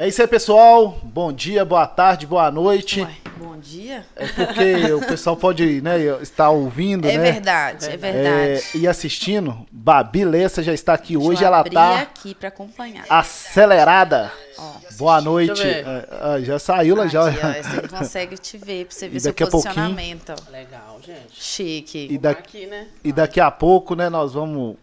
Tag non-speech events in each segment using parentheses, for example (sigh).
É isso aí, pessoal. Bom dia, boa tarde, boa noite. Ué, bom dia. É porque o pessoal pode né, estar ouvindo, É né? verdade, é É, verdade. e assistindo. Babi Lessa já está aqui Deixa hoje. eu Ela abrir tá aqui pra acompanhar. acelerada. Ó. Boa noite. É, ah, já saiu lá já. você consegue te ver pra você ver E seu posicionamento. Legal, gente. Chique. E da- Aqui, né? E daqui a pouco, né, nós vamos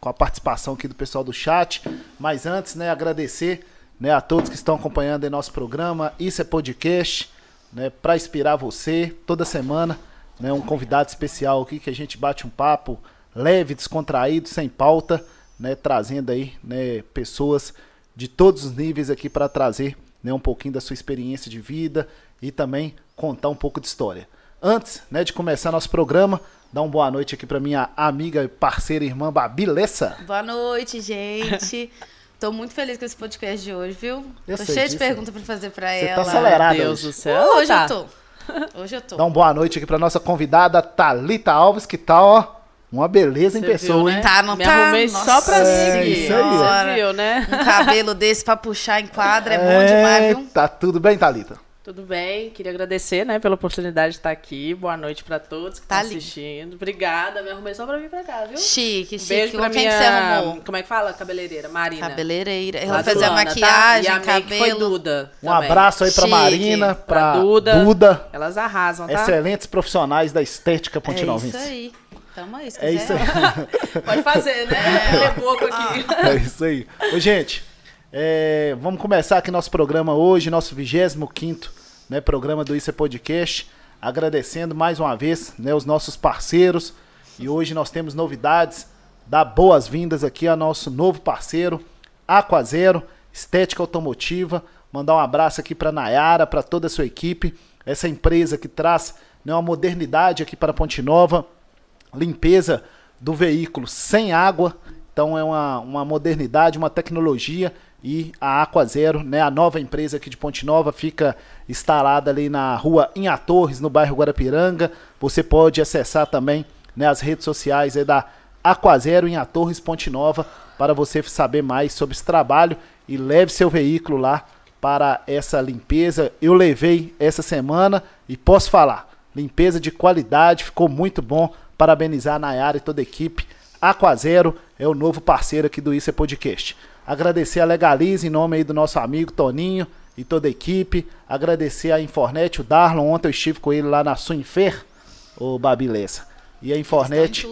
com a participação aqui do pessoal do chat. Mas antes, né, agradecer né, a todos que estão acompanhando em nosso programa. Isso é podcast, né, para inspirar você toda semana, né, um convidado especial aqui que a gente bate um papo leve, descontraído, sem pauta, né, trazendo aí, né, pessoas de todos os níveis aqui para trazer, né, um pouquinho da sua experiência de vida e também contar um pouco de história. Antes, né, de começar nosso programa, dar uma boa noite aqui para minha amiga, parceira, irmã Babi Lessa. Boa noite, gente. (laughs) Tô muito feliz com esse podcast de hoje, viu? Eu tô sei cheia disso. de perguntas pra fazer pra Você tá ela. acelerada Meu Deus hoje. do céu. Uh, hoje tá. eu tô. Hoje eu tô. Dá uma boa noite aqui para nossa convidada Talita Alves, que tá, ó, uma beleza em Você pessoa, viu, hein? né? Tá, não Me tá? arrumei Nossa só pra É, seguir. isso aí, ó. Você viu, né? Um cabelo desse pra puxar em quadra é bom demais, viu? Tá tudo bem, Talita? Tudo bem? Queria agradecer, né, pela oportunidade de estar aqui. Boa noite pra todos que Tá estão lindo. assistindo. Obrigada, me arrumei só pra vir pra cá, viu? Chique, chique. Beijo pra quem minha... que você arrumou? Como é que fala? Cabeleireira, Marina. Cabeleireira. Ela fez a tá? maquiagem, E a make foi cabelo. Duda. Um também. abraço aí pra Chique. Marina, pra, Pra Duda. Duda. Elas arrasam, tá? Excelentes profissionais da estética É pontinalvense. isso aí. Tamo aí, se É isso aí. (laughs) Pode fazer, né? (laughs) Reboco aqui. É isso aí. Ô, gente, é, vamos começar aqui nosso programa hoje, nosso 25 né, programa do Isso é Podcast. Agradecendo mais uma vez né, os nossos parceiros. E hoje nós temos novidades. Dar boas-vindas aqui ao nosso novo parceiro, Aquazero, Estética Automotiva. Mandar um abraço aqui para Nayara, para toda a sua equipe. Essa empresa que traz né, uma modernidade aqui para Ponte Nova limpeza do veículo sem água. Então é uma, uma modernidade, uma tecnologia e a Aquazero, né, a nova empresa aqui de Ponte Nova, fica instalada ali na rua Inha Torres, no bairro Guarapiranga. Você pode acessar também né, as redes sociais aí da Aquazero Inha Torres Ponte Nova para você saber mais sobre esse trabalho e leve seu veículo lá para essa limpeza. Eu levei essa semana e posso falar, limpeza de qualidade, ficou muito bom. Parabenizar a Nayara e toda a equipe. Aquazero é o novo parceiro aqui do Isso é Podcast. Agradecer a Legalize em nome aí do nosso amigo Toninho e toda a equipe. Agradecer a Infornet, o Darlon. Ontem eu estive com ele lá na Swinfer, o Babi Lessa. E a Infornet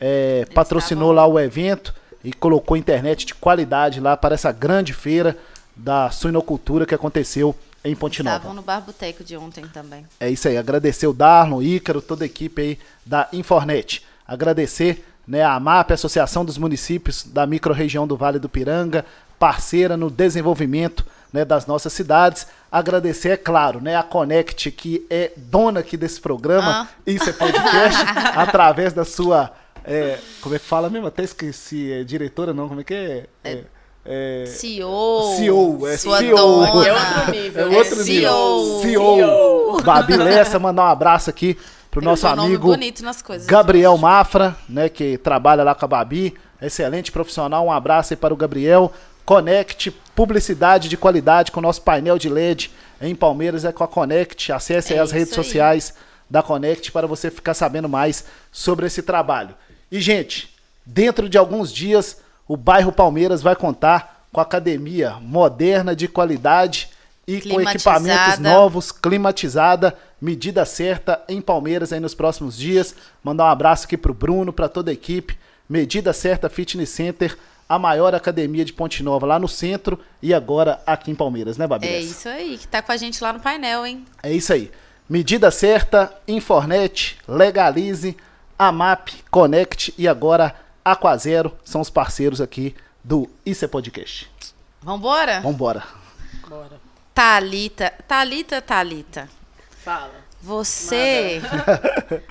é, patrocinou estavam- lá o evento e colocou internet de qualidade lá para essa grande feira da suinocultura que aconteceu em Ponte Nova. Estavam no Bar Boteco de ontem também. É isso aí, agradecer o Darlon, Ícaro, toda a equipe aí da Infornet. Agradecer né, a AMAP, Associação dos Municípios da Microrregião do Vale do Piranga, parceira no desenvolvimento né, das nossas cidades. Agradecer, é claro, né, a Connect, que é dona aqui desse programa, Ah. isso é podcast, através da sua. é, como é que fala mesmo? Até esqueci, é diretora não, como é que é? É, é, CEO. CEO, é sua CEO. dona. É outro nível. é outro CEO. nível. CEO. Babi Lessa, mandar um abraço aqui pro nosso Tem um amigo bonito nas coisas. Gabriel Mafra, né, que trabalha lá com a Babi. Excelente profissional. Um abraço aí para o Gabriel. Connect, publicidade de qualidade com o nosso painel de LED em Palmeiras é com a Connect. Acesse aí É as redes aí. sociais da Connect para você ficar sabendo mais sobre esse trabalho. E, gente, dentro de alguns dias, o bairro Palmeiras vai contar com academia moderna de qualidade e com equipamentos novos, climatizada, medida certa em Palmeiras aí nos próximos dias. Mandar um abraço aqui pro Bruno, para toda a equipe. Medida certa Fitness Center, a maior academia de Ponte Nova lá no centro e agora aqui em Palmeiras, né, Babi? É isso aí, que tá com a gente lá no painel, hein? É isso aí. Medida certa, Infornet, Legalize, Amap, Connect e agora Aquazero são os parceiros aqui do é Podcast. Vambora? Vambora. Bora. Thalita. Thalita, Thalita. Fala. Você.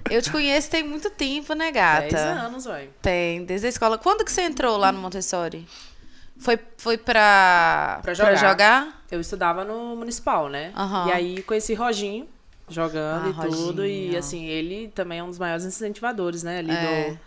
Eu te conheço tem muito tempo, né, gata? Dez anos, vai. Tem, desde a escola. Quando que você entrou lá no Montessori? Foi, foi pra, Pra jogar. jogar? Eu estudava no municipal, né? Aham. E aí conheci Roginho jogando Ah, e tudo. E Roginho. assim, ele também é um dos maiores incentivadores, né? Ali É. do.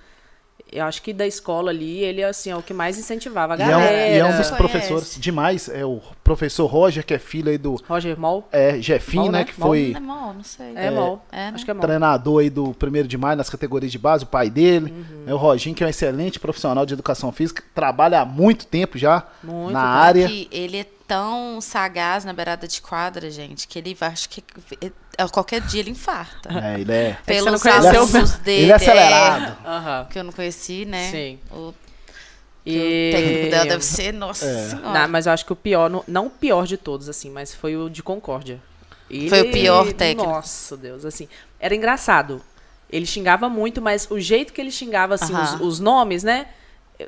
Eu acho que da escola ali, ele assim, é o que mais incentivava a E é, um, galera. e é um dos Conhece. professores demais, é o professor Roger, que é filho aí do Roger Moll. é, Jefinho, Mol, né? né? Que Mol. foi é mol, não sei. É, Moll. É, né? Acho que é Moll. treinador aí do primeiro de maio nas categorias de base, o pai dele. Uhum. né, o Roginho, que é um excelente profissional de educação física, trabalha há muito tempo já Muito na tempo. área. Que ele é tão sagaz na beirada de quadra, gente, que ele acho que é- qualquer dia ele infarta. É, ele é. você não Pelos conheceu alunos dele. Ele é acelerado. Aham. que eu não conheci, né? Sim. O, E... o técnico dela deve ser, nossa É. senhora. Não, mas eu acho que o pior, não, não o pior de todos, assim, mas foi o de Concórdia. Ele- Foi o pior técnico. Nossa, Deus, assim. Era engraçado. Ele xingava muito, mas o jeito que ele xingava, assim, os, Aham. os nomes, né?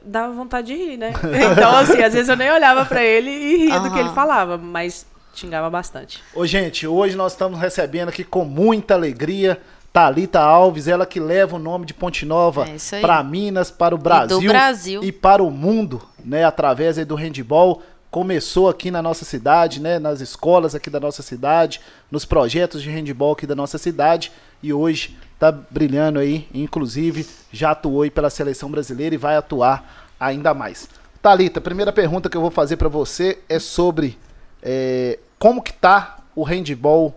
Dava vontade de rir, né? (laughs) Então, assim, às vezes eu nem olhava pra ele e ria do que ele Aham. falava, mas xingava bastante. Ô, gente, hoje nós estamos recebendo aqui com muita alegria Thalita Alves, ela que leva o nome de Ponte Nova É para Minas, para o Brasil, Brasil. e para o mundo, né, através aí do handball. Começou aqui na nossa cidade, né, nas escolas aqui da nossa cidade, nos projetos de handball aqui da nossa cidade e hoje tá brilhando aí, inclusive já atuou pela seleção brasileira e vai atuar ainda mais. Thalita, a primeira pergunta que eu vou fazer para você é sobre é, como que tá o handball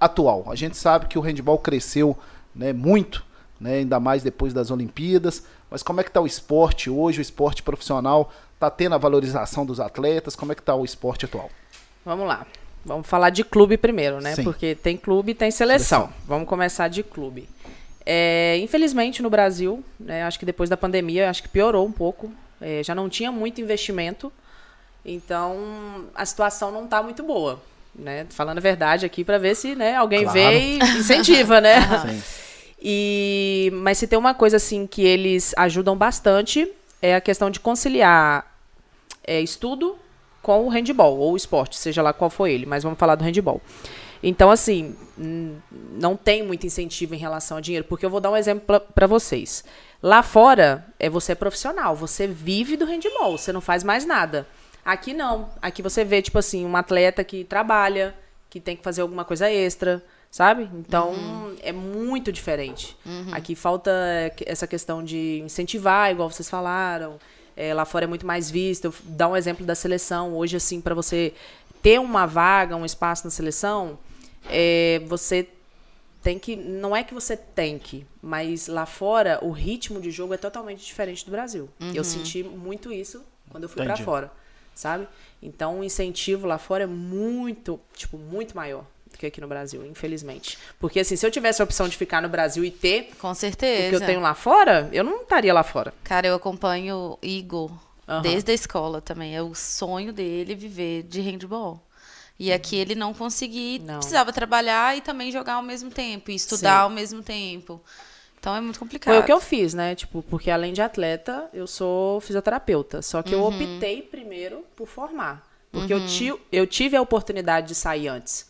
atual. A gente sabe que o handball cresceu né, muito, né, ainda mais depois das Olimpíadas. Mas como é que está o esporte hoje, o esporte profissional? Está tendo a valorização dos atletas? Como é que está o esporte atual? Vamos lá. Vamos falar de clube primeiro, né? Sim. Porque tem clube e tem seleção. Seleção. Vamos começar de clube. É, infelizmente, no Brasil, né, acho que depois da pandemia, acho que piorou um pouco. É, já não tinha muito investimento. Então, a situação não está muito boa. Né? Falando a verdade aqui para ver se né, alguém Claro. vê e (laughs) incentiva, né? Sim. E, mas se tem uma coisa assim que eles ajudam bastante é a questão de conciliar é, estudo com o handball ou esporte, seja lá qual for ele, mas vamos falar do handball. Então, assim, não tem muito incentivo em relação a dinheiro, porque eu vou dar um exemplo para vocês. Lá fora, é você é profissional, você vive do handball, você não faz mais nada. Aqui não. Aqui você vê, tipo assim, um atleta que trabalha, que tem que fazer alguma coisa extra, sabe? Então, é muito diferente. Aqui falta é, essa questão de incentivar, igual vocês falaram. É, lá fora é muito mais visto. Eu Dar um exemplo da seleção. Hoje, assim, para você ter uma vaga, um espaço na seleção, é, você tem que. Não é que você tem que, mas lá fora o ritmo de jogo é totalmente diferente do Brasil. Eu senti muito isso quando eu fui pra Entendi. fora, sabe? Então o incentivo lá fora é muito, tipo, muito maior do que aqui no Brasil, infelizmente. Porque assim, se eu tivesse a opção de ficar no Brasil e ter Com o certeza. que eu tenho lá fora, eu não estaria lá fora. Cara, eu acompanho o Igor Aham. desde a escola também. É o sonho dele viver de handball. E aqui ele não conseguia, Não. precisava trabalhar e também jogar ao mesmo tempo, e estudar Sim. ao mesmo tempo. Então é muito complicado. Foi o que eu fiz, né? Tipo, porque além de atleta, eu sou fisioterapeuta. Só que eu optei primeiro por formar. Porque eu, ti, eu tive a oportunidade de sair antes.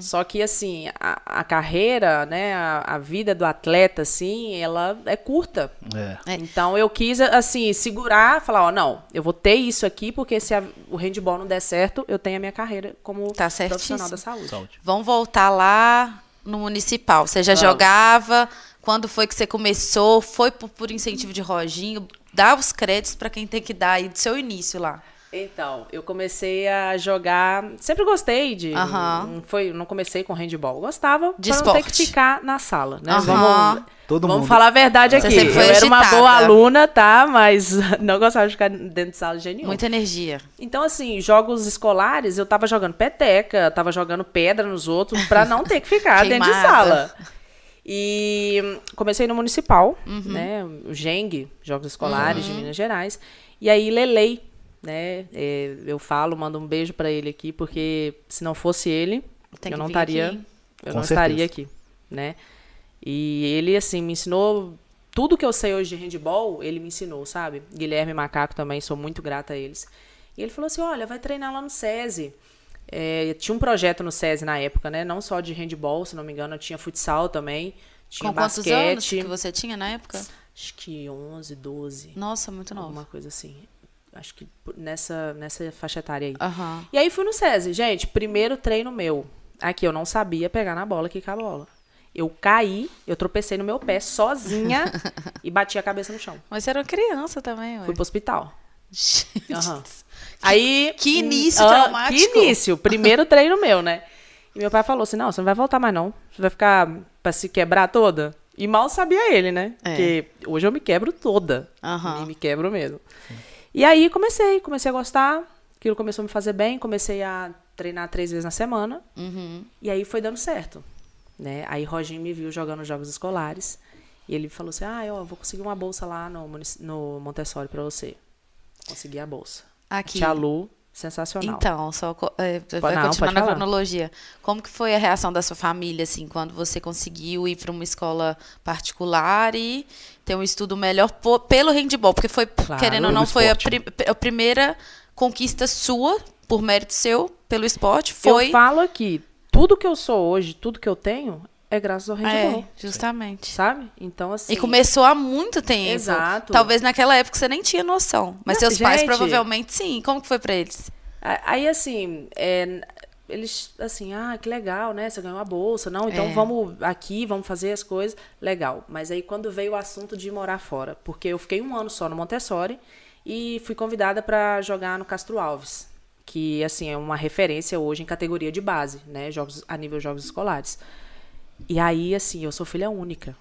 Só que, assim, a, a carreira, né? A, a vida do atleta, assim, ela é curta. É. É. Então eu quis, assim, segurar, falar, ó, não, eu vou ter isso aqui, porque se a- o handball não der certo, eu tenho a minha carreira como Tá profissional da saúde. Saúde. Vamos voltar lá no municipal. Você já Vamos. jogava? Quando foi que você começou? Foi por, por incentivo de Roginho? Dá os créditos para quem tem que dar aí do seu início lá. Então, eu comecei a jogar. Sempre gostei de. Aham. Não, foi, não comecei com handball. Gostava De pra não ter que ficar na sala, né? Aham. Vamos, Todo vamos mundo. falar a verdade Você aqui. Eu foi era uma agitada. boa aluna, tá? Mas (laughs) não gostava de ficar dentro de sala de nenhum. Muita energia. Então, assim, jogos escolares, eu tava jogando peteca, tava jogando pedra nos outros, pra não ter que ficar (laughs) dentro de Queimada. sala. E comecei no municipal, Uhum. né? O GENG, Jogos Escolares de Minas Gerais. E aí, Lelei, né? é, eu falo, mando um beijo pra ele aqui, porque se não fosse ele, Tem eu não estaria, aqui. eu Com não certeza. estaria aqui, né? E ele, assim, me ensinou tudo que eu sei hoje de handball, ele me ensinou, sabe? Guilherme Macaco também, sou muito grata a eles. E ele falou assim: olha, vai treinar lá no SESI. É, tinha um projeto no SESI na época, né? Não só de handball, se não me engano, tinha futsal também. Tinha Com quantos basquete. anos que você tinha na época? Acho que 11, 12. Nossa, muito novo. Alguma coisa assim. Acho que nessa, nessa faixa etária aí. Aham. E aí fui no SESI. Gente, primeiro treino meu. Aqui eu não sabia pegar na bola quicar a bola. Eu caí, eu tropecei no meu pé sozinha (laughs) e bati a cabeça no chão. Mas você era uma criança também, ué. Fui pro hospital. Gente, Aham. Aí. (laughs) que início ah, traumático. Que início. Primeiro (laughs) treino meu, né? E meu pai falou assim: não, você não vai voltar mais, não. Você vai ficar pra se quebrar toda. E mal sabia ele, né? É. Porque hoje eu me quebro toda. Aham. E me quebro mesmo. E aí comecei, comecei a gostar. Aquilo começou a me fazer bem. Comecei a treinar três vezes na semana. Uhum. E aí foi dando certo. Né? Aí Roginho me viu jogando jogos escolares. E ele falou assim: Ah, ó, vou conseguir uma bolsa lá no, no Montessori pra você. Consegui a bolsa. Aqui. Tia Lu, sensacional. Então, só é, vai não, continuar na falar. cronologia. Como que foi a reação da sua família, assim, quando você conseguiu ir para uma escola particular e ter um estudo melhor pelo handball? Porque foi, Claro, querendo ou não, foi a, a primeira conquista sua, por mérito seu, pelo esporte. Foi. Eu falo aqui, tudo que eu sou hoje, tudo que eu tenho, é graças ao handball. É, justamente. Sabe? Então, assim. E começou há muito tempo. Exato. Talvez naquela época você nem tinha noção. Mas Não, seus pais gente. provavelmente sim. Como que foi pra eles? Aí, assim, é, eles, assim, ah, que legal, né? Você ganhou a bolsa. Não, então É. vamos aqui, vamos fazer as coisas. Legal. Mas aí, quando veio o assunto de morar fora, porque eu fiquei um ano só no Montessori e fui convidada para jogar no Castro Alves, que, assim, é uma referência hoje em categoria de base, né? Jogos, a nível jogos escolares. E aí, assim, eu sou filha única,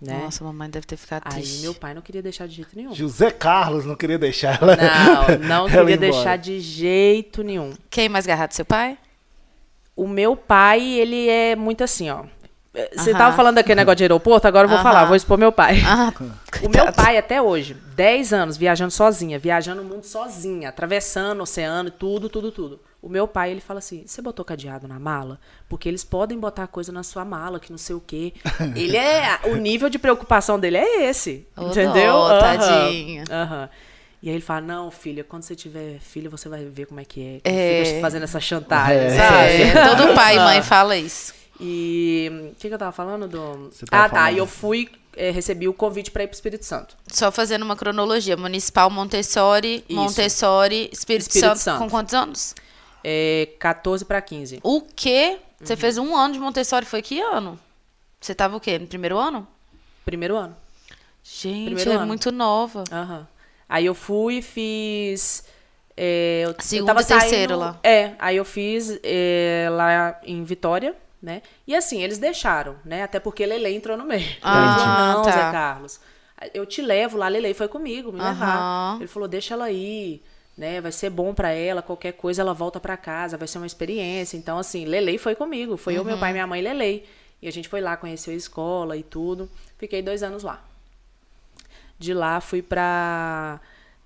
né? Nossa, mamãe deve ter ficado Aí triste. meu pai não queria deixar de jeito nenhum. José Carlos não queria deixar ela. Não, não (laughs) ela queria deixar de jeito nenhum. Quem mais garrado? Seu pai? O meu pai, ele é muito assim, ó. Você Aham. tava falando daquele negócio de aeroporto, agora eu vou Aham. falar, vou expor meu pai. Ah, (laughs) O meu pai, até hoje, 10 anos viajando sozinha, viajando o mundo sozinha, atravessando o oceano, tudo, tudo, tudo. O meu pai, ele fala assim: você botou cadeado na mala? Porque eles podem botar coisa na sua mala, que não sei o quê. (laughs) Ele é. O nível de preocupação dele é esse. Ô, entendeu? dó, Aham, tadinho. aham. E aí ele fala: não, filha, quando você tiver filha, você vai ver como é que é. É. Fica fazendo essa chantagem, É. sabe? é, todo pai e mãe fala isso. E o que, que eu tava falando? Do... Você ah, tá. falando. E eu fui, eh, recebi o convite para ir pro Espírito Santo. Só fazendo uma cronologia. Municipal, Montessori, Isso. Montessori, Espírito, Espírito Santo, Santo. Com quantos anos? É, 14 para 15. O quê? Você Uhum. fez um ano de Montessori, foi que ano? Você tava o quê? No primeiro ano? Primeiro ano. Gente, Primeiro é ano. muito nova. Aham. Aí eu fui e fiz. é, eu, eu Segundo tava e terceiro saindo- lá. É, aí eu fiz é, lá em Vitória, né? E assim, eles deixaram, né? Até porque Lele entrou no meio. Ah, falou, não, tá. Zé Carlos. Eu te levo lá, Lele foi comigo, me levar. Aham. Ele falou, deixa ela ir, né? Vai ser bom pra ela, qualquer coisa ela volta pra casa, vai ser uma experiência. Então, assim, Lele foi comigo. Foi eu, meu Uhum. pai, minha mãe e Lele. E a gente foi lá, conheceu a escola e tudo. Fiquei dois anos lá. De lá fui pra.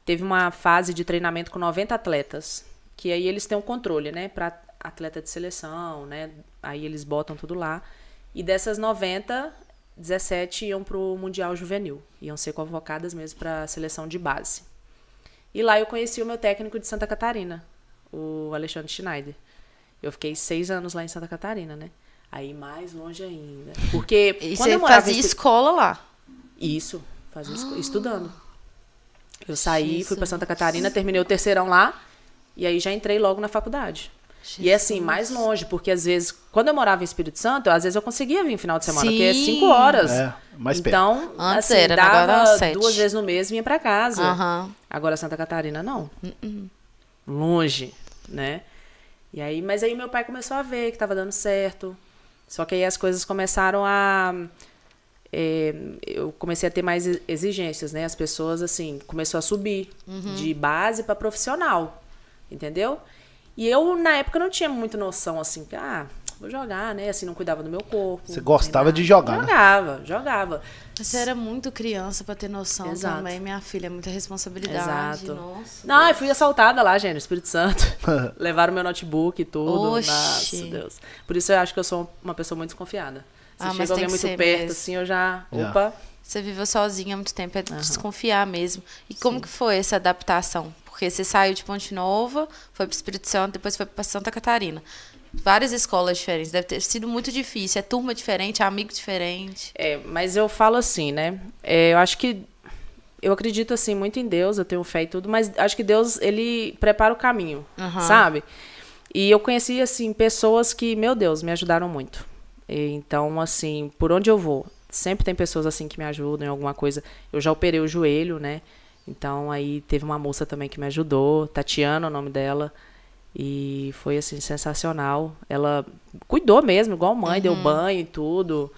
Teve uma fase de treinamento com 90 atletas. Que aí eles têm um controle, né? Pra atleta de seleção, né? Aí eles botam tudo lá. E dessas 90, 17 iam pro Mundial Juvenil. Iam ser convocadas mesmo pra seleção de base. E lá eu conheci o meu técnico de Santa Catarina, o Alexandre Schneider. Eu fiquei seis anos lá em Santa Catarina, né? Aí mais longe ainda. Porque E quando você eu morava fazia Espí- escola lá. isso, fazia esco- estudando. Eu saí, fui Jesus. Santa Catarina, terminei o terceirão lá e aí já entrei logo na faculdade. E é assim, mais longe, porque às vezes, quando eu morava em Espírito Santo, às vezes eu conseguia vir final de semana, porque é Sim. cinco horas. É, mais perto. então, Antes assim, era? Agora dava era sete. duas vezes no mês vinha pra casa. Aham. Agora Santa Catarina não. Longe, né? E aí, mas aí meu pai começou a ver que tava dando certo. Só que aí as coisas começaram a é, eu comecei a ter mais exigências, né? As pessoas assim, começou a subir de base para profissional. Entendeu? E eu na época não tinha muita noção assim, que ah, vou jogar, né? Assim, não cuidava do meu corpo. Você gostava de jogar, né? Jogava, jogava. Você era muito criança pra ter noção Exato. também, minha filha. Muita responsabilidade. Exato. Nossa. Não, eu fui assaltada lá, gente, no Espírito Santo. (laughs) Levaram meu notebook e tudo. Oxi. Nossa, Deus. Por isso eu acho que eu sou uma pessoa muito desconfiada. Se Ah, mas chega alguém muito perto, mesmo. assim, eu já. Já. Opa. Você viveu sozinha há muito tempo, é de desconfiar mesmo. E como que foi essa adaptação? Porque você saiu de Ponte Nova, foi para Espírito Santo, depois foi para Santa Catarina. Várias escolas diferentes, deve ter sido muito difícil. É turma diferente, é amigo diferente. É, mas eu falo assim, né? É, eu acho que. Eu acredito, assim, muito em Deus, eu tenho fé e tudo, mas acho que Deus, ele prepara o caminho, Aham. sabe? E eu conheci, assim, pessoas que, meu Deus, me ajudaram muito. E, então, assim, por onde eu vou, sempre tem pessoas assim que me ajudam em alguma coisa. Eu já operei o joelho, né? Então aí teve uma moça também que me ajudou, Tatiana, o nome dela. E foi assim sensacional. Ela cuidou mesmo, igual mãe, uhum. deu banho e tudo.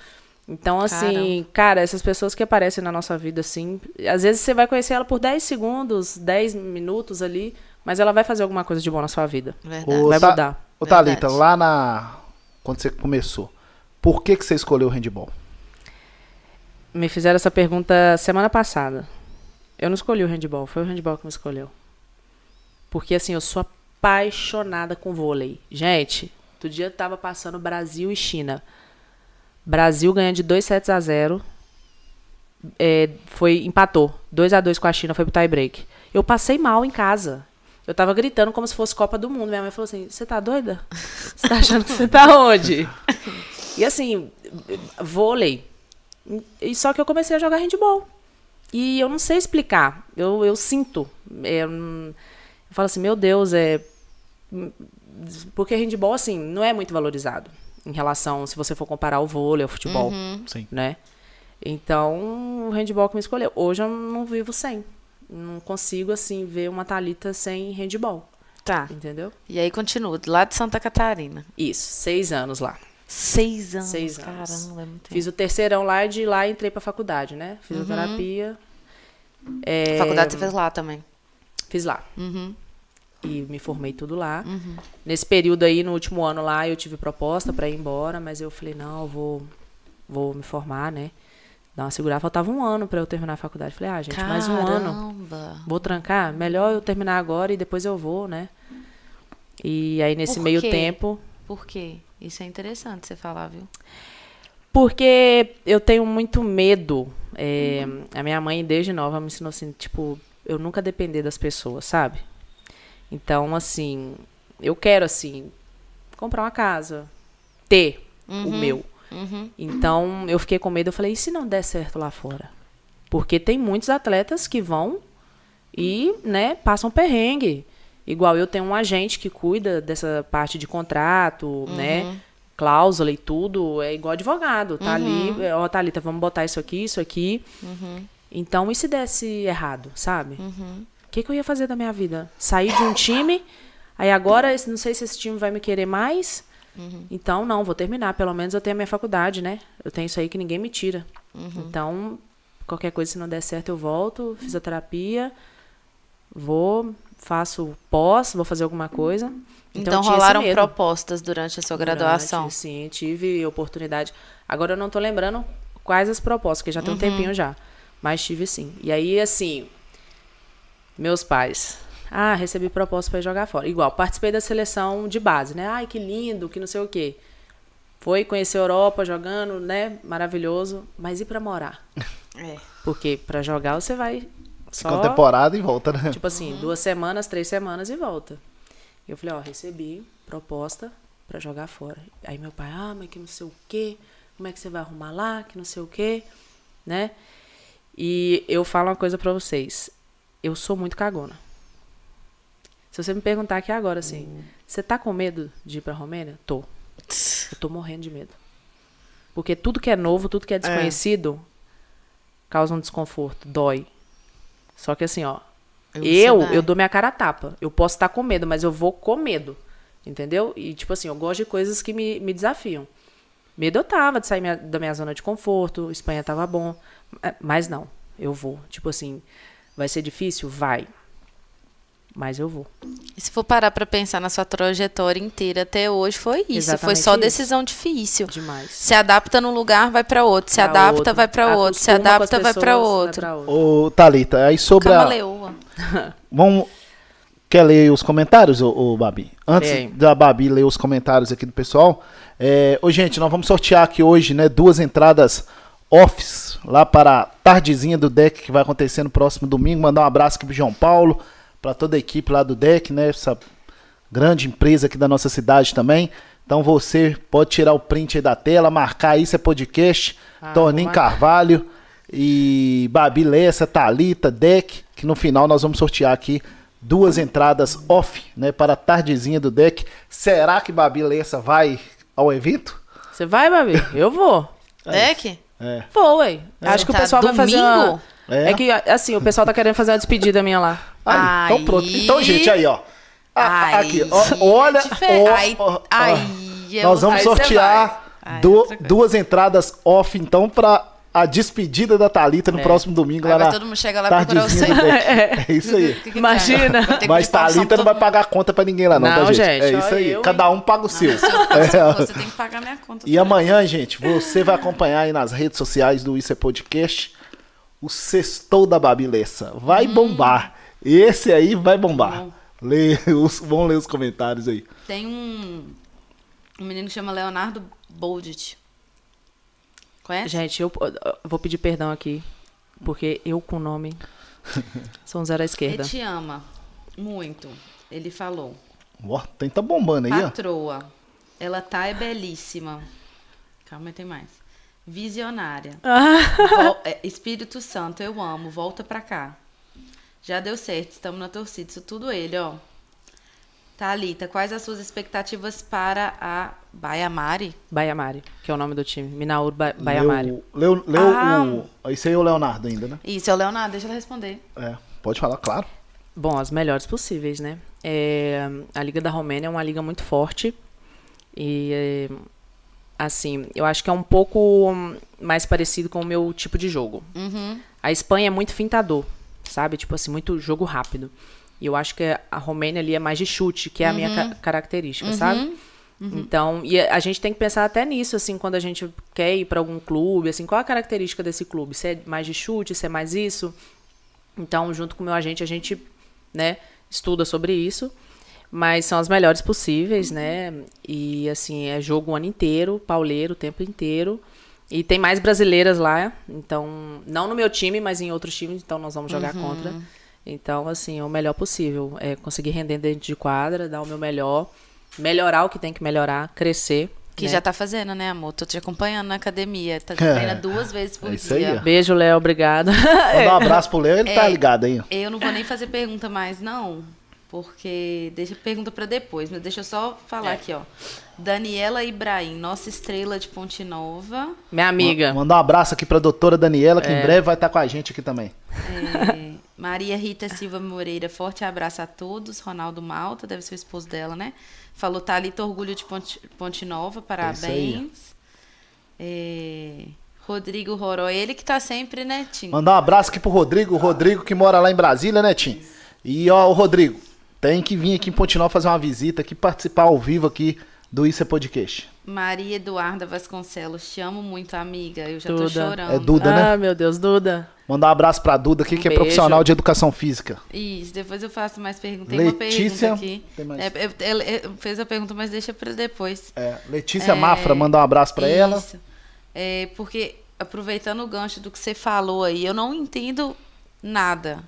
Então, assim, Caramba. cara, essas pessoas que aparecem na nossa vida, assim, às vezes você vai conhecer ela por 10 segundos, 10 minutos ali, mas ela vai fazer alguma coisa de bom na sua vida. Verdade. vai mudar. Ô, Thalita, lá na. Quando você começou, por que, que você escolheu o handball? Me fizeram essa pergunta semana passada. Eu não escolhi o handball, foi o handball que me escolheu. Porque, assim, eu sou apaixonada com vôlei. Gente, outro dia tava passando Brasil e China. Brasil ganha de 2 sets a 0. É, foi, empatou. 2 a 2 com a China, foi pro tie break. Eu passei mal em casa. Eu tava gritando como se fosse Copa do Mundo. Minha mãe falou assim: Você tá doida? Você tá achando que você tá onde? E assim, vôlei. E só que eu comecei a jogar handball. E eu não sei explicar. Eu, eu sinto. É, eu falo assim, meu Deus, é. Porque handball, assim, não é muito valorizado em relação, se você for comparar o vôlei ao futebol. Uhum. Sim. Né? Então, o handball que me escolheu. Hoje eu não vivo sem. Não consigo, assim, ver uma Thalita sem handball. Tá. Entendeu? E aí continua, lá de Santa Catarina. Isso, seis anos lá. Seis anos. Seis anos. Caramba, é muito Fiz o terceirão lá e de lá entrei pra faculdade, né? Fisioterapia. Uhum. É... Faculdade você fez lá também? Fiz lá. Uhum. E me formei tudo lá. Uhum. Nesse período aí, no último ano lá, eu tive proposta para ir embora, mas eu falei, não, eu vou, vou me formar, né? Dar uma segurada. Faltava um ano para eu terminar a faculdade. Falei, ah, gente, Caramba. mais um ano. Vou trancar? Melhor eu terminar agora e depois eu vou, né? E aí, nesse meio tempo. Por quê? Isso é interessante você falar, viu? Porque eu tenho muito medo. É, uhum. A minha mãe, desde nova, me ensinou assim, tipo, eu nunca depender das pessoas, sabe? Então, assim, eu quero, assim, comprar uma casa, ter uhum. o meu. Uhum. Então, eu fiquei com medo. Eu falei, e se não der certo lá fora? Porque tem muitos atletas que vão e, né, passam perrengue. Igual eu tenho um agente que cuida dessa parte de contrato, né? uhum. né? Cláusula e tudo, é igual advogado, tá uhum. ali, ó, Thalita, vamos botar isso aqui, isso aqui. Uhum. Então, e se desse errado, sabe? Uhum. O que, que eu ia fazer da minha vida? Sair de um time, aí agora, não sei se esse time vai me querer mais. Uhum. Então, não, vou terminar. Pelo menos eu tenho a minha faculdade, né? Eu tenho isso aí que ninguém me tira. Uhum. Então, qualquer coisa, se não der certo, eu volto, fisioterapia, vou faço pós, vou fazer alguma coisa. Então, então rolaram propostas durante a sua durante, graduação? Sim, tive oportunidade. Agora eu não estou lembrando quais as propostas, que já tem uhum. um tempinho já. Mas tive sim. E aí, assim, meus pais. Ah, recebi proposta para jogar fora. Igual, participei da seleção de base, né? Ai, que lindo, que não sei o quê. Foi conhecer a Europa jogando, né? Maravilhoso. Mas e para morar? (laughs) É. Porque para jogar você vai só, temporada e volta, né? Tipo assim, uhum. duas semanas, três semanas e volta. E eu falei, ó, recebi proposta para jogar fora. Aí meu pai, ah, mas que não sei o quê, como é que você vai arrumar lá, que não sei o quê, né? E eu falo uma coisa para vocês, eu sou muito cagona. Se você me perguntar aqui agora, assim, uhum. você tá com medo de ir pra Romênia? Tô. Eu tô morrendo de medo. Porque tudo que é novo, tudo que é, é. desconhecido, é. causa um desconforto, dói. Só que assim, ó, eu, eu, dou minha cara a tapa. Eu posso estar com medo, mas eu vou com medo. Entendeu? E, tipo assim, eu gosto de coisas que me, me desafiam. Medo eu tava de sair minha, da minha zona de conforto, Espanha tava bom. Mas não, eu vou. Tipo assim, vai ser difícil? Vai mas eu vou. E se for parar para pensar na sua trajetória inteira até hoje, foi isso. Exatamente foi só isso. decisão difícil. Demais. Se adapta num lugar, vai para outro. Se pra adapta, outro. vai para outro. Se adapta, vai para outro. Ô, Thalita, aí sobre a... (laughs) Vamos... Quer ler os comentários, ô, ô Babi? Antes Bem. da Babi ler os comentários aqui do pessoal. É... Ô, gente, nós vamos sortear aqui hoje, né, duas entradas offs lá para a tardezinha do deck que vai acontecer no próximo domingo. Mandar um abraço aqui pro João Paulo para toda a equipe lá do DEC, né? Essa grande empresa aqui da nossa cidade também. Então você pode tirar o print aí da tela, marcar isso é podcast, ah, Toninho Carvalho e Babi Lessa, Talita, Deck, que no final nós vamos sortear aqui duas entradas off, né, para a tardezinha do Deck. Será que Babi Lessa vai ao evento? Você vai, Babi? Eu vou. Deck? É. Vou, ué. Acho que o Tá pessoal vai fazer uma... É. É que, assim, o pessoal tá querendo fazer uma despedida minha lá. Aí, então pronto. Então, gente, aí, ó. A- Aí, aqui, ó, olha. difer- ó, aí- ó, aí é Nós vamos sortear du- é duas entradas off, então, pra a despedida da Thalita no É. próximo domingo. Aí lá todo mundo chegar lá procurar do deck. (laughs) É isso aí. O que que Imagina. que Mas Thalita não vai pagar conta pra ninguém lá, não, Não, tá, gente? gente, É isso aí. eu, Cada um paga o seu. mundo. Se É. Você tem que pagar minha conta. E amanhã, gente, você vai acompanhar aí nas redes sociais do Isso é Podcast o Sextou da Babi Lessa. Vai bombar. Esse aí vai bombar. Bom. Lê os, vamos ler os comentários aí. Tem um, um menino que chama Leonardo Boldit. Conhece? Gente, eu, eu vou pedir perdão aqui, porque eu com o nome (laughs) sou um zero à Ele esquerda. te ama muito. Ele falou. Ó, tem tá bombando aí, ó. Patroa. Ela tá é belíssima. Calma, tem mais. Visionária. (laughs) Vol- é, Espírito Santo, eu amo. Volta pra cá. Já deu certo, estamos na torcida. Isso tudo ele, ó. Thalita, quais as suas expectativas para a Baiamari? Baiamari, que é o nome do time. Minaur ba Baiamari. Leu, leu, leu Ah. o. Isso aí é o Leonardo ainda, né? Isso, é o Leonardo, deixa ela responder. É. Pode falar, claro. Bom, as melhores possíveis, né? É, a Liga da Romênia é uma liga muito forte. E, é, assim, eu acho que é um pouco mais parecido com o meu tipo de jogo. Uhum. A Espanha é muito fintador, sabe? Tipo assim, muito jogo rápido. E eu acho que a Romênia ali é mais de chute, que é a minha ca- característica, sabe? Então, e a a gente tem que pensar até nisso, assim, quando a gente quer ir para algum clube, assim, qual a característica desse clube? Se é mais de chute, se é mais isso? Então, junto com o meu agente, a gente, né, estuda sobre isso. Mas são as melhores possíveis, né? E, assim, é jogo o ano inteiro, pauleiro o tempo inteiro. E tem mais brasileiras lá, então, não no meu time, mas em outros times, então nós vamos jogar contra. Então, assim, é o melhor possível. É conseguir render dentro de quadra, dar o meu melhor, melhorar o que tem que melhorar, crescer. Que né? já tá fazendo, né, amor? Tô te acompanhando na academia. Tá É. treina duas vezes por É isso aí, dia. ó. Beijo, Léo, obrigado. Mandar um abraço pro Léo, ele tá (laughs) É. ligado aí. Eu não vou nem fazer pergunta mais, não. Porque deixa pergunta pra depois, mas deixa eu só falar aqui, ó. Daniela Ibrahim, nossa estrela de Ponte Nova. Minha amiga. Mandar um abraço aqui pra doutora Daniela, É. que em breve vai estar com a gente aqui também. É, Maria Rita Silva Moreira, forte abraço a todos. Ronaldo Malta, deve ser o esposo dela, né? Falou Thalita Orgulho de Ponte, Ponte Nova, É parabéns. É, Rodrigo Roró, ele que tá sempre, né, Tim? Mandar um abraço aqui pro Rodrigo, o Rodrigo que mora lá em Brasília, né, Tim? E ó, o Rodrigo, tem que vir aqui em Pontinol fazer uma visita aqui, participar ao vivo aqui do Isso é Podcast. Maria Eduarda Vasconcelos, te amo muito, amiga. Eu já tô Duda. chorando. É Duda, né? Ah, meu Deus, Duda. Mandar um abraço pra Duda aqui, Um que é beijo. profissional de educação física. Isso, depois eu faço mais perguntas. Tem uma Letícia, pergunta aqui. tem mais? É, é, ela- é, fez a pergunta, mas deixa pra depois. É, Letícia Mafra, mandar um abraço pra ela. Isso. É, porque, aproveitando o gancho do que você falou aí, eu não entendo nada.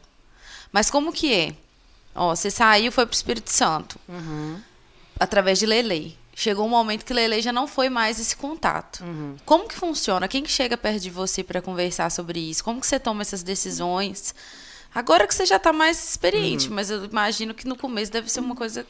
Mas como que é? Ó, você saiu, foi pro Espírito Santo. Através de Lelei. Chegou um momento que Lelei já não foi mais esse contato. Como que funciona? Quem que chega perto de você para conversar sobre isso? Como que você toma essas decisões? Agora que você já tá mais experiente, mas eu imagino que no começo deve ser uma coisa.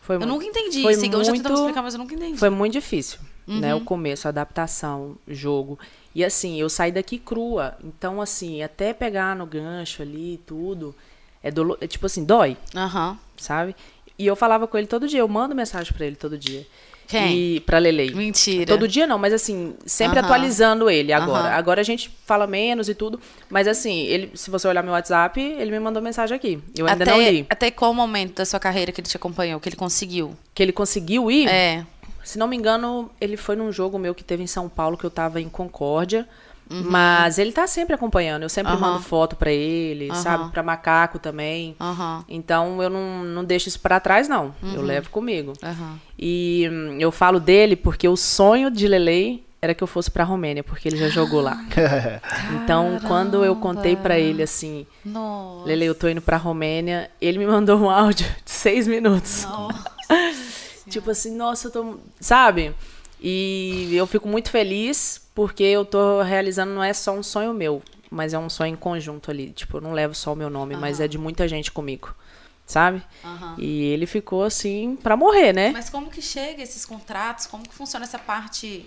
Foi Eu nunca entendi. foi isso, igual eu já tentando muito- explicar, mas eu nunca entendi. Foi muito difícil, né? Uhum. O começo, a adaptação, jogo. E assim, eu saí daqui crua. Então, assim, até pegar no gancho ali e tudo, é, dolo... é tipo assim, dói, Aham. sabe? E eu falava com ele todo dia, eu mando mensagem pra ele todo dia. Quem? E pra Lelei. Mentira. Todo dia não, mas assim, sempre atualizando ele agora. Agora a gente fala menos e tudo, mas assim, ele, se você olhar meu WhatsApp, ele me mandou mensagem aqui. Eu ainda até, não li. Até qual momento da sua carreira que ele te acompanhou, que ele conseguiu? Que ele conseguiu ir, É. se não me engano, ele foi num jogo meu que teve em São Paulo, que eu tava em Concórdia. Uhum. Mas ele tá sempre acompanhando. Eu sempre Aham. mando foto pra ele, Aham. sabe? Pra macaco também. Então eu não, não deixo isso pra trás, não. Uhum. Eu levo comigo. E hum, eu falo dele porque o sonho de Lelei era que eu fosse pra Romênia, porque ele já jogou lá. (gasps) Então, quando eu contei pra ele assim, Nossa. Lele, eu tô indo pra Romênia, ele me mandou um (laughs) áudio de seis minutos. (laughs) tipo assim, nossa, eu tô. Sabe? E eu fico muito feliz porque eu tô realizando, não é só um sonho meu, mas é um sonho em conjunto ali. Tipo, eu não levo só o meu nome, mas é de muita gente comigo. sabe? Aham. E ele ficou assim pra morrer, né? Mas como que chega esses contratos? Como que funciona essa parte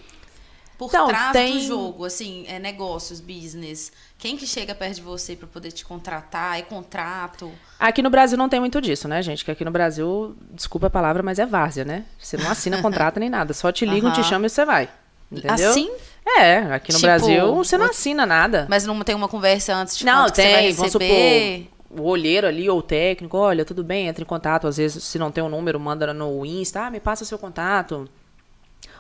por Então, trás tem- do jogo? Assim, é negócios, business. Quem que chega perto de você pra poder te contratar? É contrato? Aqui no Brasil não tem muito disso, né, gente? Que aqui no Brasil, desculpa a palavra, mas é várzea, né? Você não assina (laughs) contrato nem nada. Só te ligam, te chamam e você vai. Entendeu? Assim? É, aqui no Tipo, Brasil você não o- assina nada. Mas não tem uma conversa antes de Não, quanto que você vai tem, vamos supor, o olheiro ali ou o técnico, olha, tudo bem, entra em contato, às vezes, se não tem um número, manda no Insta, ah, me passa seu contato.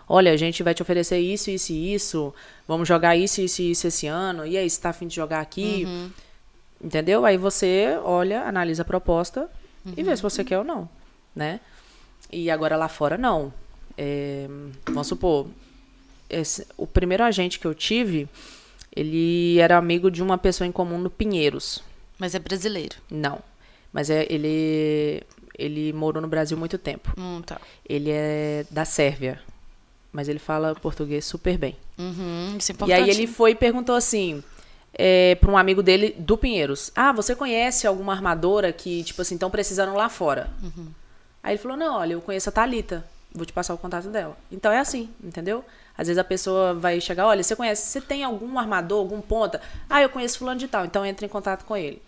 Olha, a gente vai te oferecer isso, isso e isso, vamos jogar isso, isso e isso esse ano, e aí, você tá afim de jogar aqui? Uhum. Entendeu? Aí você olha, analisa a proposta e Uhum. vê se você quer ou não, né? E agora lá fora, não. É, vamos supor, esse- o primeiro agente que eu tive, ele era amigo de uma pessoa em comum no Pinheiros. Mas é brasileiro. Não. Mas é, ele, ele morou no Brasil muito tempo. Hum, tá. Ele é da Sérvia. Mas ele fala português super bem. Uhum, isso é E importante. aí ele foi e perguntou assim, é, para um amigo dele do Pinheiros: Ah, você conhece alguma armadora que, tipo assim, estão precisando lá fora? Aí ele falou: Não, olha, eu conheço a Thalita. Vou te passar o contato dela. Então é assim, entendeu? Às vezes a pessoa vai chegar, olha, você conhece, você tem algum armador, algum ponta? Ah, eu conheço fulano de tal, então entre em contato com ele.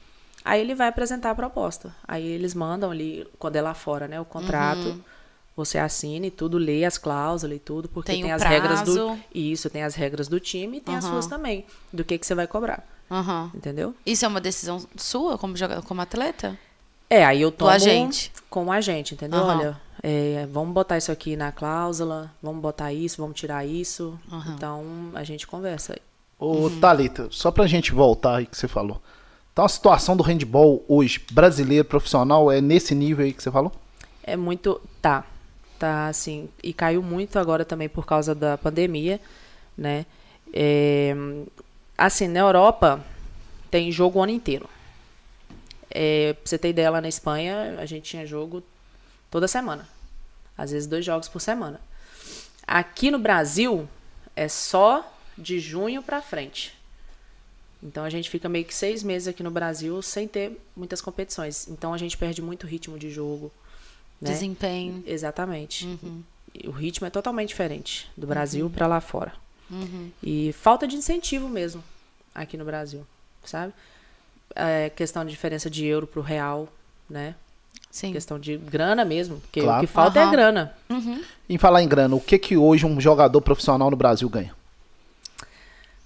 Aí ele vai apresentar a proposta. Aí eles mandam ali, quando é lá fora, né, o contrato. Você assina e tudo, lê as cláusulas e tudo, porque Tem tem, as regras do. prazo. Isso, tem as regras do time e tem as Aham. suas também. Do que, que você vai cobrar. Aham. Entendeu? Isso é uma decisão sua como, como atleta? É, aí eu tomo agente. com o agente, entendeu? Aham. Olha, é, vamos botar isso aqui na cláusula, vamos botar isso, vamos tirar isso. Aham. Então a gente conversa aí. Ô, Thalita, só pra gente voltar aí que você falou. Então a situação do handball hoje, brasileiro, profissional, é nesse nível aí que você falou? É muito. Tá. Tá assim. E caiu muito agora também por causa da pandemia, né? É, assim, na Europa tem jogo o ano inteiro. É, pra você ter ideia, lá na Espanha, a gente tinha jogo toda semana. Às vezes dois jogos por semana. Aqui no Brasil, é só de junho pra frente. Então a gente fica meio que seis meses aqui no Brasil sem ter muitas competições. Então a gente perde muito ritmo de jogo. Né? Desempenho. Exatamente. Uhum. O ritmo é totalmente diferente do Brasil pra lá fora. E falta de incentivo mesmo aqui no Brasil, sabe? É, questão de diferença de euro pro real, né? Sim. Questão de grana mesmo, porque Claro. o que falta Aham. é grana. Em falar em grana, o que que hoje um jogador profissional no Brasil ganha?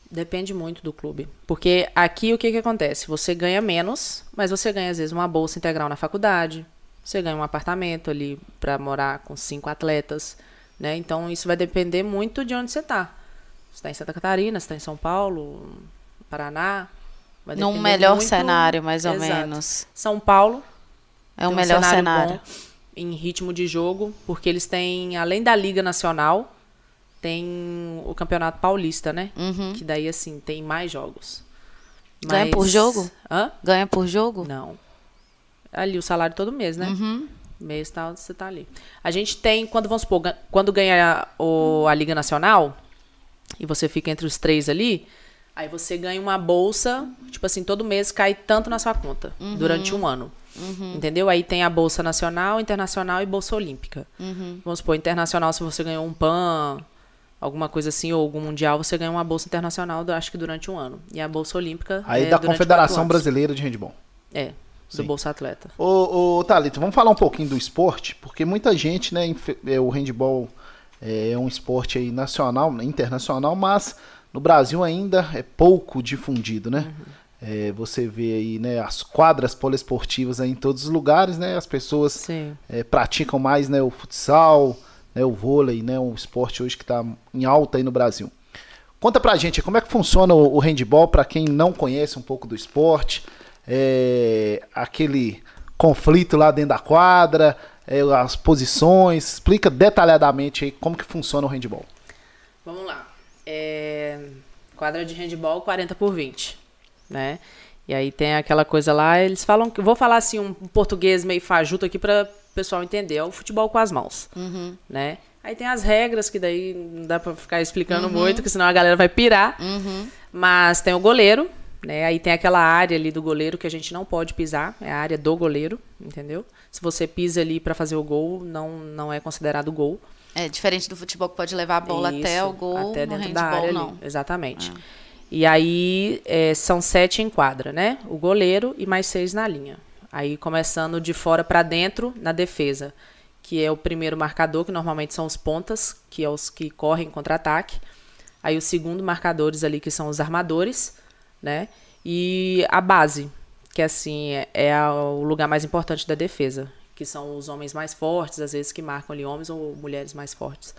Depende muito do clube. Porque aqui o que, que acontece? Você ganha menos, mas você ganha, às vezes, uma bolsa integral na faculdade. Você ganha um apartamento ali para morar com cinco atletas. Né? Então isso vai depender muito de onde você tá. Você está em Santa Catarina, está em São Paulo, Paraná. Vai Num melhor muito- cenário, mais ou Exato. menos. São Paulo É o um melhor cenário. bom em ritmo de jogo, porque eles têm, além da Liga Nacional, tem o Campeonato Paulista, né? Uhum. Que daí, assim, tem mais jogos. Ganha por jogo? Hã? Ganha por jogo? Não. Ali o salário todo mês, né? Uhum. Mês tal, você tá ali. A gente tem, quando vamos supor, quando ganha o, a Liga Nacional, e você fica entre os três ali, aí você ganha uma bolsa, tipo assim, todo mês cai tanto na sua conta, Uhum. durante um ano. Entendeu? Aí tem a Bolsa Nacional, Internacional e Bolsa Olímpica. Uhum. Vamos supor, internacional, se você ganhou um PAN, alguma coisa assim, ou algum mundial, você ganha uma bolsa internacional, acho que durante um ano. E a bolsa olímpica Aí é da Confederação. Brasileira de Handball. É, do. Bolsa Atleta. Ô, ô Thalita, vamos falar um pouquinho do esporte, porque muita gente, né, é, o handball é um esporte aí nacional, né, internacional, mas no Brasil ainda é pouco difundido, né? É, você vê aí, né, as quadras poliesportivas aí em todos os lugares, né? As pessoas é, praticam mais, né, o futsal, né, o vôlei, né, um esporte hoje que está em alta aí no Brasil. Conta pra gente como é que funciona o, o handball para quem não conhece um pouco do esporte, é, aquele conflito lá dentro da quadra, é, as posições, explica detalhadamente aí como que funciona o handball. Vamos lá. É, Quadra de handball 40 por 20, né? E aí tem aquela coisa lá, eles falam que vou falar assim um português meio fajuto aqui para o pessoal entender, é o futebol com as mãos, Uhum. né? Aí tem as regras que daí não dá para ficar explicando muito, que senão a galera vai pirar. Uhum. Mas tem o goleiro, né? Aí tem aquela área ali do goleiro que a gente não pode pisar, é a área do goleiro, entendeu? Se você pisa ali para fazer o gol, não, não é considerado gol. É diferente do futebol que pode levar a bola Isso, até o gol, até dentro da área não. ali. Exatamente. E aí é, são sete em quadra, né? O goleiro e mais seis na linha. Aí começando de fora para dentro na defesa, que é o primeiro marcador, que normalmente são os pontas, que é os que correm em contra-ataque. Aí o segundo marcadores ali, que são os armadores, né? E a base, que assim é, é o lugar mais importante da defesa, que são os homens mais fortes, às vezes que marcam ali homens ou mulheres mais fortes.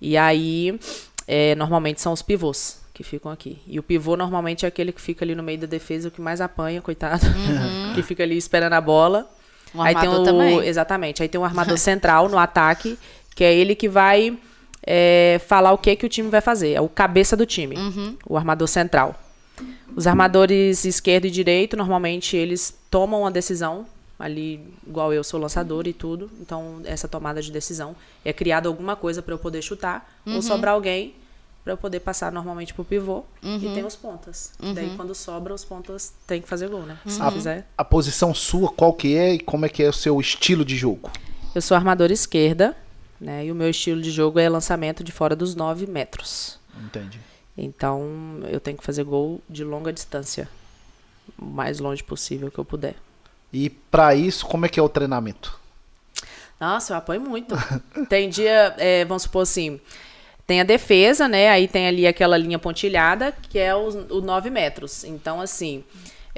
E aí, é, normalmente são os pivôs que ficam aqui. E o pivô normalmente é aquele que fica ali no meio da defesa, o que mais apanha, coitado, (laughs) que fica ali esperando a bola. O aí tem o, também. Exatamente. Aí tem o armador (laughs) central no ataque, que é ele que vai é, falar o que, que o time vai fazer. É o cabeça do time, o armador central. Os armadores esquerdo e direito, normalmente eles tomam a decisão, ali, igual eu sou lançador e tudo. Então, essa tomada de decisão é criada alguma coisa para eu poder chutar, ou sobrar alguém para eu poder passar normalmente pro pivô. E tem os pontas. Daí, quando sobra, os pontas tem que fazer gol, né? Se não fizer. A posição sua, qual que é e como é que é o seu estilo de jogo? Eu sou armadora esquerda, né? E o meu estilo de jogo é lançamento de fora dos 9 metros. Entendi. Então, eu tenho que fazer gol de longa distância. O mais longe possível que eu puder. E pra isso, como é que é o treinamento? Nossa, eu apoio muito. (laughs) tem dia, é, vamos supor assim, tem a defesa, né? Aí tem ali aquela linha pontilhada, que é os- o 9 metros. Então, assim,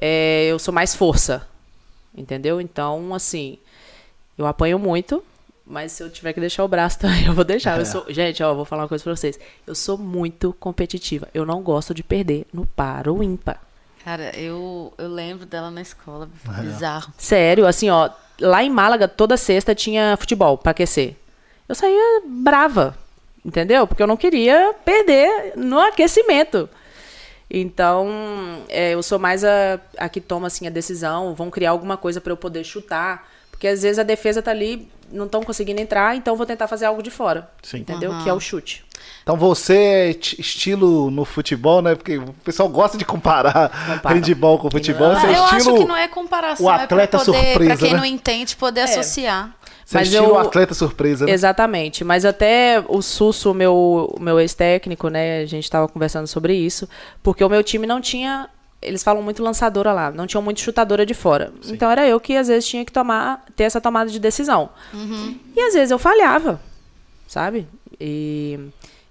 é, eu sou mais força. Entendeu? Então, assim, eu apanho muito. Mas se eu tiver que deixar o braço (laughs) também, eu vou deixar. Eu sou, gente, ó, vou falar uma coisa pra vocês. Eu sou muito competitiva. Eu não gosto de perder no par ou ímpar. Cara, eu, eu lembro dela na escola. Bizarro. Sério, assim, ó, lá em Málaga, toda sexta tinha futebol pra aquecer. Eu saía brava, entendeu? Porque eu não queria perder no aquecimento. Então, é, eu sou mais a, a que toma assim, a decisão, vão criar alguma coisa pra eu poder chutar. Porque às vezes a defesa tá ali, não estão conseguindo entrar, então eu vou tentar fazer algo de fora. Sim. Entendeu? Que é o chute. Então você é estilo no futebol, né? Porque o pessoal gosta de comparar Compara. (laughs) handball com futebol. Você é eu estilo, acho que não é comparação, o é pra atleta poder, surpresa, pra quem né? não entende, poder associar. você é Mas estilo eu- atleta surpresa, né? Exatamente. Mas até o Susso, o meu, meu ex-técnico, né? A gente estava conversando sobre isso. Porque o meu time não tinha. Eles falam muito lançadora lá, não tinham muito chutadora de fora. Então era eu que às vezes tinha que tomar, ter essa tomada de decisão. E às vezes eu falhava, sabe? E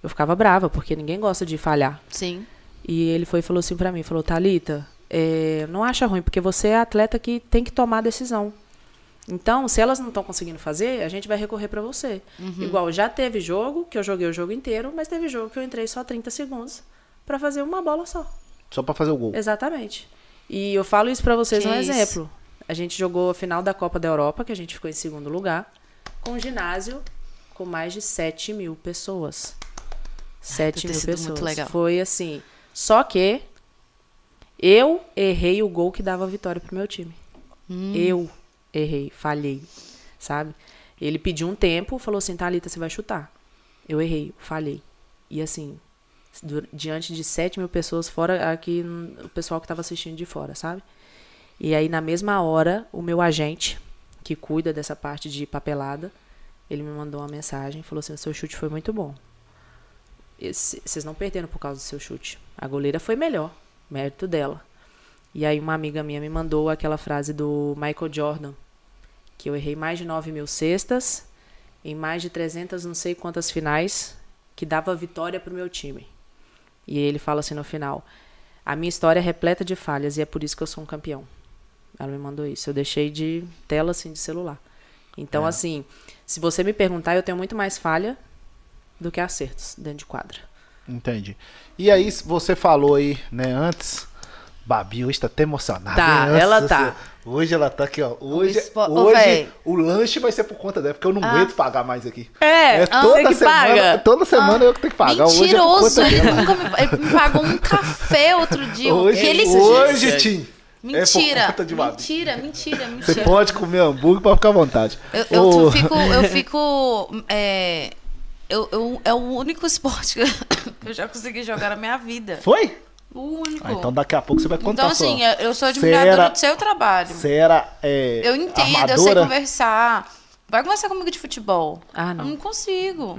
eu ficava brava, porque ninguém gosta de falhar. Sim. E ele foi e falou assim pra mim, falou, Thalita, é, não acha ruim, porque você é atleta que tem que tomar a decisão. Então, se elas não estão conseguindo fazer, a gente vai recorrer pra você. Igual, já teve jogo que eu joguei o jogo inteiro, mas teve jogo que eu entrei só 30 segundos pra fazer uma bola só. Só pra fazer o gol. Exatamente. E eu falo isso pra vocês Que um isso. exemplo. A gente jogou a final da Copa da Europa, que a gente ficou em segundo lugar, com um ginásio com mais de 7 mil pessoas. 7 ter mil pessoas. muito legal. Foi assim. Só que eu errei o gol que dava a vitória pro meu time. Hum. Eu errei, falhei, sabe? Ele pediu um tempo, falou assim, Thalita, você vai chutar. Eu errei, falhei. E assim, diante de 7 mil pessoas, fora aqui o pessoal que estava assistindo de fora, sabe? E aí, na mesma hora, o meu agente, que cuida dessa parte de papelada, ele me mandou uma mensagem, falou assim, seu chute foi muito bom. Vocês não perderam por causa do seu chute. A goleira foi melhor, mérito dela. E aí uma amiga minha me mandou aquela frase do Michael Jordan, que eu errei mais de 9 mil cestas, em mais de 300 não sei quantas finais, que dava vitória pro meu time. E ele fala assim no final, a minha história é repleta de falhas e é por isso que eu sou um campeão. Ela me mandou isso. Eu deixei de tela assim de celular. Então, assim, se você me perguntar, eu tenho muito mais falha do que acertos dentro de quadra. Entendi. E aí, você falou aí, né, antes. Babi hoje tá até emocionada. Tá? Nossa ela tá. Hoje ela tá aqui, ó. Hoje, espo- hoje o lanche vai ser por conta dela, porque eu não Ah. aguento pagar mais aqui. É, toda você que semana, paga. Toda semana eu que tenho que pagar. Hoje é Mentiroso. Ele nunca me, ele me pagou um café outro dia. Hoje, ele hoje Tim. Mentira. É conta de Babi. mentira, mentira, Você mentira. pode comer hambúrguer pra ficar à vontade. Eu, eu Ô, fico. Eu fico. É, eu, eu- é o único esporte que eu (coughs) já consegui jogar na minha vida. Foi? O único. Ah, então daqui a pouco você vai contar Então, assim, eu- eu sou admiradora era- do seu trabalho. Você era é, Eu entendo, eu sei armadora? conversar. Vai conversar comigo de futebol. Ah, não. Eu não consigo.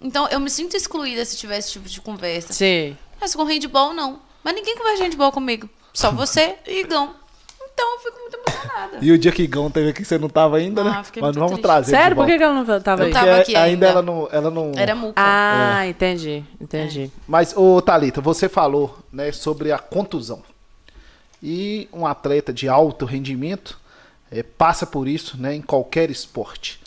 Então, eu me sinto excluída se tiver esse tipo de conversa. Sim. Mas com handball, não. Mas ninguém conversa de handball comigo. Só (laughs) você e Igão. Então, eu fico muito emocionada. E o dia que Igão teve aqui, você não tava ainda, né? Ah, fiquei Mas muito vamos triste. trazer. Sério? Por que, que ela não tava Eu aí? tava aqui ainda, ainda. ela não. Ela não... Era muca. Ah, entendi, entendi. Mas, ô Thalita, você falou né, sobre a contusão. E um atleta de alto rendimento eh, passa por isso né, em qualquer esporte.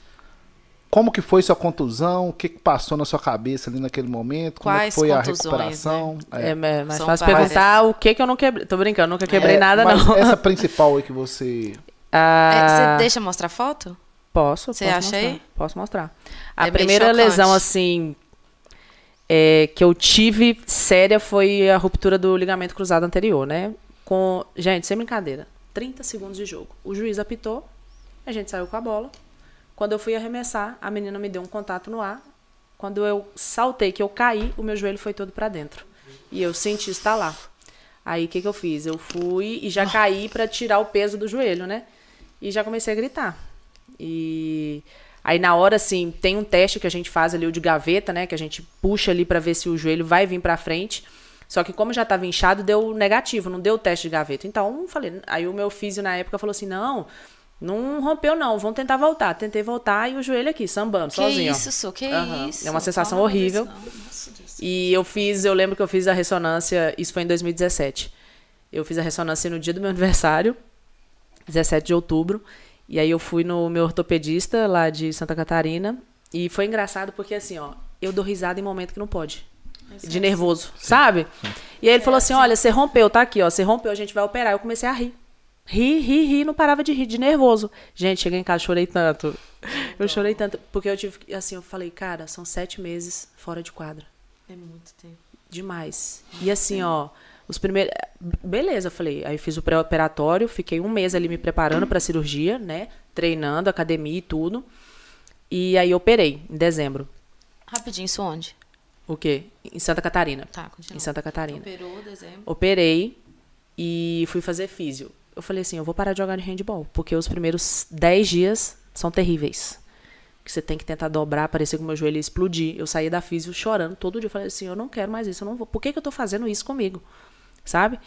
Como que foi sua contusão? O que, que passou na sua cabeça ali naquele momento? Como é Quais foi a contusões, recuperação? É, É. é mais São fácil várias. perguntar o que que eu não quebrei. Tô brincando, nunca quebrei É, nada, mas não. Essa (laughs) principal aí que você. Ah, É, você deixa eu mostrar foto? Posso, Você posso acha mostrar. aí? Posso mostrar. A É primeira lesão, assim, é, que eu tive séria foi a ruptura do ligamento cruzado anterior, né? Com, gente, sem brincadeira, 30 segundos de jogo. O juiz apitou, a gente saiu com a bola. Quando eu fui arremessar, a menina me deu um contato no ar. Quando eu saltei, que eu caí, o meu joelho foi todo pra dentro. E eu senti estalar. Aí o que, que eu fiz? Eu fui e já caí pra tirar o peso do joelho, né? E já comecei a gritar. E aí na hora assim, tem um teste que a gente faz ali o de gaveta, né, que a gente puxa ali pra ver se o joelho vai vir pra frente. Só que como já tava inchado, deu negativo, não deu o teste de gaveta. Então, falei, aí o meu físio na época falou assim: "Não, não rompeu não, vamos tentar voltar". Tentei voltar e o joelho aqui sambando Que sozinho. isso, Su, que Aham. isso. É uma sensação Fala horrível. E eu fiz, eu lembro que eu fiz a ressonância, isso foi em 2017. Eu fiz a ressonância no dia do meu aniversário, 17 de outubro. E aí eu fui no meu ortopedista lá de Santa Catarina. E foi engraçado porque assim, ó, eu dou risada em momento que não pode. De nervoso, sabe? E aí ele falou assim: olha, você rompeu, tá aqui, ó. Você rompeu, a gente vai operar. Eu comecei a rir. Ri, ri, ri, não parava de rir, de nervoso. Gente, cheguei em casa, chorei tanto. Eu chorei tanto, porque eu tive, que- assim, eu falei, cara, são sete meses fora de quadra. É muito tempo. Demais. E assim, ó, os primeiros. Beleza, eu falei. Aí eu fiz o pré-operatório, fiquei um mês ali me preparando pra cirurgia, né? Treinando, academia e tudo. E aí operei, em dezembro. Rapidinho, isso onde? O quê? Em Santa Catarina. Tá, continua. Em Santa Catarina. Operou dezembro. Operei e fui fazer físio. Eu falei assim, eu vou parar de jogar de handball, porque os primeiros 10 dias são terríveis. Que você tem que tentar dobrar, parecer que o meu joelho ia explodir. Eu saí da físio chorando todo dia. Eu falei assim, eu não quero mais isso, eu não vou. Por que, que eu tô fazendo isso comigo? Sabe?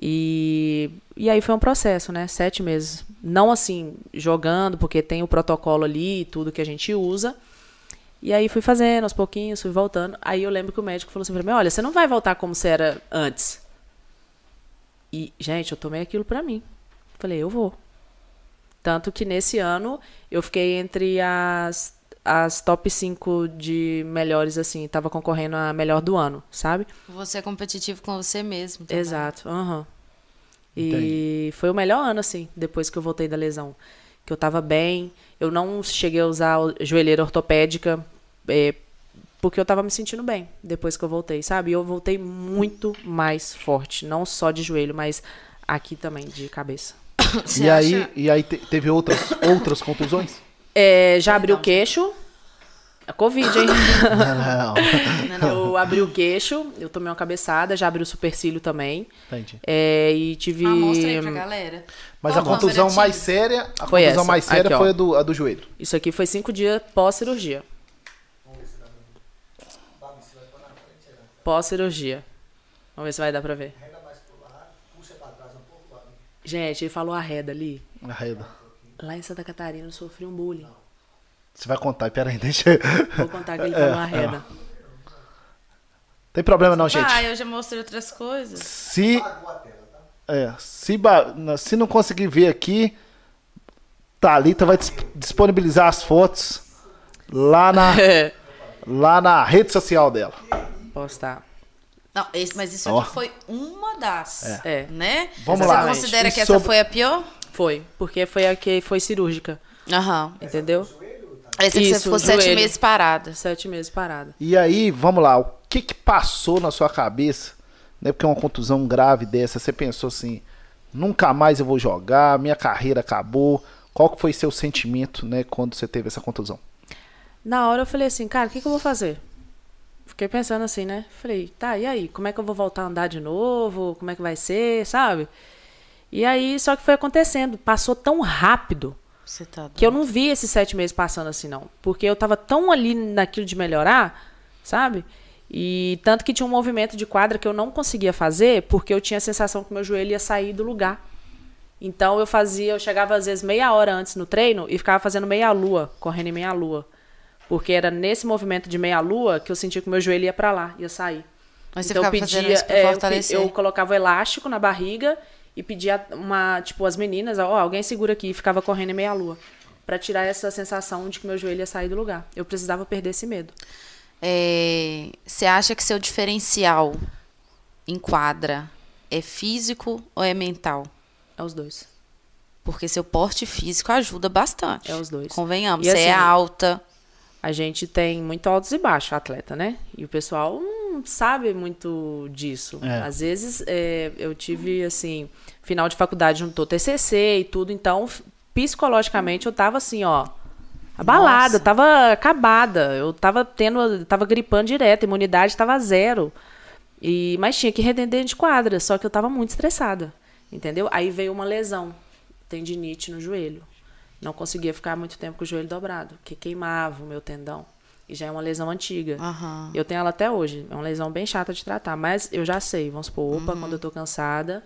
E, e aí foi um processo, né? Sete meses. Não assim, jogando, porque tem o protocolo ali e tudo que a gente usa. E aí fui fazendo aos pouquinhos, fui voltando. Aí eu lembro que o médico falou assim pra mim: olha, você não vai voltar como você era antes. E, gente, eu tomei aquilo pra mim. Falei, eu vou. Tanto que nesse ano eu fiquei entre as, as top 5 de melhores, assim, tava concorrendo a melhor do ano, sabe? Você é competitivo com você mesmo. também. Exato, aham. E Entendi. foi o melhor ano, assim, depois que eu voltei da lesão. Que eu tava bem, eu não cheguei a usar joelheira ortopédica, é, porque eu tava me sentindo bem depois que eu voltei, sabe? E eu voltei muito mais forte, não só de joelho, mas aqui também, de cabeça. (coughs) Você e, acha- aí, e aí te- teve outras, outras contusões? É, já abri o queixo. A Covid, hein? Não, não. (laughs) Eu abri o queixo, eu tomei uma cabeçada, já abri o supercílio também. Entendi. É, e tive. Ah, mostra aí pra galera. Mas a contusão mais séria, a Foi contusão essa. mais séria Aqui, foi a do, a do joelho. Isso aqui foi cinco dias pós-cirurgia. Pós-cirurgia. Vamos ver se vai dar pra ver. Gente, ele falou arreda ali. Arreda. Lá em Santa Catarina eu sofri um bullying. Você vai contar, peraí, deixa eu... Vou contar que ele (laughs) É, falou arreda. Tem problema não, gente. Ah, eu já mostrei outras coisas. Se. É, se, ba- se não conseguir ver aqui, Thalita vai dis- disponibilizar as fotos lá na, (laughs) lá na rede social dela. Postar. Não, esse, mas isso aqui foi uma das. É. Né? Vamos Você lá. considera E que essa sobre- foi a pior? Foi, porque foi a que foi cirúrgica. Aham. Entendeu? Essa que você ficou sete joelho. meses parada. Sete meses parada. E aí, vamos lá, o que que passou na sua cabeça? Né, porque uma contusão grave dessa, você pensou assim, nunca mais eu vou jogar, minha carreira acabou. Qual que foi seu sentimento, né, quando você teve essa contusão? Na hora eu falei assim, cara, o que, que eu vou fazer? Fiquei pensando assim, né? Falei, tá, e aí? Como é que eu vou voltar a andar de novo? Como é que vai ser, sabe? E aí, só que foi acontecendo. Passou tão rápido tá que eu não vi esses sete meses passando assim, não. Porque eu tava tão ali naquilo de melhorar, sabe? E tanto que tinha um movimento de quadra que eu não conseguia fazer porque eu tinha a sensação que meu joelho ia sair do lugar. Então eu fazia, eu chegava às vezes meia hora antes no treino e ficava fazendo meia lua, correndo em meia lua. Porque era nesse movimento de meia lua que eu sentia que meu joelho ia pra lá, ia sair. Mas você então eu pedia, é, eu eu, colocava o elástico na barriga e pedia uma, tipo, as meninas, ó, alguém segura aqui, e ficava correndo em meia lua. Pra tirar essa sensação de que meu joelho ia sair do lugar. Eu precisava perder esse medo. É, Você acha que seu diferencial em quadra é físico ou é mental? É os dois. Porque seu porte físico ajuda bastante. É os dois. Convenhamos, você é assim, alta. A gente tem muito altos e baixos, atleta, né? E o pessoal não sabe muito disso. É. Às vezes, é, eu tive, assim, final de faculdade, juntou TCC e tudo, então, psicologicamente, eu tava assim, ó, abalada, Nossa. tava acabada. Eu tava tendo, tava gripando direto, a imunidade tava zero. E, mas tinha que render dentro de quadra, só que eu tava muito estressada, entendeu? Aí veio uma lesão, tendinite no joelho. Não conseguia ficar muito tempo com o joelho dobrado, porque queimava o meu tendão. E já é uma lesão antiga. Aham. Eu tenho ela até hoje. É uma lesão bem chata de tratar, mas eu já sei. Vamos supor, opa, Uhum. quando eu tô cansada,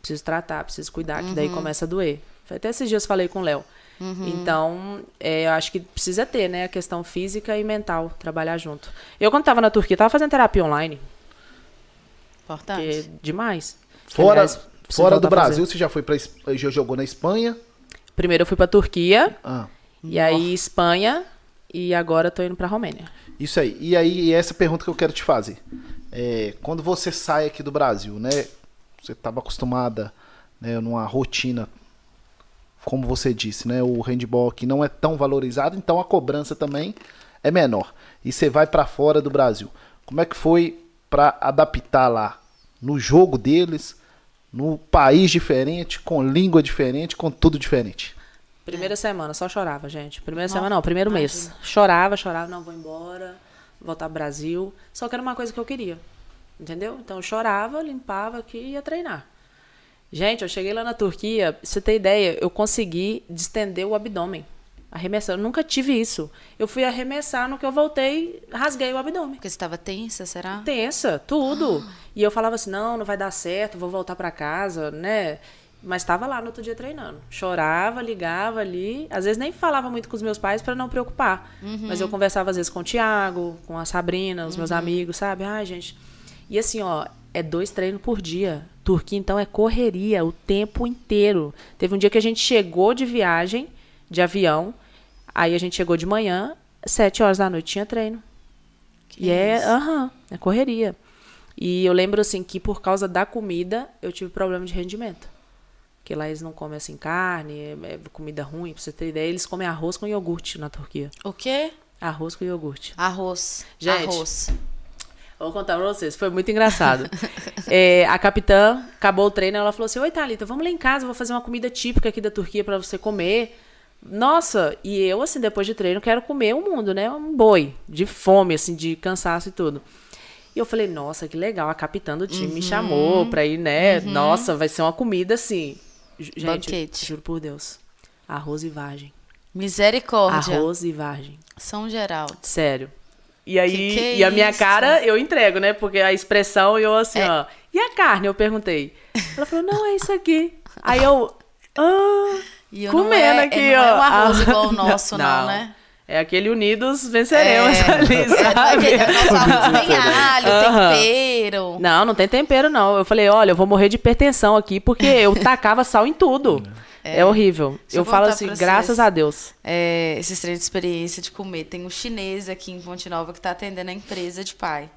preciso tratar, preciso cuidar, que daí começa a doer. Até esses dias eu falei com o Léo. Uhum. Então, é, eu acho que precisa ter, né, a questão física e mental, trabalhar junto. Eu, quando tava na Turquia, tava fazendo terapia online, Importante. porque demais. Fora, Aliás, fora do. Brasil, você já foi para já jogou na Espanha? Primeiro eu fui pra Turquia, Ah, e aí Espanha, e agora tô indo pra Romênia. isso aí. E aí, e essa pergunta que eu quero te fazer. É, quando você sai aqui do Brasil, né? Você estava acostumada, né, numa rotina, como você disse, né? O handball aqui não é tão valorizado, então a cobrança também é menor. E você vai para fora do Brasil. Como é que foi para adaptar lá no jogo deles, no país diferente, com língua diferente, com tudo diferente? Primeira semana, só chorava, gente. Primeira semana não, primeiro mês. Chorava, chorava, não, vou embora, voltar pro Brasil. Só que era uma coisa que eu queria. Entendeu? Então eu chorava, limpava aqui e ia treinar. Gente, eu cheguei lá na Turquia, pra você ter ideia, eu consegui distender o abdômen. Arremessando. Nunca tive isso. Eu fui arremessar no que eu voltei, rasguei o abdômen. Porque você estava tensa, será? Tensa, tudo. E eu falava assim: não, não vai dar certo, vou voltar pra casa, né? Mas estava lá no outro dia treinando. Chorava, ligava ali. Às vezes nem falava muito com os meus pais para não preocupar. Mas eu conversava às vezes com o Tiago, com a Sabrina, os meus amigos, sabe? Ai, gente. E assim, ó, é dois treinos por dia. Turquia, então, é correria o tempo inteiro. Teve um dia que a gente chegou de viagem, de avião. Aí a gente chegou de manhã, sete horas da noite tinha treino. Que e é, aham, é correria. E eu lembro assim que por causa da comida eu tive problema de rendimento. Porque lá eles não comem assim carne, é, é comida ruim, pra você ter ideia, eles comem arroz com iogurte na Turquia. O quê? Arroz com iogurte. Arroz. Gente. Arroz. Vou contar pra vocês, foi muito engraçado. (laughs) É, a capitã acabou o treino, ela falou assim: Oi, Thalita, vamos lá em casa, vou fazer uma comida típica aqui da Turquia pra você comer. Nossa, e eu, assim, depois de treino, quero comer o mundo, né? Um boi, de fome, assim, de cansaço e tudo. E eu falei, nossa, que legal, a capitã do time me chamou pra ir, né? Nossa, vai ser uma comida assim. Gente, Banquete. juro por Deus. Arroz e vagem. Misericórdia. Arroz e vagem. São Geraldo. Sério. E aí, Que que é e a minha isso? cara, eu entrego, né? Porque a expressão, eu assim, É. ó. E a carne? Eu perguntei. Ela falou, não, é isso aqui. Aí eu. Ah, E eu comendo não é, aqui, é, não ó. é um arroz Ah, igual o (laughs) nosso, não, né? É aquele unidos venceremos É, ali, é, (laughs) não é sabe? arroz tem alho, Aham. tempero. Não, não tem tempero, não. Eu falei, olha, eu vou morrer de hipertensão aqui, porque eu (laughs) tacava sal em tudo. É, horrível. Deixa eu eu falo assim, graças vocês. a Deus. É, esses treinos de experiência de comer. Tem um chinês aqui em Ponte Nova que tá atendendo a empresa de pai.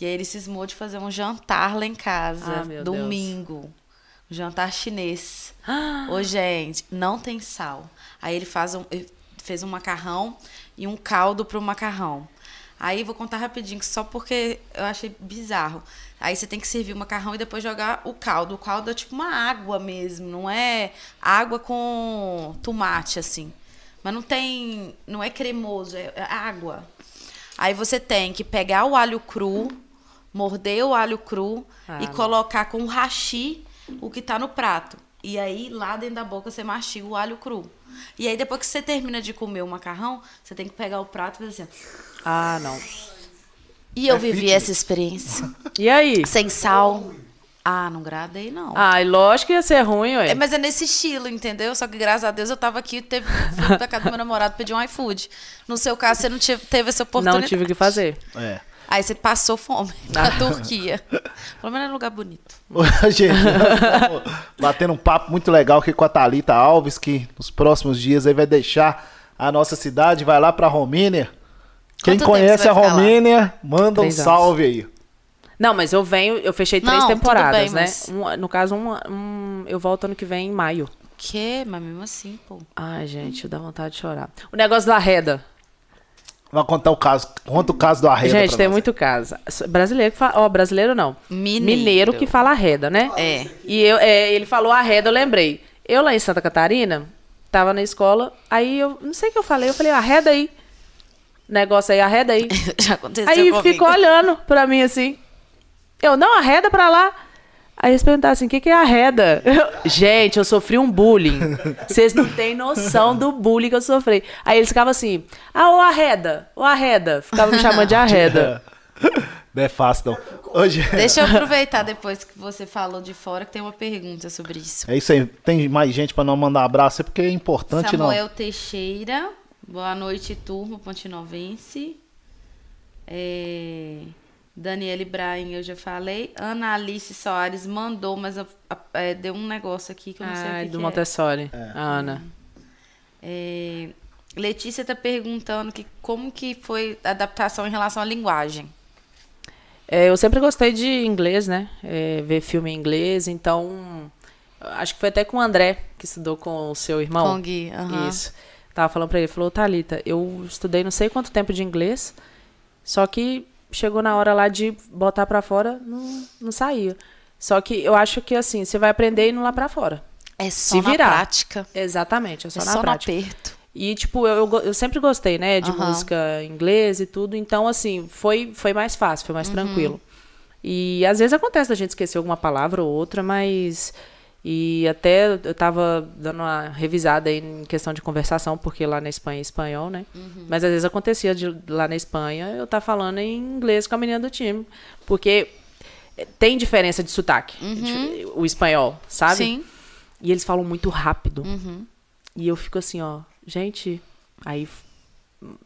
E aí ele cismou de fazer um jantar lá em casa, Ah, meu Deus. Jantar chinês. Ô, gente, não tem sal. Aí ele faz um, ele fez um macarrão e um caldo pro macarrão. Aí vou contar rapidinho, só porque eu achei bizarro. Aí você tem que servir o macarrão e depois jogar o caldo. O caldo é tipo uma água mesmo, não é água com tomate assim. Mas não tem, não é cremoso, é, é água. Aí você tem que pegar o alho cru, morder o alho cru Ah, e colocar com o hashi o que tá no prato. E aí, lá dentro da boca, você mastiga o alho cru. E aí, depois que você termina de comer o macarrão, você tem que pegar o prato e fazer assim. Ah, não. E eu É vivi fitness. essa experiência. E aí? Sem sal. Ah, não gradei, não. Ai, lógico que ia ser ruim, ué. É, mas é nesse estilo, entendeu? Só que graças a Deus eu tava aqui, teve fui pra casa do meu namorado pedir um iFood. No seu caso, você não tive- teve essa oportunidade. Não tive o que fazer. É. Aí você passou fome (laughs) na Turquia. Pelo menos é um lugar bonito. (laughs) Gente, estamos batendo um papo muito legal aqui com a Thalita Alves, que nos próximos dias aí vai deixar a nossa cidade, vai lá pra Romênia. Quem Quanto conhece a? Romênia, manda um Três anos. salve aí. Não, mas eu venho, eu fechei três Não, temporadas, bem, né? mas- Um- no caso, um, um- eu volto ano que vem em maio. Que? Mas mesmo assim, pô. Ai, gente, dá vontade de chorar. O negócio da reda. Vai contar o caso. Conta o caso do Arreda. gente, tem nós. muito caso. Brasileiro que fala. Ó, brasileiro não. Mineiro. que fala reda, né? É. E eu, é, ele falou arreda, eu lembrei. Eu lá em Santa Catarina, tava na escola, aí eu não sei o que eu falei, eu falei, arreda aí. Negócio aí, arreda aí. (laughs) Já aconteceu Aí comigo. ficou olhando pra mim assim. Eu, não, arreda pra lá. Aí eles perguntaram assim, o que, que é arreda? Eu, Gente, eu sofri um bullying. Vocês não têm noção do bullying que eu sofri. Aí eles ficavam assim, ah, o arreda, o arreda. Ficavam me chamando de arreda. (laughs) Não é fácil, não. Hoje, Deixa eu aproveitar depois que você falou de fora, que tem uma pergunta sobre isso. é isso aí. Tem mais gente pra não mandar abraço, é porque é importante, Samuel não. Teixeira, boa noite, turma Pontinovense. É... Daniele Brain, eu já falei. Ana Alice Soares mandou, mas a- a- é, deu um negócio aqui que eu não sei o que do que é. Montessori. A Ana. É, Letícia está perguntando que como que foi a adaptação em relação à linguagem. É, eu sempre gostei de inglês, né? É, ver filme em inglês, então. Acho que foi até com o André, que estudou com o seu irmão. Com o Gui. Isso. Tava falando pra ele, falou, Thalita, eu estudei não sei quanto tempo de inglês, só que chegou na hora lá de botar pra fora, não, não saía. Só que eu acho que assim, você vai aprender indo lá pra fora. É só Se na virar. prática. Exatamente, é só é na só no prática. aperto. E, tipo, eu, eu, sempre gostei, né, de Aham. música em inglês e tudo. Então, assim, foi, foi mais fácil, foi mais Uhum. tranquilo. E às vezes acontece da gente esquecer alguma palavra ou outra, mas. E até eu tava dando uma revisada aí em questão de conversação, porque lá na Espanha é espanhol, né? Uhum. Mas às vezes acontecia de lá na Espanha eu estar falando em inglês com a menina do time. Porque eh, tem diferença de sotaque, dif- o espanhol, sabe? Sim. E eles falam muito rápido. Uhum. E eu fico assim, ó, gente, aí.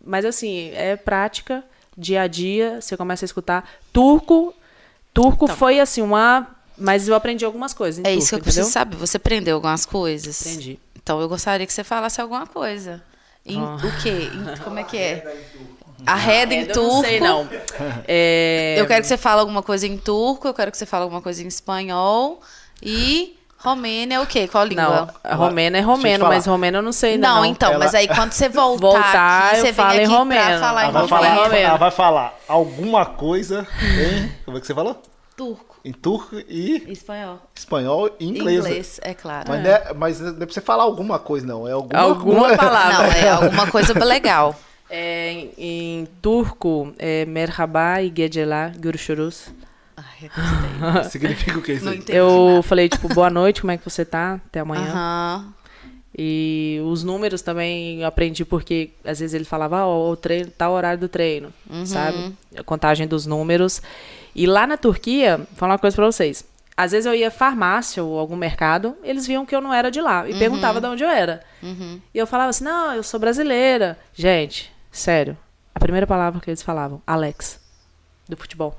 Mas assim, é prática, dia a dia, você começa a escutar. Turco, turco foi assim, uma. Mas eu aprendi algumas coisas. Em Então. É turco, isso que eu preciso saber. Você aprendeu algumas coisas? Entendi. Então eu gostaria que você falasse alguma coisa. Em, Ah. O quê? Em- (laughs) como é que é? Arreda em Eu turco. não sei, não. É, Eu quero que você fale alguma coisa em turco, eu quero que você fale alguma coisa em espanhol. E romênia é o quê? Qual língua? Não, a romeno é romeno, falar. mas romeno eu não sei, ainda Não, não. então, Ela- mas aí quando você voltar, Voltar, aqui, você falo vem em aqui pra romeno. falar Ela em vai, falar, romeno. romeno. ela vai falar alguma coisa em. Como é que você falou? Turco, Em turco e espanhol. espanhol e inglês. né? Inglês, é claro. Mas, não é, mas não é pra você falar alguma coisa, não. É alguma, Alguma palavra. Não, é alguma coisa legal. (laughs) É, em, em turco, é merhaba e gecela görüşürüz. Ai, eu gostei. (laughs) Significa o que isso Não entendi Eu nada. falei, tipo, boa noite, como é que você tá? Até amanhã. Aham. E os números também eu aprendi porque às vezes ele falava, ó, o treino, tá o horário do treino, sabe? A contagem dos números. E lá na Turquia, vou falar uma coisa pra vocês. Às vezes eu ia à farmácia ou algum mercado, eles viam que eu não era de lá e perguntavam de onde eu era. Uhum. E eu falava assim: "Não, eu sou brasileira". Gente, sério. A primeira palavra que eles falavam, Alex, do futebol.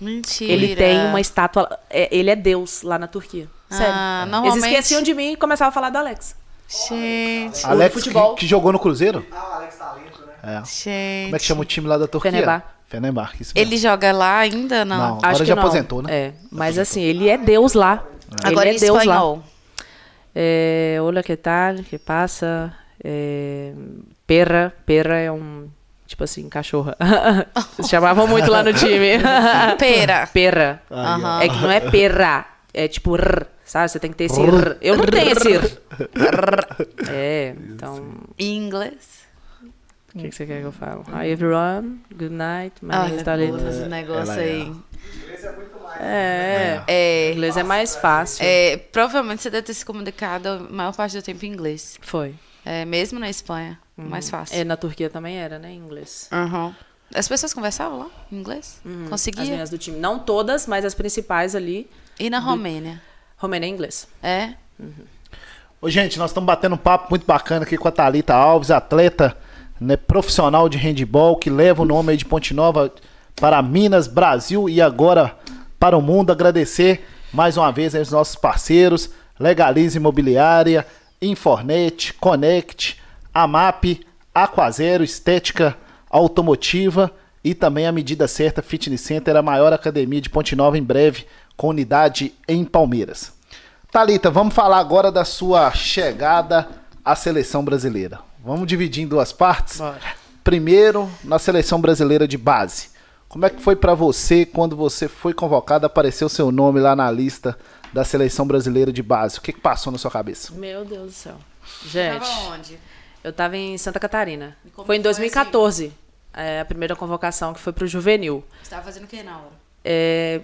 Mentira. Ele tem uma estátua, é- ele é Deus lá na Turquia. Sério. Ah, Eles normalmente- esqueciam de mim e começavam a falar do Alex. Gente, Alex, futebol. Que, que jogou no Cruzeiro? Ah, o Alex Talento, né? É. gente. Como é que chama o time lá da Turquia? Fenerbahçe. Fenerbahçe, isso mesmo. Ele joga lá ainda? Não. Não. Agora já aposentou, né? É, mas assim, ele é Deus lá. Agora ele é Deus lá. espanhol. É, olha que tal, que passa. É, perra, perra é um tipo assim, cachorra. (laughs) Chamavam muito lá no time. (laughs) Pera. Aham. É que não é perra, é tipo r, sabe? Você tem que ter esse r. Eu não tenho esse r. (laughs) É, então Em inglês. O que, que você quer que eu fale? Hi everyone, good night, my name is Olha, Thalita. esse negócio é- aí. É, É, inglês é mais fácil. é, provavelmente você deve ter se comunicado a maior parte do tempo em inglês. Foi. É, mesmo na Espanha, mais fácil. É, na Turquia também era, né, em inglês. Aham. As pessoas conversavam lá em inglês? As Conseguia? meninas do time. Não todas, mas as principais ali. E na Romênia? Romênia é inglês. É? Ô, gente, nós estamos batendo um papo muito bacana aqui com a Thalita Alves, atleta né, profissional de handball, que leva o nome aí de Ponte Nova para Minas, Brasil e agora para o mundo. Agradecer mais uma vez aos nossos parceiros, Legalize Imobiliária, Infornet, Connect, AMAP, Aquazero, Estética Automotiva e também a Medida Certa Fitness Center, a maior academia de Ponte Nova em breve, com unidade em Palmeiras. Talita, vamos falar agora da sua chegada à seleção brasileira. Vamos dividir em duas partes. Bora. Primeiro, na seleção brasileira de base. Como é que foi pra você quando você foi convocado, apareceu seu nome lá na lista da seleção brasileira de base? O que, que passou na sua cabeça? Meu Deus do céu. Gente, Tava onde? eu tava em Santa Catarina. E Foi em foi, 2014. é, a primeira convocação que foi pro juvenil. Você tava fazendo o que na hora? É,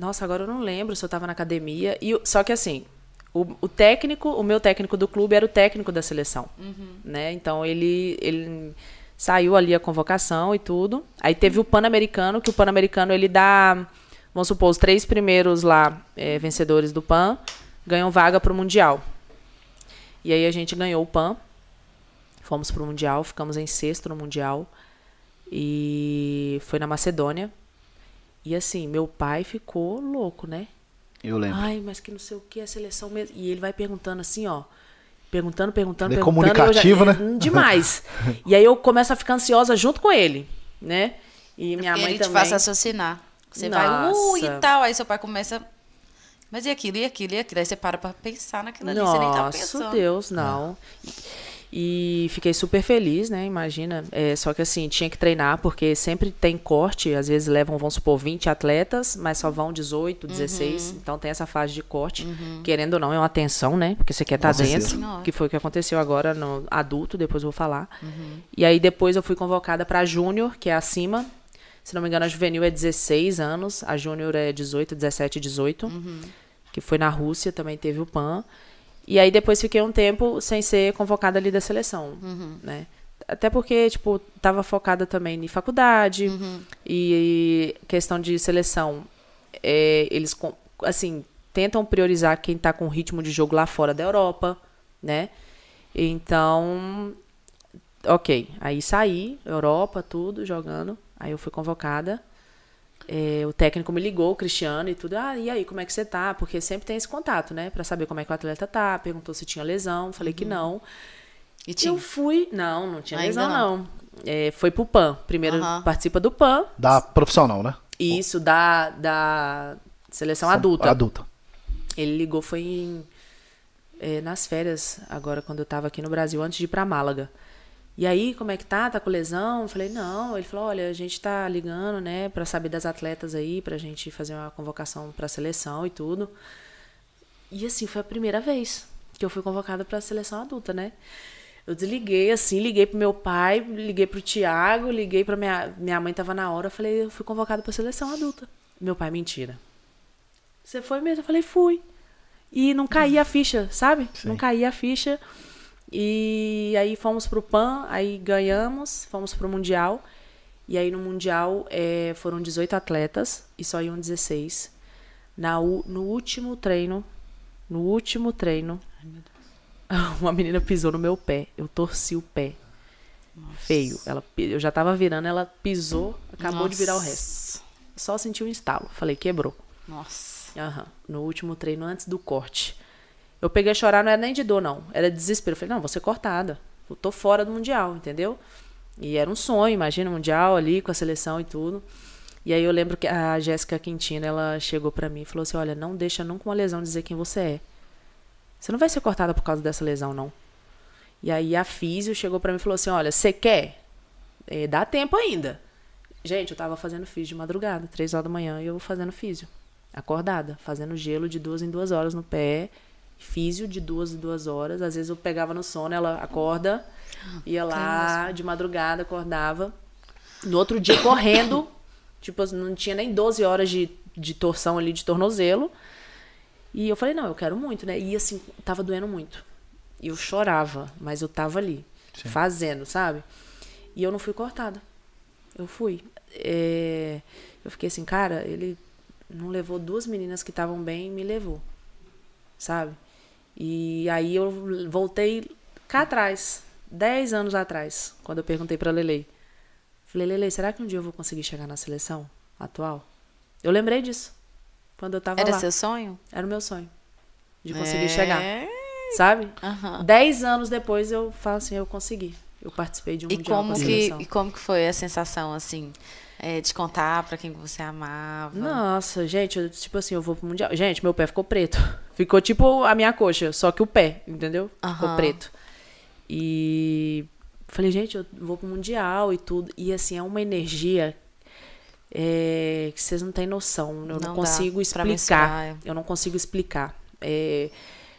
Nossa, agora eu não lembro se eu tava na academia. E, o- só que assim, o, o técnico, o meu técnico do clube era o técnico da seleção. Né? Então ele, ele saiu ali a convocação e tudo. Aí teve o Pan-Americano, que o Pan-Americano ele dá, vamos supor, os três primeiros lá, é, vencedores do Pan, ganham vaga pro Mundial. E aí a gente ganhou o Pan. Fomos pro Mundial, ficamos em sexto no Mundial. E foi na Macedônia. E assim, meu pai ficou louco, né? Eu lembro. Ai, mas que não sei o que, a seleção mesmo. E ele vai perguntando assim, ó. Perguntando, perguntando, Ele é perguntando. comunicativo, eu né? Hum, Demais. (laughs) e aí eu começo a ficar ansiosa junto com ele, né? E minha Porque mãe ele te também. faz raciocinar. Você vai, uh, e Nossa. tal. Aí seu pai começa. Mas e aquilo, e aquilo, e aquilo? Aí você para pra pensar naquilo ali. Você nem tá Nossa, pensando. Deus, não. E fiquei super feliz, né? Imagina. É, só que assim, tinha que treinar, porque sempre tem corte. Às vezes levam, vamos supor, 20 atletas, mas só vão 18, 16. Então tem essa fase de corte. Querendo ou não, é uma tensão, né? Porque você quer estar certeza. dentro. Senhora. Que foi o que aconteceu agora no adulto, depois eu vou falar. E aí depois eu fui convocada para Júnior, que é acima. Se não me engano, a juvenil é 16 anos, a júnior é 18, 17, 18. Que foi na Rússia, também teve o PAN. E aí depois fiquei um tempo sem ser convocada ali da seleção, né? Até porque, tipo, tava focada também em faculdade e, questão de seleção, é, eles, assim, tentam priorizar quem tá com ritmo de jogo lá fora da Europa, né? Então, ok. Aí saí, Europa, tudo, jogando. Aí eu fui convocada. É, o técnico me ligou, o Cristiano e tudo. Ah, e aí, como é que você tá? Porque sempre tem esse contato, né? Pra saber como é que o atleta tá. Perguntou se tinha lesão. Falei que não. E tinha. Eu fui. Não, não tinha Ainda lesão, não. não. É, foi pro PAN. Primeiro Aham. participa do PAN. Da profissional, né? E isso da, da seleção adulta. Adulta. Ele ligou, foi em, é, nas férias, agora, quando eu tava aqui no Brasil, antes de ir pra Málaga. E aí, como é que tá? Tá com lesão? Eu falei, não. Ele falou, olha, a gente tá ligando, né, pra saber das atletas aí, pra gente fazer uma convocação pra seleção e tudo. E assim, foi a primeira vez que eu fui convocada pra seleção adulta, né? Eu desliguei, assim, liguei pro meu pai, liguei pro Tiago, liguei pra minha, minha mãe tava na hora, eu falei, eu fui convocada pra seleção adulta. Meu pai, mentira. Você foi mesmo? Eu falei, fui. E não caía a ficha, sabe? Não caía a ficha. E aí fomos pro PAN, aí ganhamos, fomos pro Mundial. E aí no Mundial eh, foram 18 atletas e só iam 16. Na, no último treino, no último treino, (laughs) uma menina pisou no meu pé. Eu torci o pé. Feio. Ela, eu já tava virando, ela pisou, acabou de virar o resto. Só senti um estalo. Falei, quebrou. Nossa. Aham. No último treino, antes do corte. Eu peguei a chorar, não era nem de dor, não. Era de desespero. Eu falei, não, vou ser cortada. Eu tô fora do Mundial, entendeu? E era um sonho, imagina, Mundial ali, com a seleção e tudo. E aí eu lembro que a Jéssica Quintina, ela chegou pra mim e falou assim, olha, não deixa nunca uma lesão dizer quem você é. Você não vai ser cortada por causa dessa lesão, não. E aí a físio chegou pra mim e falou assim, olha, você quer? É, dá tempo ainda. Gente, eu tava fazendo físio de madrugada, três horas da manhã, e eu fazendo físio. Acordada, fazendo gelo de duas em duas horas no pé físio de duas e duas horas. Às vezes eu pegava no sono, ela acorda, ia lá de madrugada, acordava. No outro dia, correndo, (coughs) tipo, não tinha nem 12 horas de, de torção ali de tornozelo. E eu falei, não, eu quero muito, né? E assim, tava doendo muito. E eu chorava, mas eu tava ali, Sim. fazendo, sabe? E eu não fui cortada. Eu fui. É... Eu fiquei assim, cara, ele não levou duas meninas que estavam bem, me levou. Sabe? E aí eu voltei cá atrás, dez anos atrás, quando eu perguntei pra Lele. Falei, Lele, será que um dia eu vou conseguir chegar na seleção atual? Eu lembrei disso. Quando eu tava Era lá. seu sonho? Era o meu sonho. De conseguir é... chegar. Sabe? Uhum. Dez anos depois eu falo assim, eu consegui. Eu participei de um e mundial como que E como que foi a sensação, assim, é, de contar pra quem você amava? Nossa, gente, eu, tipo assim, eu vou pro mundial. Gente, meu pé ficou preto. (laughs) Ficou tipo a minha coxa, só que o pé, entendeu? Uhum. Ficou preto. E falei, gente, eu vou pro mundial e tudo. E assim, é uma energia é, que vocês não têm noção. Eu não, não consigo explicar. Eu não consigo explicar. É,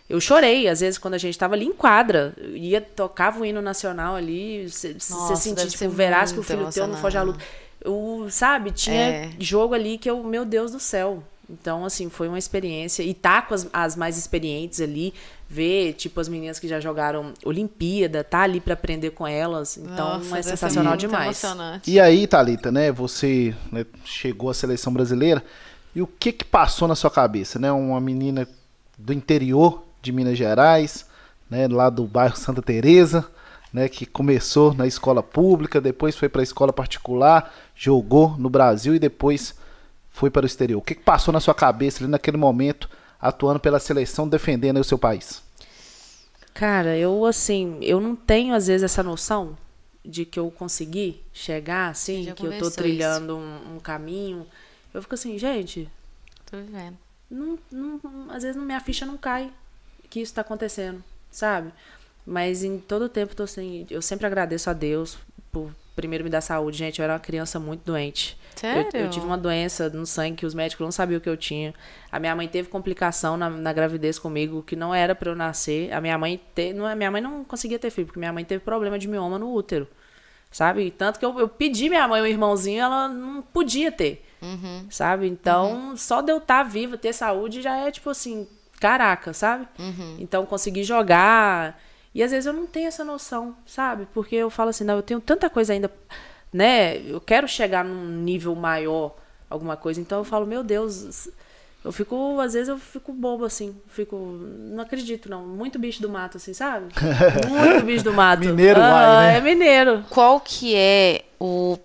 eu chorei, às vezes, quando a gente tava ali em quadra. Ia, tocava o hino nacional ali. Você sentia, tipo, verás que o filho teu não foge à luta. Eu, sabe, tinha é. jogo ali que eu, meu Deus do céu. Então, assim, foi uma experiência. E tá com as, as mais experientes ali, ver, tipo, as meninas que já jogaram Olimpíada, tá ali para aprender com elas. Então, Nossa, é sensacional demais. E aí, Thalita, né, você né, chegou à seleção brasileira, e o que que passou na sua cabeça, né? Uma menina do interior de Minas Gerais, né, lá do bairro Santa Teresa, né, que começou na escola pública, depois foi para a escola particular, jogou no Brasil e depois foi para o exterior. O que, que passou na sua cabeça ali naquele momento, atuando pela seleção, defendendo o seu país? Cara, eu assim, eu não tenho às vezes essa noção de que eu consegui chegar assim, que eu tô trilhando um, um, caminho. Eu fico assim, gente. Tô vivendo. Não, não, às vezes minha ficha não cai que isso está acontecendo, sabe? Mas em todo o tempo tô assim, eu sempre agradeço a Deus por primeiro me dar saúde, gente. Eu era uma criança muito doente. Sério? Eu, eu, tive uma doença no sangue que os médicos não sabiam o que eu tinha. A minha mãe teve complicação na, na gravidez comigo que não era para eu nascer. A minha mãe te, não, a minha mãe não conseguia ter filho porque minha mãe teve problema de mioma no útero, sabe? Tanto que eu, eu pedi minha mãe um irmãozinho, ela não podia ter, uhum. sabe? Então uhum. só de eu estar tá viva, ter saúde já é tipo assim, caraca, sabe? Uhum. Então conseguir jogar e às vezes eu não tenho essa noção, sabe? Porque eu falo assim, não, eu tenho tanta coisa ainda, né? Eu quero chegar num nível maior, alguma coisa. Então eu falo, meu Deus, eu fico, às vezes eu fico bobo assim, fico, não acredito não, muito bicho do mato assim, sabe? (laughs) Muito bicho do mato. mineiro ah, vai, né? É mineiro. Qual que é o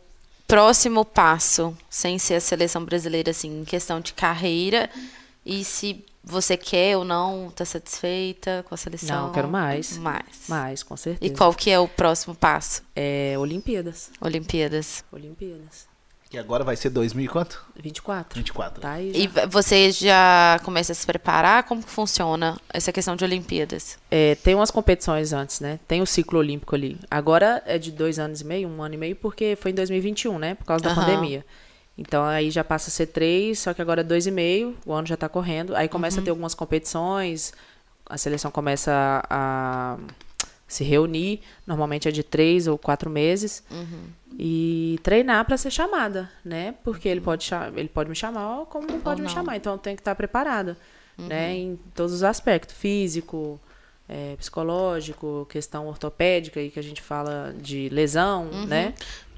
próximo passo, sem ser a seleção brasileira assim, em questão de carreira e se você quer ou não, tá satisfeita com a seleção? Não, quero mais. Mais. Mais, com certeza. E qual que é o próximo passo? É Olimpíadas. Olimpíadas. Olimpíadas. E agora vai ser 2000 e quanto? 24. 24. Tá aí já. E você já começa a se preparar? Como que funciona essa questão de Olimpíadas? É, tem umas competições antes, né? Tem o ciclo olímpico ali. Agora é de dois anos e meio, um ano e meio, porque foi em 2021, né? Por causa da uhum. pandemia. Então aí já passa a ser três, só que agora é dois e meio, o ano já está correndo. Aí começa uhum. a ter algumas competições, a seleção começa a, se reunir, normalmente é de três ou quatro meses, uhum. e treinar para ser chamada, né? Porque ele pode, ele pode me chamar como não pode me chamar, então eu tenho que estar preparada, uhum. né? Em todos os aspectos, físico, é, psicológico, questão ortopédica, aí que a gente fala de lesão, uhum. né?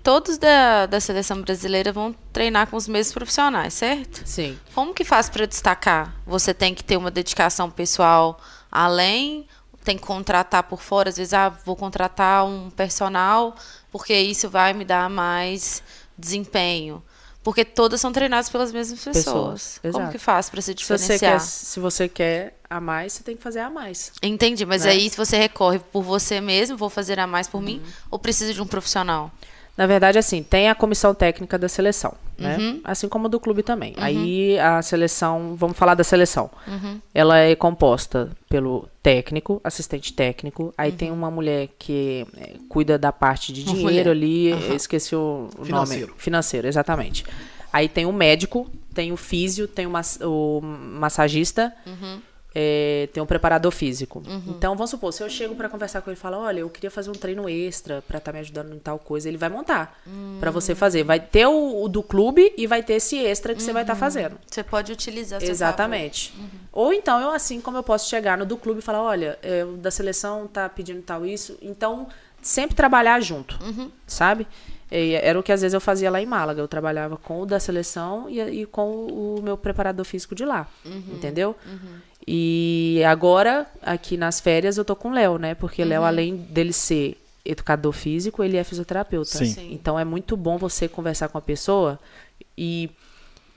Todos da, da seleção brasileira vão treinar com os mesmos profissionais, certo? Sim. Como que faz para destacar? Você tem que ter uma dedicação pessoal além, tem que contratar por fora, às vezes, ah, vou contratar um personal, porque isso vai me dar mais desempenho. Porque todas são treinadas pelas mesmas pessoas. pessoas Como que faz para se diferenciar? Se você, quer, se você quer a mais, você tem que fazer a mais. Entendi, mas né? aí se você recorre por você mesmo, vou fazer a mais por uhum. mim, ou precisa de um profissional? Na verdade, assim, tem a comissão técnica da seleção, né? Uhum. Assim como do clube também. Uhum. Aí a seleção, vamos falar da seleção. Uhum. Ela é composta pelo técnico, assistente técnico. Aí tem uhum. uma mulher que é, cuida da parte de dinheiro ali. Esqueci o financeiro. nome. Financeiro, exatamente. Aí tem o médico, tem o físio, tem o, mas, o massagista. Uhum. É, tem um preparador físico. Então, vamos supor, se eu chego para conversar com ele e falo, olha, eu queria fazer um treino extra para estar me ajudando em tal coisa, ele vai montar pra você fazer. Vai ter o, o do clube e vai ter esse extra que você vai estar fazendo. Você pode utilizar Exatamente. Ou então, eu assim como eu posso chegar no do clube e falar, olha, é, o da seleção tá pedindo tal isso. Então, sempre trabalhar junto, sabe? E era o que às vezes eu fazia lá em Málaga. Eu trabalhava com o da seleção e, e com o meu preparador físico de lá. Entendeu? E agora, aqui nas férias, eu tô com o Léo, né? Porque Léo, além dele ser educador físico, ele é fisioterapeuta. Sim. Sim. Então é muito bom você conversar com a pessoa e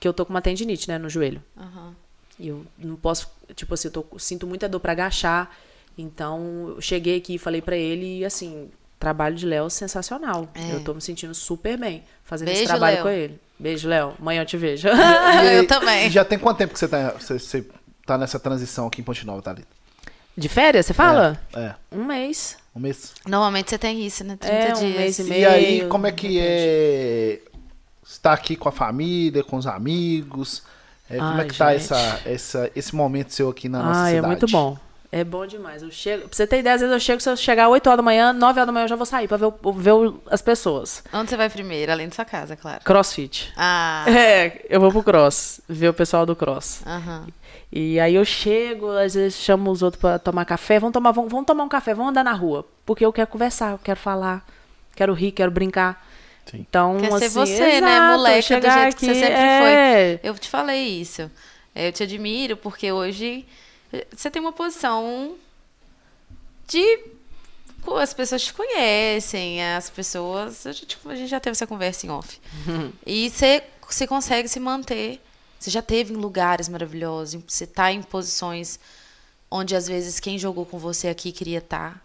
que eu tô com uma tendinite, né, no joelho. Aham. E eu não posso, tipo assim, eu tô, sinto muita dor pra agachar. Então, eu cheguei aqui e falei pra ele e assim, trabalho de Léo sensacional. É. Eu tô me sentindo super bem fazendo Beijo, esse trabalho Léo. com ele. Beijo, Léo. Amanhã eu te vejo. (laughs) eu E- (laughs) também. E já tem quanto tempo que você tá, você, você tá nessa transição aqui em Ponte Nova, Thalita? De férias, você fala? É, é. Um mês. Um mês. Normalmente você tem isso, né? 30 É, um dias. mês e E meio. aí, como é que é estar aqui com a família, com os amigos? É, como é que tá gente. essa, essa, esse momento seu aqui na nossa Ah, é cidade? muito bom. É bom demais. Eu chego, pra você ter ideia, às vezes eu chego, se eu chegar 8 horas da manhã, 9 horas da manhã eu já vou sair pra ver, o- ver o- as pessoas. Onde você vai primeiro? Além da sua casa, claro. Crossfit. Ah. (laughs) É, eu vou pro cross, ver o pessoal do cross. Aham. E aí eu chego, às vezes chamo os outros pra tomar café, vamos tomar, vamos, vamos tomar um café, vamos andar na rua. Porque eu quero conversar, eu quero falar, quero rir, quero brincar. Sim. Então, Quer ser assim, você, né? exato, Moleca do jeito que você aqui, sempre é, foi. Eu te falei isso. Eu te admiro porque hoje você tem uma posição de. As pessoas te conhecem, as pessoas. A gente, a gente já teve essa conversa em off. (laughs) E você, você consegue se manter. Você já teve em lugares maravilhosos, você tá em posições onde às vezes quem jogou com você aqui queria estar.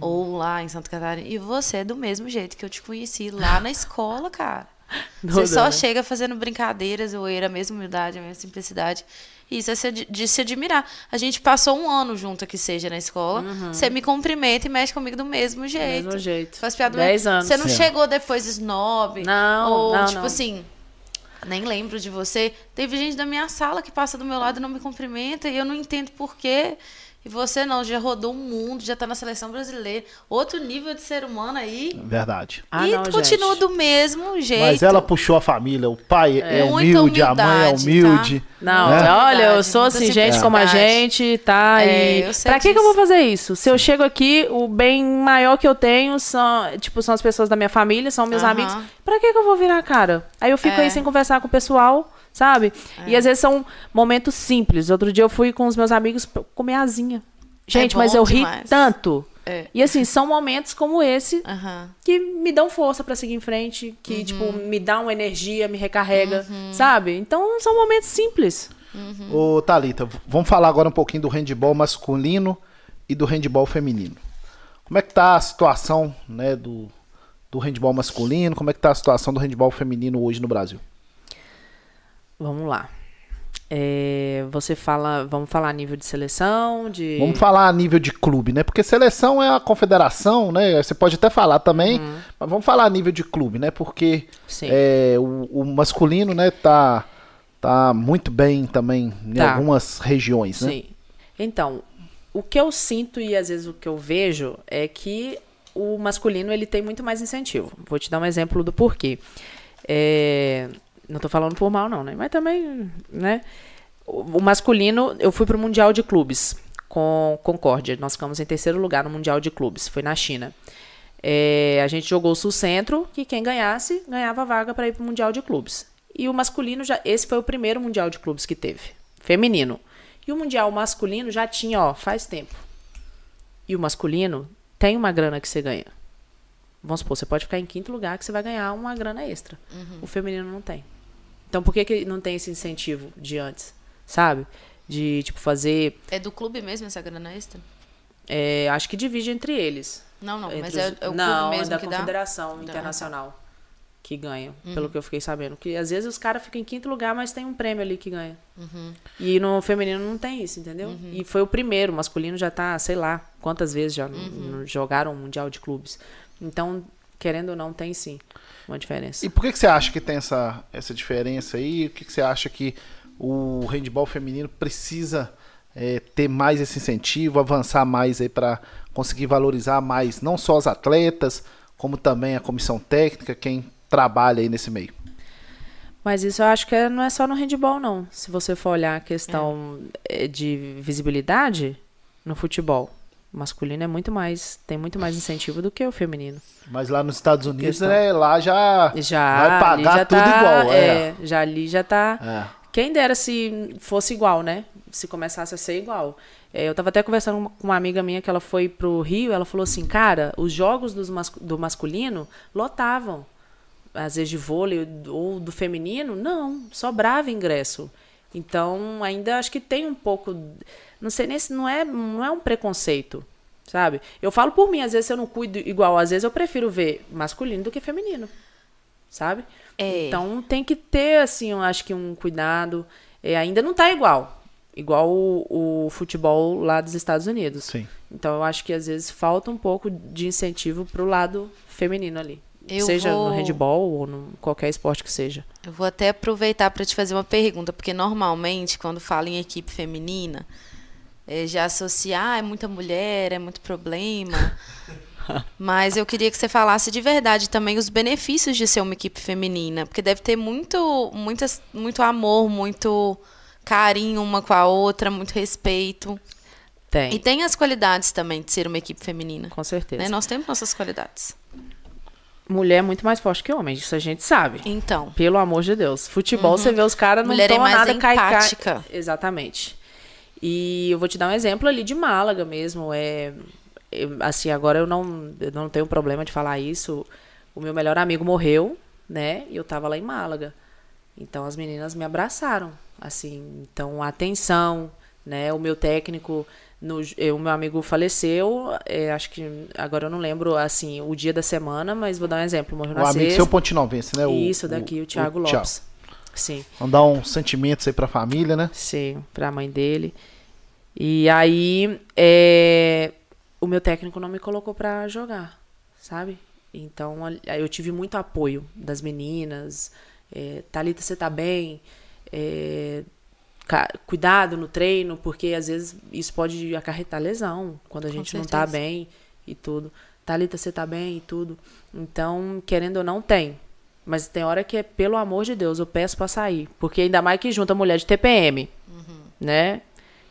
Ou lá em Santa Catarina. E você é do mesmo jeito que eu te conheci lá na escola, cara. (laughs) Você Não só chega fazendo brincadeiras, zoeira, a mesma humildade, a mesma simplicidade. Isso é de se admirar. A gente passou um ano junto aqui, seja na escola. Você me cumprimenta e mexe comigo do mesmo jeito. mesmo jeito. Faz piada do Dez mesmo- anos. Você não Sim. chegou depois snob. Não, Ou, não, tipo não. assim, nem lembro de você. Teve gente da minha sala que passa do meu lado e não me cumprimenta e eu não entendo por quê. E você não, já rodou o mundo, já tá na seleção brasileira. Outro nível de ser humano aí. Verdade. Ah, e não, continua gente. do mesmo jeito. Mas ela puxou a família. O pai é, Muita humilde, a mãe é humildade, humilde. Não, né? olha, eu sou assim, gente como a gente, tá? É, e eu sei pra que, que eu vou fazer isso? Se eu chego aqui, o bem maior que eu tenho são, tipo, são as pessoas da minha família, são meus Aham. amigos. Pra que, que eu vou virar a cara? Aí eu fico É. aí sem conversar com o pessoal, sabe? E às vezes são momentos simples. Outro dia eu fui com os meus amigos pra comer asinha. Gente, É mas eu ri demais. tanto. É. E assim, são momentos como esse que me dão força pra seguir em frente, que, Uhum. tipo, me dá uma energia, me recarrega, sabe? Então, são momentos simples. Ô, Thalita, vamos falar agora um pouquinho do handball masculino e do handball feminino. Como é que tá a situação, né, do, do handball masculino? Como é que tá a situação do handball feminino hoje no Brasil? Vamos lá. É, você fala, vamos falar a nível de seleção, de. Vamos falar a nível de clube, né? Porque seleção é a confederação, né? Você pode até falar também, mas vamos falar a nível de clube, né? Porque é, o, o masculino, né, tá, tá muito bem também em Tá. algumas regiões, né? Sim. Então, o que eu sinto e às vezes o que eu vejo é que o masculino ele tem muito mais incentivo. Vou te dar um exemplo do porquê. É, não tô falando por mal não, né? Mas também, né? O, masculino, eu fui pro mundial de clubes com Concórdia. Nós ficamos em terceiro lugar no mundial de clubes. Foi na China. É, a gente jogou o Sul-Centro, que quem ganhasse ganhava a vaga para ir pro mundial de clubes. E o masculino já, esse foi o primeiro mundial de clubes que teve, feminino. E o mundial masculino já tinha, ó, faz tempo. E o masculino tem uma grana que você ganha. Vamos supor, você pode ficar em quinto lugar que você vai ganhar uma grana extra. O feminino não tem. Então por que, que não tem esse incentivo de antes? Sabe? De, tipo, fazer. É do clube mesmo essa grana extra? é, acho que divide entre eles. Não, não, mas os- é, é o não, clube é mesmo da que? Confederação Dá. Internacional que ganha, pelo que eu fiquei sabendo. Que às vezes os caras ficam em quinto lugar, mas tem um prêmio ali que ganha. E no feminino não tem isso, entendeu? E foi o primeiro, o masculino já tá, sei lá, quantas vezes já n- jogaram o Mundial de Clubes. Então, querendo ou não, tem sim uma diferença. E por que, que você acha que tem essa, essa diferença aí? O que, que você acha que o handball feminino precisa é, ter mais esse incentivo, avançar mais aí para conseguir valorizar mais não só os atletas, como também a comissão técnica, quem trabalha aí nesse meio. Mas isso eu acho que é, não é só no handball, não. Se você for olhar a questão é. de visibilidade no futebol, o masculino é muito mais, tem muito mais incentivo do que o feminino. Mas lá nos Estados Unidos, né, lá já, já vai pagar já tudo tá, igual. É. é. já ali já tá. É. Quem dera se fosse igual, né? Se começasse a ser igual. É, eu estava até conversando com uma amiga minha que ela foi pro Rio, ela falou assim, cara, os jogos mas, do masculino lotavam. Às vezes de vôlei ou do feminino, não, sobrava ingresso. Então, ainda acho que tem um pouco. Não sei nem se não é, não é um preconceito, sabe? Eu falo por mim, às vezes eu não cuido igual, às vezes eu prefiro ver masculino do que feminino, sabe? É. Então tem que ter, assim, eu acho que um cuidado. É, ainda não está igual. Igual o, o, futebol lá dos Estados Unidos. Sim. Então eu acho que às vezes falta um pouco de incentivo pro lado feminino ali. Eu seja vou... no handball ou no qualquer esporte que seja. Eu vou até aproveitar para te fazer uma pergunta, porque normalmente quando fala em equipe feminina, é, já associar ah, é muita mulher, é muito problema. (laughs) Mas eu queria que você falasse de verdade também os benefícios de ser uma equipe feminina, porque deve ter muito, muitas, muito amor, muito carinho uma com a outra, muito respeito. Tem. E tem as qualidades também de ser uma equipe feminina. Com certeza. Né? Nós temos nossas qualidades. Mulher é muito mais forte que homem, isso a gente sabe. Então. Pelo amor de Deus. Futebol, uhum. você vê os caras não Mulher é mais nada empática. Cai, cai. Exatamente. E eu vou te dar um exemplo ali de Málaga mesmo. É, eu, assim, agora eu não, eu não tenho problema de falar isso. O meu melhor amigo morreu, né? E eu tava lá em Málaga. Então as meninas me abraçaram, assim. Então atenção, né? O meu técnico, no, eu, o meu amigo faleceu. É, acho que agora eu não lembro assim o dia da semana, mas vou dar um exemplo. Morreu na o amigo seu Pontinalvense, né? O, Isso daqui, o, o Thiago o Lopes. Sim. Mandar uns sentimentos aí pra família, né? Sim, pra mãe dele. E aí, é, o meu técnico não me colocou para jogar, sabe? Então eu tive muito apoio das meninas. É, Thalita, você tá bem? É, cuidado no treino, porque às vezes isso pode acarretar lesão quando a gente não tá bem e tudo. Thalita, você tá bem e tudo. Então, querendo ou não, tem. Mas tem hora que é, pelo amor de Deus, eu peço para sair. Porque ainda mais que junta mulher de TPM, uhum. né?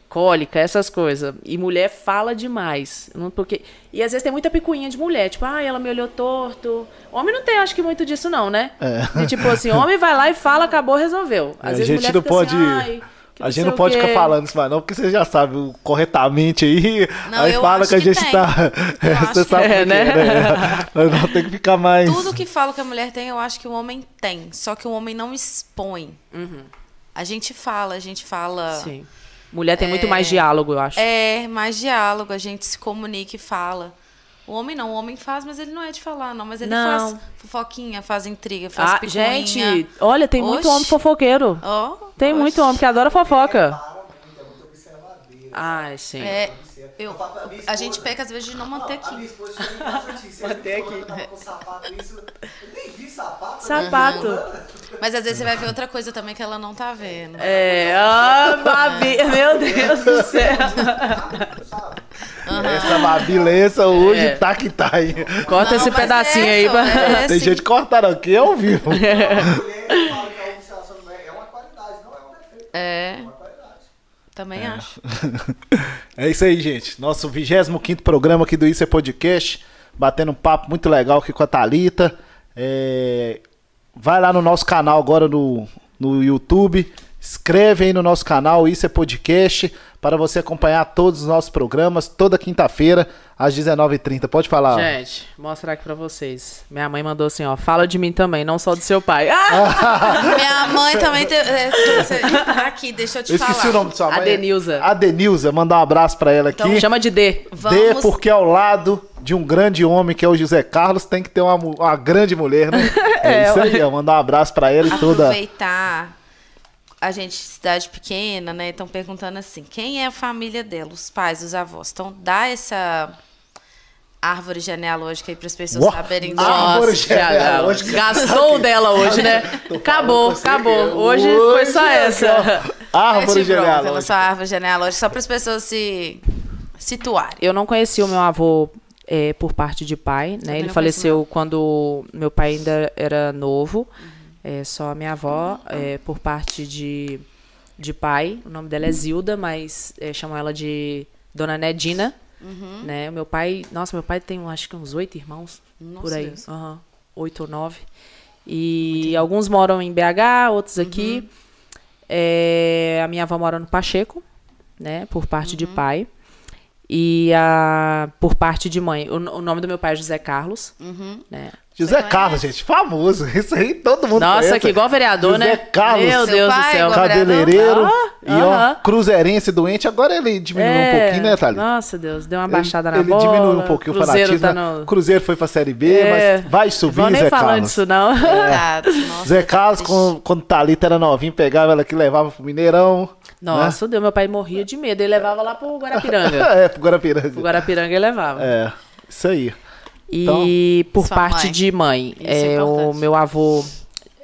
Cólica, essas coisas. E mulher fala demais. Não, porque... E às vezes tem muita picuinha de mulher, tipo, ah, ela me olhou torto. Homem não tem, acho que, muito disso, não, né? É. E, tipo assim, homem vai lá e fala, acabou, resolveu. Às é, vezes a gente não pode. Assim, a gente não pode ficar falando isso mais não, porque você já sabe corretamente aí. Não, aí fala que a gente tem. tá. (laughs) você sabe é, né? É, né? não tem que ficar mais. Tudo que fala que a mulher tem, eu acho que o homem tem. Só que o homem não expõe. Uhum. A gente fala, a gente fala. Sim. Mulher tem é, muito mais diálogo, eu acho. É, mais diálogo, a gente se comunica e fala. O homem não, o homem faz, mas ele não é de falar, não. Mas ele não. faz fofoquinha, faz intriga, faz ah, picuinha. Gente, olha, tem Oxi. muito homem fofoqueiro. Oh, tem Oxi. muito homem que adora fofoca. Ai, sim. É, eu, a gente peca às vezes de não manter aqui. (laughs) manter aqui. Sapato. (laughs) Mas às vezes você vai ver outra coisa também que ela não tá vendo. É, ah, Babi, (laughs) meu Deus do céu. Uhum. Essa babileza hoje é. tá que tá aí. Corta não, esse pedacinho é, aí. Pra... É, Tem gente cortando aqui ao vivo. É. Também é. acho. (laughs) é isso aí, gente. Nosso 25 programa aqui do Isso é Podcast. Batendo um papo muito legal aqui com a Thalita. É... Vai lá no nosso canal agora no, no YouTube. Inscreve aí no nosso canal, Isso é Podcast, para você acompanhar todos os nossos programas, toda quinta-feira, às 19h30. Pode falar. Gente, mostrar aqui pra vocês. Minha mãe mandou assim, ó, fala de mim também, não só do seu pai. Ah! (laughs) Minha mãe também... Te... É, aqui, deixa eu te eu falar. Esqueci o nome de sua mãe. Adenilza. Adenilza, mandar um abraço pra ela aqui. Então, chama de D. Vamos... D, porque ao lado de um grande homem que é o José Carlos, tem que ter uma, uma grande mulher, né? (laughs) É, é isso aí, ó, mandar um abraço pra ela e toda... Aproveitar a gente, cidade pequena, né? Estão perguntando assim: quem é a família dela? Os pais, os avós. Então, dá essa árvore genealógica aí para as pessoas Uou, saberem. Nossa, genealógica. Gastou dela hoje, né? (laughs) Acabou, acabou. Hoje foi só essa. árvore genealógica. sua árvore genealógica, só para as pessoas se situarem. Eu não conheci o meu avô é, por parte de pai, né? Ele faleceu quando meu pai ainda era novo. É, só a minha avó, é, por parte de, de pai. O nome dela é Zilda, mas é, chamam ela de Dona Nedina. Uhum. Né? O meu pai, nossa, meu pai tem acho que uns oito irmãos Nossa, por aí, oito ou nove. E alguns moram em BH, outros Uhum. aqui. É, a minha avó mora no Pacheco, né, por parte Uhum. de pai. E a por parte de mãe, o, o nome do meu pai é José Carlos, Uhum. né? José Você Carlos, gente, famoso. (laughs) Isso aí todo mundo Nossa, conhece. que igual vereador, José né? Carlos. Meu Deus do pai é céu. Cabeleireiro Ah, e ó, aham. cruzeirense doente. Agora ele diminuiu um É, pouquinho, né, Thalita? Nossa, Deus, deu uma Ele- baixada na ele bola. diminuiu um pouquinho o Cruzeiro fanatismo. tá né? no... Cruzeiro foi pra Série B, É, mas vai subir, nem Zé falando Carlos. disso, não. Verdade, (laughs) nossa. Zé Carlos, quando, quando Thalita era novinho, pegava ela que levava pro Mineirão. Nossa, Deus, meu pai morria de medo. Ele levava lá pro Guarapiranga. (laughs) é, pro Guarapiranga. pro Guarapiranga ele levava. É, isso aí. E por Sua parte mãe. de mãe, Isso é é, o meu avô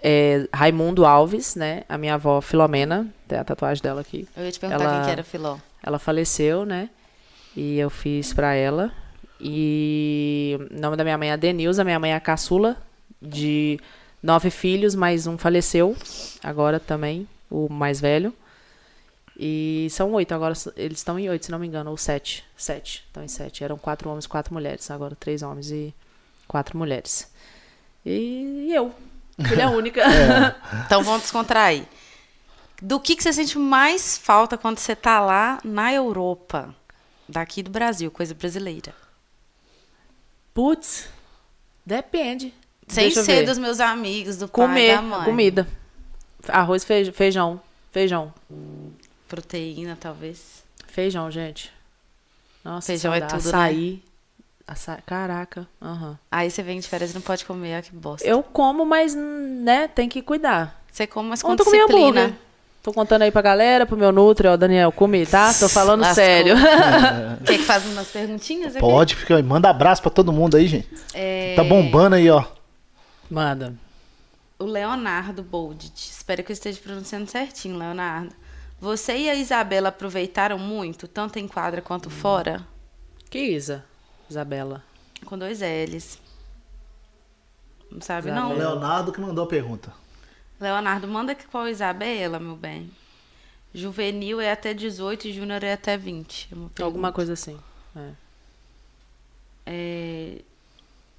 é Raimundo Alves, né? A minha avó Filomena, tem a tatuagem dela aqui. Eu ia te perguntar Ela- quem que era Filó. Ela faleceu, né? E eu fiz pra ela. E o nome da minha mãe é Denilza, minha mãe é a caçula de nove filhos, mais um faleceu agora também, o mais velho. E são oito, agora eles estão em oito, se não me engano, ou sete. Sete, estão em sete. Eram quatro homens, quatro mulheres. Agora três homens e quatro mulheres. E eu, filha única. (laughs) Então vamos descontrair. Do que, que você sente mais falta quando você tá lá na Europa? Daqui do Brasil, coisa brasileira. Putz, depende. Sem ser ver. dos meus amigos, do pai, Comer, da mãe. comida. Arroz, feijão, feijão, feijão. Proteína, talvez. Feijão, gente. Nossa, Feijão é tudo, né? açaí. Açaí. Caraca. aham. Aí você vem de férias e não pode comer, ó, que bosta. Eu como, mas, né, tem que cuidar. Você come, mas com Ontem disciplina. Tô contando aí pra galera, pro meu Nutri, ó, Daniel, comi, tá? Tô falando Lascou. sério. (laughs) (laughs) Quer que faça umas perguntinhas aqui? Pode, fica aí. Manda abraço pra todo mundo aí, gente. É, Tá bombando aí, ó. Manda. O Leonardo Boldt. Espero que eu esteja pronunciando certinho, Leonardo. Você e a Isabela aproveitaram muito, tanto em quadra quanto fora? Que Isa? Isabela. Com dois L's. Não sabe, Isabela. não? Leonardo que mandou a pergunta. Leonardo, manda que qual Isabela, meu bem. Juvenil é até 18 e Júnior é até 20. É uma Alguma coisa assim. É. É,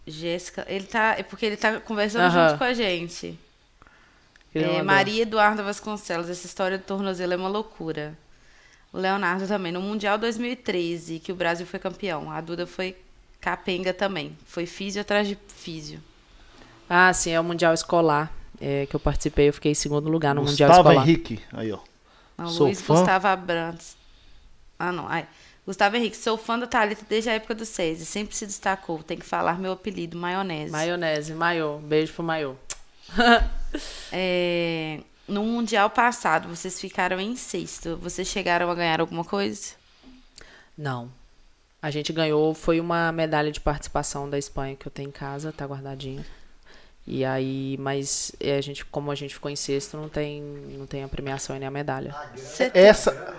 Jéssica, ele tá. É porque ele tá conversando Aham. junto com a gente. Ele É. Maria Eduarda Vasconcelos, essa história do tornozelo é uma loucura. O Leonardo também. No Mundial 2013, que o Brasil foi campeão, a Duda foi capenga também. Foi físio atrás de físio. Ah, sim, é o Mundial Escolar. é, que eu participei, eu fiquei em segundo lugar no Mundial Gustavo Escolar. Henrique. Aí, ó. Não, Sou Luiz fã. Gustavo Abrantes. Ah, não. Ai. Gustavo Henrique, sou fã da Thalita desde a época do SESI. Sempre se destacou. Tem que falar meu apelido, maionese. Maionese, maiô. Beijo pro maiô. (laughs) É, no Mundial passado, vocês ficaram em sexto. Vocês chegaram a ganhar alguma coisa? Não. A gente ganhou, foi uma medalha de participação da Espanha que eu tenho em casa, tá guardadinha. E aí, mas é, a gente, como a gente ficou em sexto, não tem, não tem a premiação e nem a medalha. Você Essa,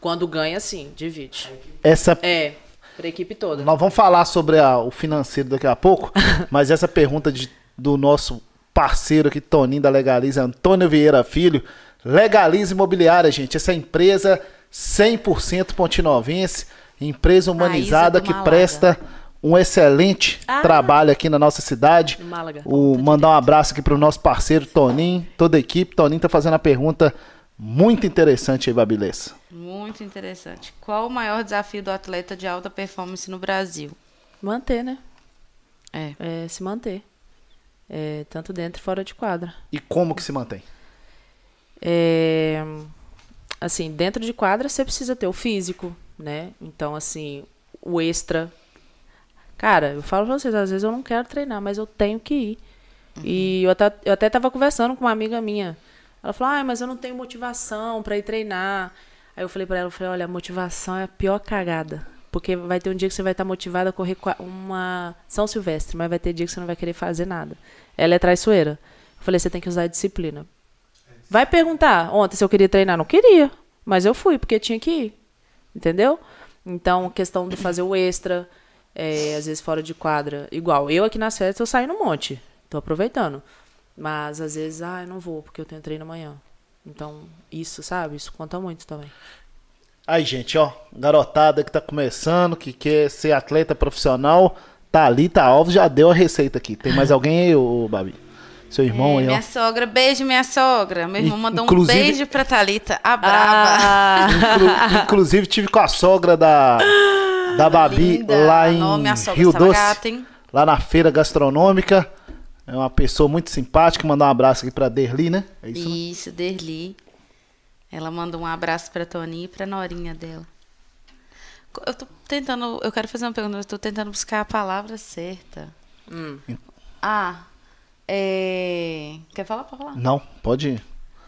Quando ganha, sim, divide. essa É, pra equipe toda. Nós vamos falar sobre a- o financeiro daqui a pouco, (laughs) mas essa pergunta de- do nosso parceiro aqui, Toninho da Legalize, Antônio Vieira Filho. Legalize Imobiliária, gente. Essa empresa 100% pontinovense, empresa humanizada que presta um excelente Ah. trabalho aqui na nossa cidade. Málaga. O, mandar um abraço aqui pro nosso parceiro Toninho, toda a equipe. Toninho tá fazendo uma pergunta muito interessante aí, Babilessa. Muito interessante. Qual o maior desafio do atleta de alta performance no Brasil? Manter, né? É. É, se manter. É, tanto dentro e fora de quadra. E como que se mantém? É, assim, dentro de quadra você precisa ter o físico, né? Então, assim, o extra. Cara, eu falo pra vocês, às vezes eu não quero treinar, mas eu tenho que ir. E eu até, eu até tava conversando com uma amiga minha. Ela falou, ah, mas eu não tenho motivação pra ir treinar. Aí eu falei pra ela, eu falei, olha, a motivação é a pior cagada. Porque vai ter um dia que você vai estar motivada a correr uma São Silvestre, mas vai ter dia que você não vai querer fazer nada. Ela é traiçoeira. Eu falei, você tem que usar a disciplina. Vai perguntar ontem se eu queria treinar. Não queria, mas eu fui, porque tinha que ir. Entendeu? Então, questão de fazer o extra, é, às vezes fora de quadra. Igual, eu aqui nas festas eu saio no monte. Tô aproveitando. Mas às vezes, ah, eu não vou, porque eu tenho treino amanhã. Então, isso, sabe? Isso conta muito também. Aí, gente, ó, garotada que tá começando, que quer ser atleta profissional, Thalita Alves já deu a receita aqui. Tem mais alguém aí, ô Babi? Seu irmão É, aí, ó. minha sogra, beijo, minha sogra. Meu irmão mandou um inclusive- beijo pra Thalita, a brava. Ah, (laughs) Inclu- inclusive, tive com a sogra da, da Babi Linda. lá em Não, minha sogra Rio Doce, gata, hein? lá na feira gastronômica. É uma pessoa muito simpática. Mandar um abraço aqui pra Derli, né? É isso, né? Isso, Derli. Ela manda um abraço pra Toninha e pra Norinha dela. Eu tô tentando, eu quero fazer uma pergunta, eu tô tentando buscar a palavra certa. hum. Ah, é... Quer falar? Pode falar. Não, pode ir.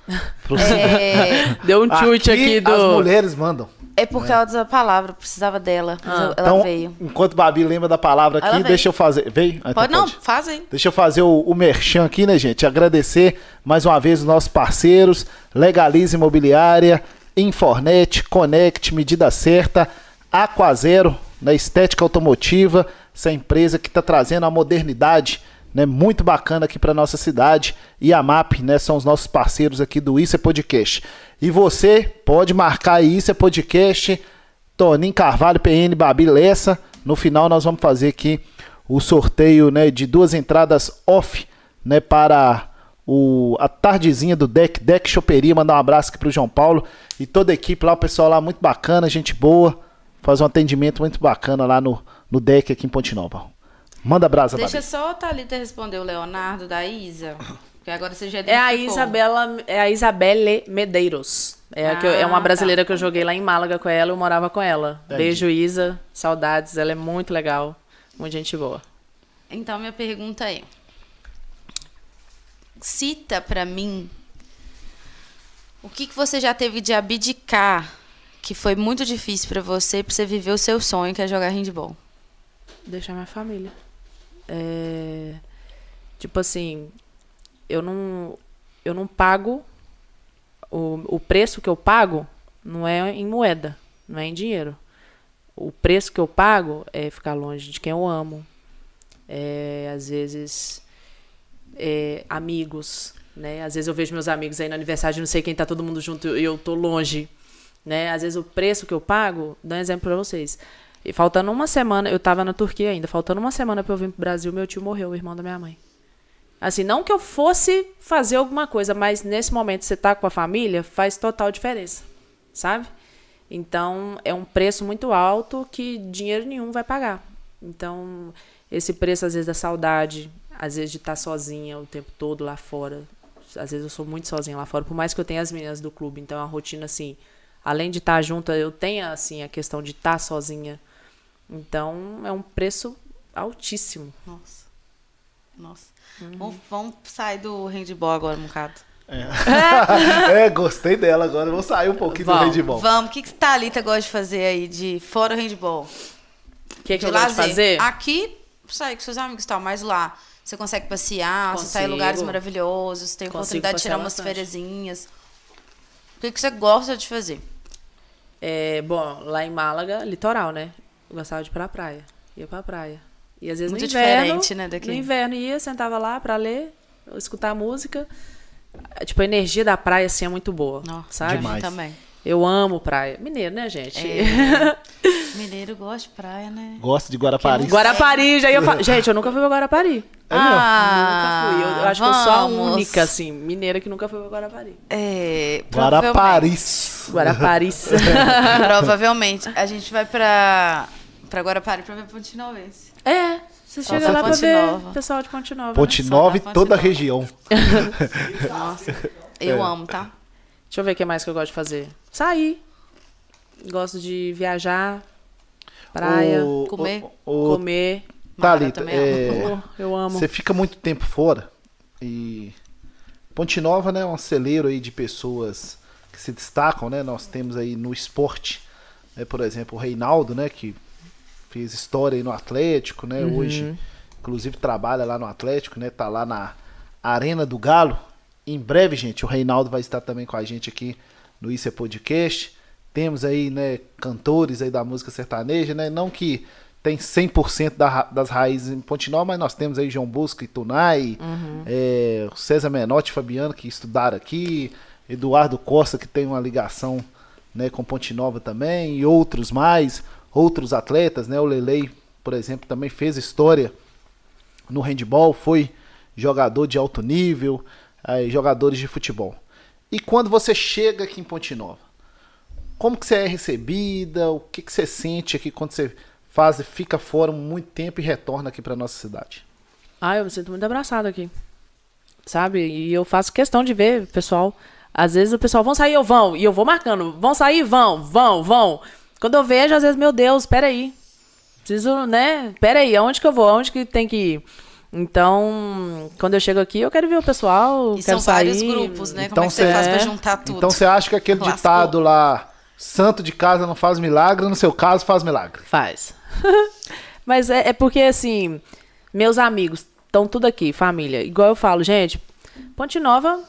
É, (laughs) Deu um chute aqui, do. As mulheres mandam. é por causa da palavra, eu precisava dela. Ah. ela Então, veio. enquanto Babi lembra da palavra aqui, Ela deixa eu fazer. Veio? Ah, então Pode não, faz aí. Deixa eu fazer o, o merchan aqui, né, gente? Agradecer mais uma vez os nossos parceiros, Legalize Imobiliária, Infornet, Connect, Medida Certa, Aquazero, na estética automotiva, essa empresa que está trazendo a modernidade, né, muito bacana aqui para nossa cidade, e a MAP, né, são os nossos parceiros aqui do Isso é Podcast. E você pode marcar aí Isso é Podcast, Toninho Carvalho, PN, Babi Lessa. No final nós vamos fazer aqui o sorteio, né, de duas entradas off, né, para o a tardezinha do Deck, Deck Choperia, mandar um abraço aqui pro João Paulo e toda a equipe lá, o pessoal lá muito bacana, gente boa, faz um atendimento muito bacana lá no, no Deck aqui em Ponte Nova. Manda brasa, Deixa Babi. só a Thalita responder o Leonardo da Isa. Porque agora você já É a. Isabela, é a Isabelle Medeiros. É, a que eu- é uma Ah, brasileira tá. que eu joguei lá em Málaga com ela, eu morava com ela. Entendi. Beijo, Isa. Saudades, ela é muito legal. Muito gente boa. Então, minha pergunta é: cita pra mim o que, que você já teve de abdicar que foi muito difícil pra você, pra você viver o seu sonho, que é jogar handball. Deixar minha família. É, Tipo assim, eu não, eu não pago. O, o preço que eu pago não é em moeda, não é em dinheiro. O preço que eu pago é ficar longe de quem eu amo. É, às vezes, é, amigos, né? Às vezes eu vejo meus amigos aí no aniversário não sei quem tá todo mundo junto e eu tô longe, né? Às vezes o preço que eu pago, dá um exemplo pra vocês. E faltando uma semana, eu tava na Turquia ainda, faltando uma semana pra eu vir pro Brasil, meu tio morreu, o irmão da minha mãe. Assim, não que eu fosse fazer alguma coisa, mas nesse momento você tá com a família, faz total diferença, sabe? Então, é um preço muito alto que dinheiro nenhum vai pagar. Então, esse preço, às vezes, da saudade, às vezes de estar sozinha o tempo todo lá fora. Às vezes eu sou muito sozinha lá fora, por mais que eu tenha as meninas do clube. Então, a rotina, assim, além de estar junta, eu tenho, assim, a questão de estar sozinha. Então, é um preço altíssimo. Nossa. Nossa. Vamos, vamos sair do handball agora um bocado. é, (laughs) gostei dela agora. Vou sair um pouquinho do Vamos, handball. Vamos, o que, que Thalita gosta de fazer aí de fora o handball? O que, que eu gosto de fazer? Aqui, sair com seus amigos e tal, mas lá você consegue passear, você tá em Consigo. lugares maravilhosos, tem Consigo oportunidade de tirar umas fériasinhas. O que, que você gosta de fazer? É, bom, lá em Málaga, litoral, né? Gostava de ir pra praia. Ia pra praia. E às vezes Muito no inverno, diferente, né, daqui. No inverno ia, sentava lá pra ler, ou escutar música. Tipo, a energia da praia, assim, é muito boa, Nossa, sabe? Demais. Também. Eu amo praia. Mineiro, né, gente? É. (laughs) Mineiro gosta de praia, né? Gosto de Guarapari. Guarapari, já ia falar. (laughs) Gente, eu nunca fui pra Guarapari. ah, nunca fui. Eu, eu acho que eu sou a vamos. única, assim, mineira que nunca foi pra Guarapari. É, Guaraparis. Guarapari. (laughs) Provavelmente. A gente vai pra, pra Guarapari pra ver Ponte Novense. é, você Só chega lá pra Ponte ver Nova. pessoal de Ponte Nova. Ponte né? Nova e Ponte toda a Nova. região. (laughs) Nossa, eu amo, tá? Deixa eu ver o que mais que eu gosto de fazer. Sair. Gosto de viajar. Praia. O- Comer. o- o- comer. Thalita, também é, (laughs) eu amo. você fica muito tempo fora e Ponte Nova, né, é um celeiro aí de pessoas que se destacam, né? Nós temos aí no esporte, né, por exemplo, o Reinaldo, né, que fez história aí no Atlético, né? Hoje, inclusive trabalha lá no Atlético, né? Tá lá na Arena do Galo em breve, gente, o Reinaldo vai estar também com a gente aqui no Isso é Podcast. Temos aí, né, cantores aí da música sertaneja, né? Não que tem 100% da, das raízes em Ponte Nova, mas nós temos aí João Busca e Tunai, uhum. é, César Menotti e Fabiano que estudaram aqui, Eduardo Costa que tem uma ligação né, com Ponte Nova também, e outros mais, outros atletas, né? O Lelei, por exemplo, também fez história no handball, foi jogador de alto nível, aí, jogadores de futebol. E quando você chega aqui em Ponte Nova, como que você é recebida? O que, que você sente aqui quando você faz, fica fora muito tempo e retorna aqui para nossa cidade? Ah, eu me sinto muito abraçado aqui. Sabe? E eu faço questão de ver, pessoal. Às vezes o pessoal, vão sair, eu vão. E eu vou marcando. Vão sair, vão, vão, vão. Quando eu vejo, às vezes, meu Deus, peraí. Preciso, né? Peraí, aonde que eu vou? Aonde que tem que ir? Então, quando eu chego aqui, eu quero ver o pessoal. E quero são sair. vários grupos, né? Então, Como é que você faz pra juntar tudo? Então você acha que aquele Lascou. ditado lá, santo de casa não faz milagre, no seu caso faz milagre? Faz. (laughs) Mas é, é, porque, assim, meus amigos estão tudo aqui, família. Igual eu falo, gente, Ponte Nova,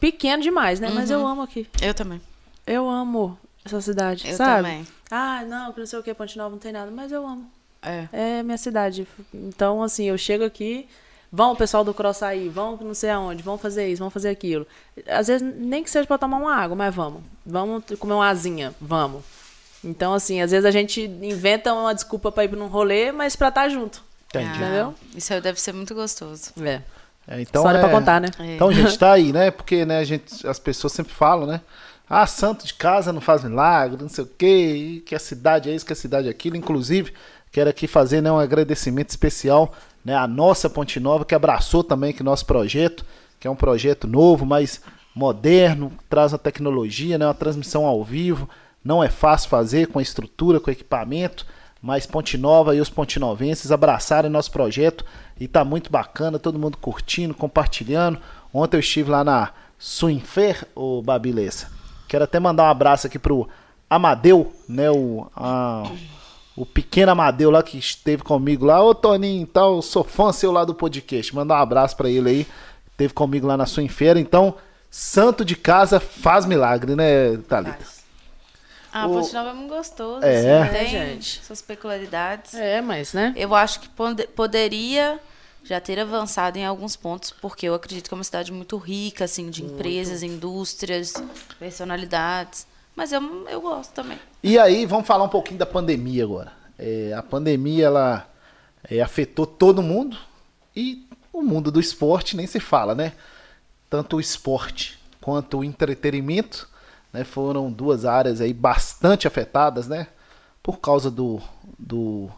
pequeno demais, né? Uhum. Mas eu uhum. amo aqui. Eu também. Eu amo essa cidade, eu sabe? também. Ah, não, que não sei o que, Ponte Nova não tem nada, mas eu amo. É. É minha cidade. Então, assim, eu chego aqui, vão o pessoal do cross aí, vão não sei aonde, vão fazer isso, vão fazer aquilo. Às vezes, nem que seja para tomar uma água, mas vamos. Vamos comer uma asinha, vamos. Então, assim, às vezes a gente inventa uma desculpa para ir num rolê, mas para estar tá junto. Entendi. Ah, Entendeu? Isso aí deve ser muito gostoso. É. é então, História é... pra contar, né? É. Então, gente, tá aí, né? Porque, né, a gente, as pessoas sempre falam, né? Ah, santo de casa não faz milagre, não sei o quê, que a cidade é isso, que a cidade é aquilo. Inclusive, quero aqui fazer né, um agradecimento especial né, à nossa Ponte Nova, que abraçou também que nosso projeto, que é um projeto novo, mas moderno, traz a tecnologia, né, uma transmissão ao vivo, não é fácil fazer com a estrutura, com o equipamento, mas Ponte Nova e os pontinovenses abraçaram nosso projeto e tá muito bacana, todo mundo curtindo, compartilhando. Ontem eu estive lá na Swinfer, o Babilessa. Quero até mandar um abraço aqui pro Amadeu, né, o, a, o pequeno Amadeu lá que esteve comigo lá. Ô Toninho, tal, sou fã seu lá do podcast. Mandar um abraço para ele aí. Esteve comigo lá na Swinfer. Então, santo de casa faz milagre, né, Thalita? Faz. Ah, o... Ponte Nova é muito gostoso. É, assim, tem gente. suas peculiaridades. É, mas, né? Eu acho que poderia já ter avançado em alguns pontos, porque eu acredito que é uma cidade muito rica, assim, de muito. empresas, indústrias, personalidades. Mas eu, eu gosto também. E aí, vamos falar um pouquinho da pandemia agora. É, a pandemia, ela é, afetou todo mundo e o mundo do esporte nem se fala, né? Tanto o esporte quanto o entretenimento né, foram duas áreas aí bastante afetadas, né? Por causa do, do,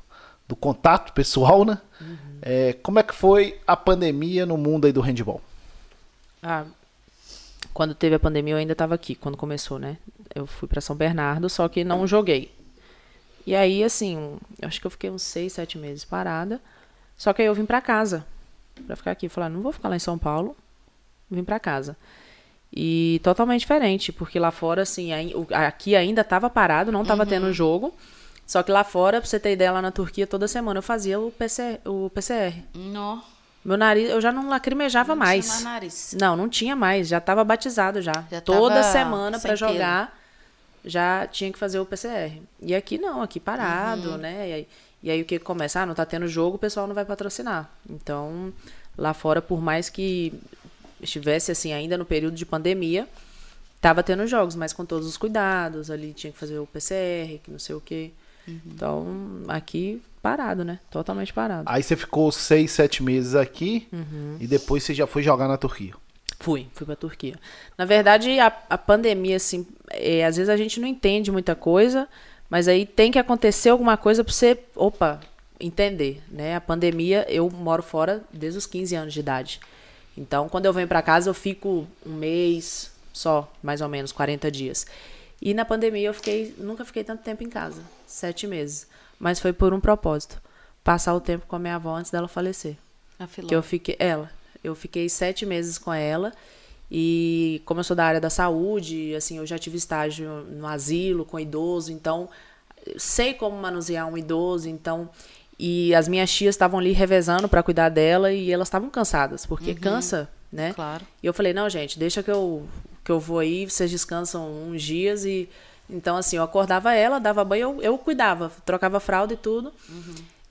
do contato pessoal, né? Uhum. É, como é que foi a pandemia no mundo aí do handball? Ah, quando teve a pandemia eu ainda estava aqui, quando começou, né? Eu fui para São Bernardo, só que não joguei. E aí, assim, acho que eu fiquei uns seis, sete meses parada. Só que aí eu vim para casa para ficar aqui. Falar, não vou ficar lá em São Paulo, vim para casa. E totalmente diferente, porque lá fora, assim, aqui ainda estava parado, não estava uhum. tendo jogo. Só que lá fora, pra você ter ideia, lá na Turquia, toda semana eu fazia o, PC, o PCR. Não. Meu nariz, eu já não lacrimejava não mais. Tinha mais nariz. Não, não tinha mais. Já estava batizado já. já toda semana para jogar, já tinha que fazer o PCR. E aqui não, aqui parado, uhum. né? E aí, e aí o que começa? Ah, não tá tendo jogo, o pessoal não vai patrocinar. Então, lá fora, por mais que estivesse assim ainda no período de pandemia, tava tendo jogos, mas com todos os cuidados, ali tinha que fazer o PCR, que não sei o quê. Uhum. Então, aqui parado, né? Totalmente parado. Aí você ficou seis, sete meses aqui uhum. e depois você já foi jogar na Turquia. Fui, fui pra Turquia. Na verdade, a, a pandemia, assim, é, às vezes a gente não entende muita coisa, mas aí tem que acontecer alguma coisa pra você, opa, entender, né? A pandemia, eu moro fora desde os 15 anos de idade. Então, quando eu venho para casa, eu fico um mês só, mais ou menos, 40 dias. E na pandemia eu fiquei, nunca fiquei tanto tempo em casa, sete meses. Mas foi por um propósito, passar o tempo com a minha avó antes dela falecer. A Filó. Que eu fiquei, ela, eu fiquei sete meses com ela e como eu sou da área da saúde, assim, eu já tive estágio no asilo com idoso, então sei como manusear um idoso, então E as minhas tias estavam ali revezando para cuidar dela e elas estavam cansadas, porque Uhum. cansa, né? Claro. E eu falei, não, gente, deixa que eu, que eu vou aí, vocês descansam uns dias e. Então, assim, eu acordava ela, dava banho, eu, eu cuidava, trocava fralda e tudo.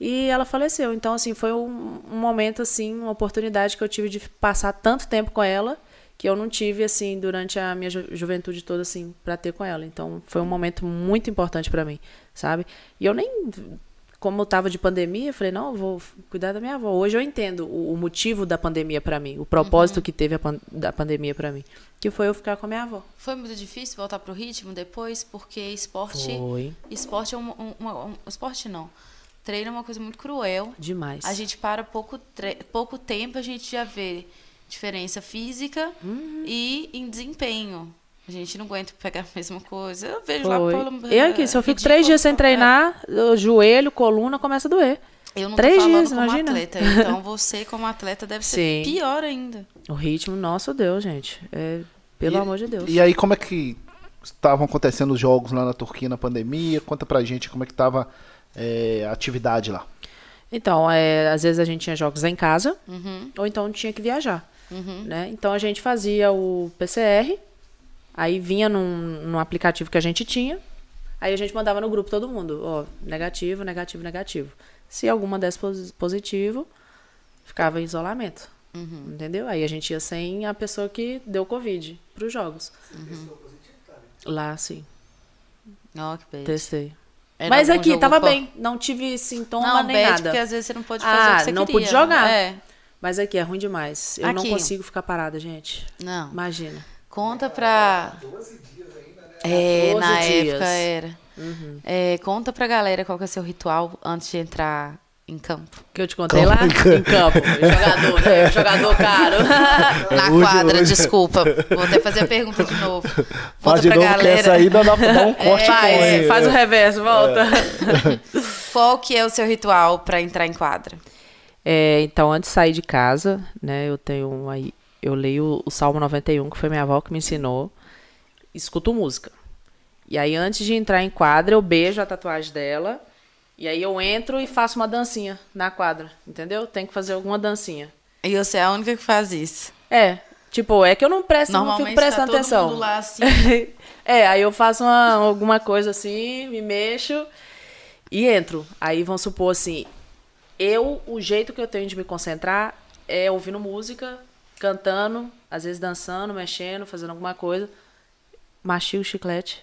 E ela faleceu. Então, assim, foi um, um momento, assim, uma oportunidade que eu tive de passar tanto tempo com ela que eu não tive, assim, durante a minha ju- juventude toda, assim, pra ter com ela. Então, foi um momento muito importante pra mim, sabe? E eu nem como eu tava de pandemia, eu falei, não, eu vou cuidar da minha avó. Hoje eu entendo o, o motivo da pandemia pra mim, o propósito que teve a pan- da pandemia pra mim, que foi eu ficar com a minha avó. Foi muito difícil voltar pro ritmo depois, porque esporte. Foi Esporte é um, um, uma- um- Esporte não. Treino é uma coisa muito cruel. demais. A gente para pouco, pouco tempo, a gente já vê diferença física Uhum. e em desempenho. A gente não aguenta pegar a mesma coisa. Eu vejo lá Foi. pelo Eu aqui, se eu fico três dias sem é. treinar, o joelho, coluna começa a doer. Eu não Três tô falando dias, como imagina. atleta. Então (laughs) você, como atleta, deve ser Sim. pior ainda. O ritmo, nosso Deus, gente. É, pelo E- amor de Deus. E aí, como é que estavam acontecendo os jogos lá na Turquia na pandemia? Conta pra gente como é que tava é, a atividade lá. Então, é, às vezes a gente tinha jogos em casa, Uhum, ou então tinha que viajar. uhum. né? Então a gente fazia o PCR, aí vinha num, num aplicativo que a gente tinha, aí a gente mandava no grupo todo mundo, ó, negativo, negativo, negativo. Se alguma desse posi- positivo, ficava em isolamento, Uhum. entendeu? Aí a gente ia sem a pessoa que deu Covid para os jogos. Lá, sim, Ó, que beijo. testei. Era Mas algum aqui, tava bem, não tive sintoma Não, nem bad, nada. porque às vezes você não pode fazer Ah, o que você não queria. pude jogar. É. Mas aqui é ruim demais. Eu não Aqui. consigo ficar parada, gente. Não. Imagina. Conta pra. É, 12 na dias. época era. É, conta pra galera qual que é o seu ritual antes de entrar em campo. Que eu te contei Campo lá? em campo. Em campo. Jogador, né? (laughs) Jogador caro. (laughs) Na hoje- quadra, hoje- desculpa. Vou até fazer a pergunta de novo. Faz Conta de pra novo galera essa aí dá, dá um (laughs) corte com Faz, ele. faz o reverso, volta. qual que é o seu ritual pra entrar em quadra. É, então, antes de sair de casa, né, eu tenho um aí, eu leio o Salmo 91, que foi minha avó que me ensinou, escuto música. E aí, antes de entrar em quadra, eu beijo a tatuagem dela, e aí eu entro e faço uma dancinha na quadra, entendeu? Tem que fazer alguma dancinha. E você é a única que faz isso. É, tipo, é que eu não presto, não fico prestando tá atenção. mundo lá assim. (laughs) é, aí eu faço uma- alguma coisa assim, me mexo e entro. Aí vão supor assim, eu, o jeito que eu tenho de me concentrar é ouvindo música, cantando, às vezes dançando, mexendo, fazendo alguma coisa. Machio o chiclete.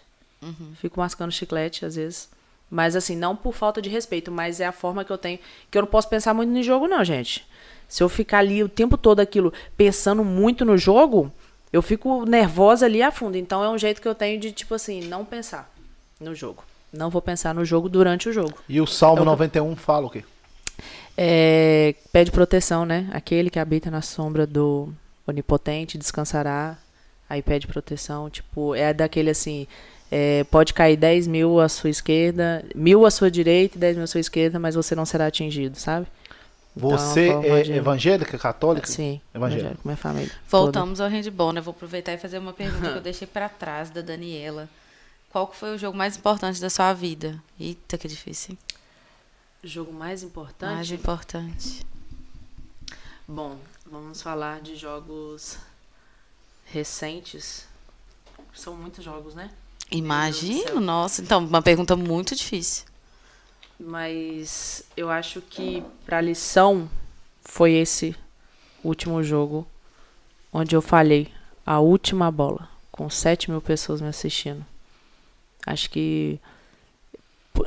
Fico mascando chiclete, às vezes. Mas assim, não por falta de respeito, mas é a forma que eu tenho. Que eu não posso pensar muito no jogo, não, gente. Se eu ficar ali o tempo todo aquilo pensando muito no jogo, eu fico nervosa ali a fundo. Então é um jeito que eu tenho de, tipo assim, não pensar no jogo. Não vou pensar no jogo durante o jogo. E o Salmo Eu- 91 fala o quê? É, pede proteção, né? Aquele que habita na sombra do onipotente descansará. Aí pede proteção, tipo, é daquele assim, é, pode cair 10 mil à sua esquerda, mil à sua direita e 10 mil à sua esquerda, mas você não será atingido, sabe? Então, Você é de- evangélica, católica? Sim, evangélico, minha família. Voltamos ao handball, né? Vou aproveitar e fazer uma pergunta que eu (laughs) deixei pra trás da Daniela. Qual foi o jogo mais importante da sua vida? Eita, que difícil. hein? Jogo mais importante? Mais importante. Bom, vamos falar de jogos recentes. São muitos jogos, né? Imagino, nossa. Então, uma pergunta muito difícil. Mas eu acho que pra lição foi esse último jogo onde eu falhei a última bola com 7 mil pessoas me assistindo. Acho que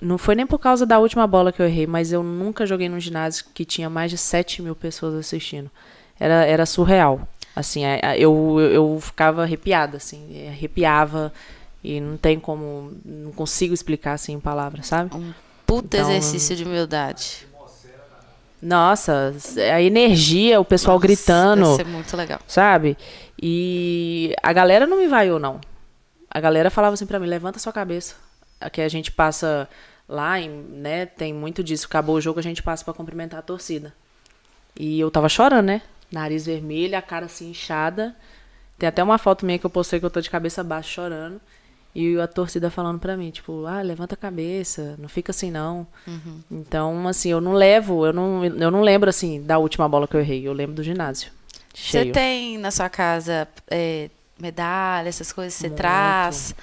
não foi nem por causa da última bola que eu errei, mas eu nunca joguei num ginásio que tinha mais de 7 mil pessoas assistindo. Era, era surreal. Assim, é- é- eu, eu, ficava arrepiada, assim, arrepiava e não tem como, não consigo explicar assim em palavras, sabe? Puta Então, exercício de humildade. Nossa, a energia, o pessoal Nossa, gritando, Deve ser muito legal. sabe? E a galera não me vaiou, não. A galera falava assim pra mim, levanta sua cabeça. Que a gente passa lá, em, né? Tem muito disso. Acabou o jogo, a gente passa pra cumprimentar a torcida. E eu tava chorando, né? Nariz vermelho, a cara assim inchada. Tem até uma foto minha que eu postei que eu tô de cabeça baixa chorando. E a torcida falando pra mim, tipo, ah, levanta a cabeça, não fica assim não. Então, assim, eu não levo, eu não, eu não lembro, assim, da última bola que eu errei. Eu lembro do ginásio. Você tem na sua casa é, medalha, essas coisas que você traz?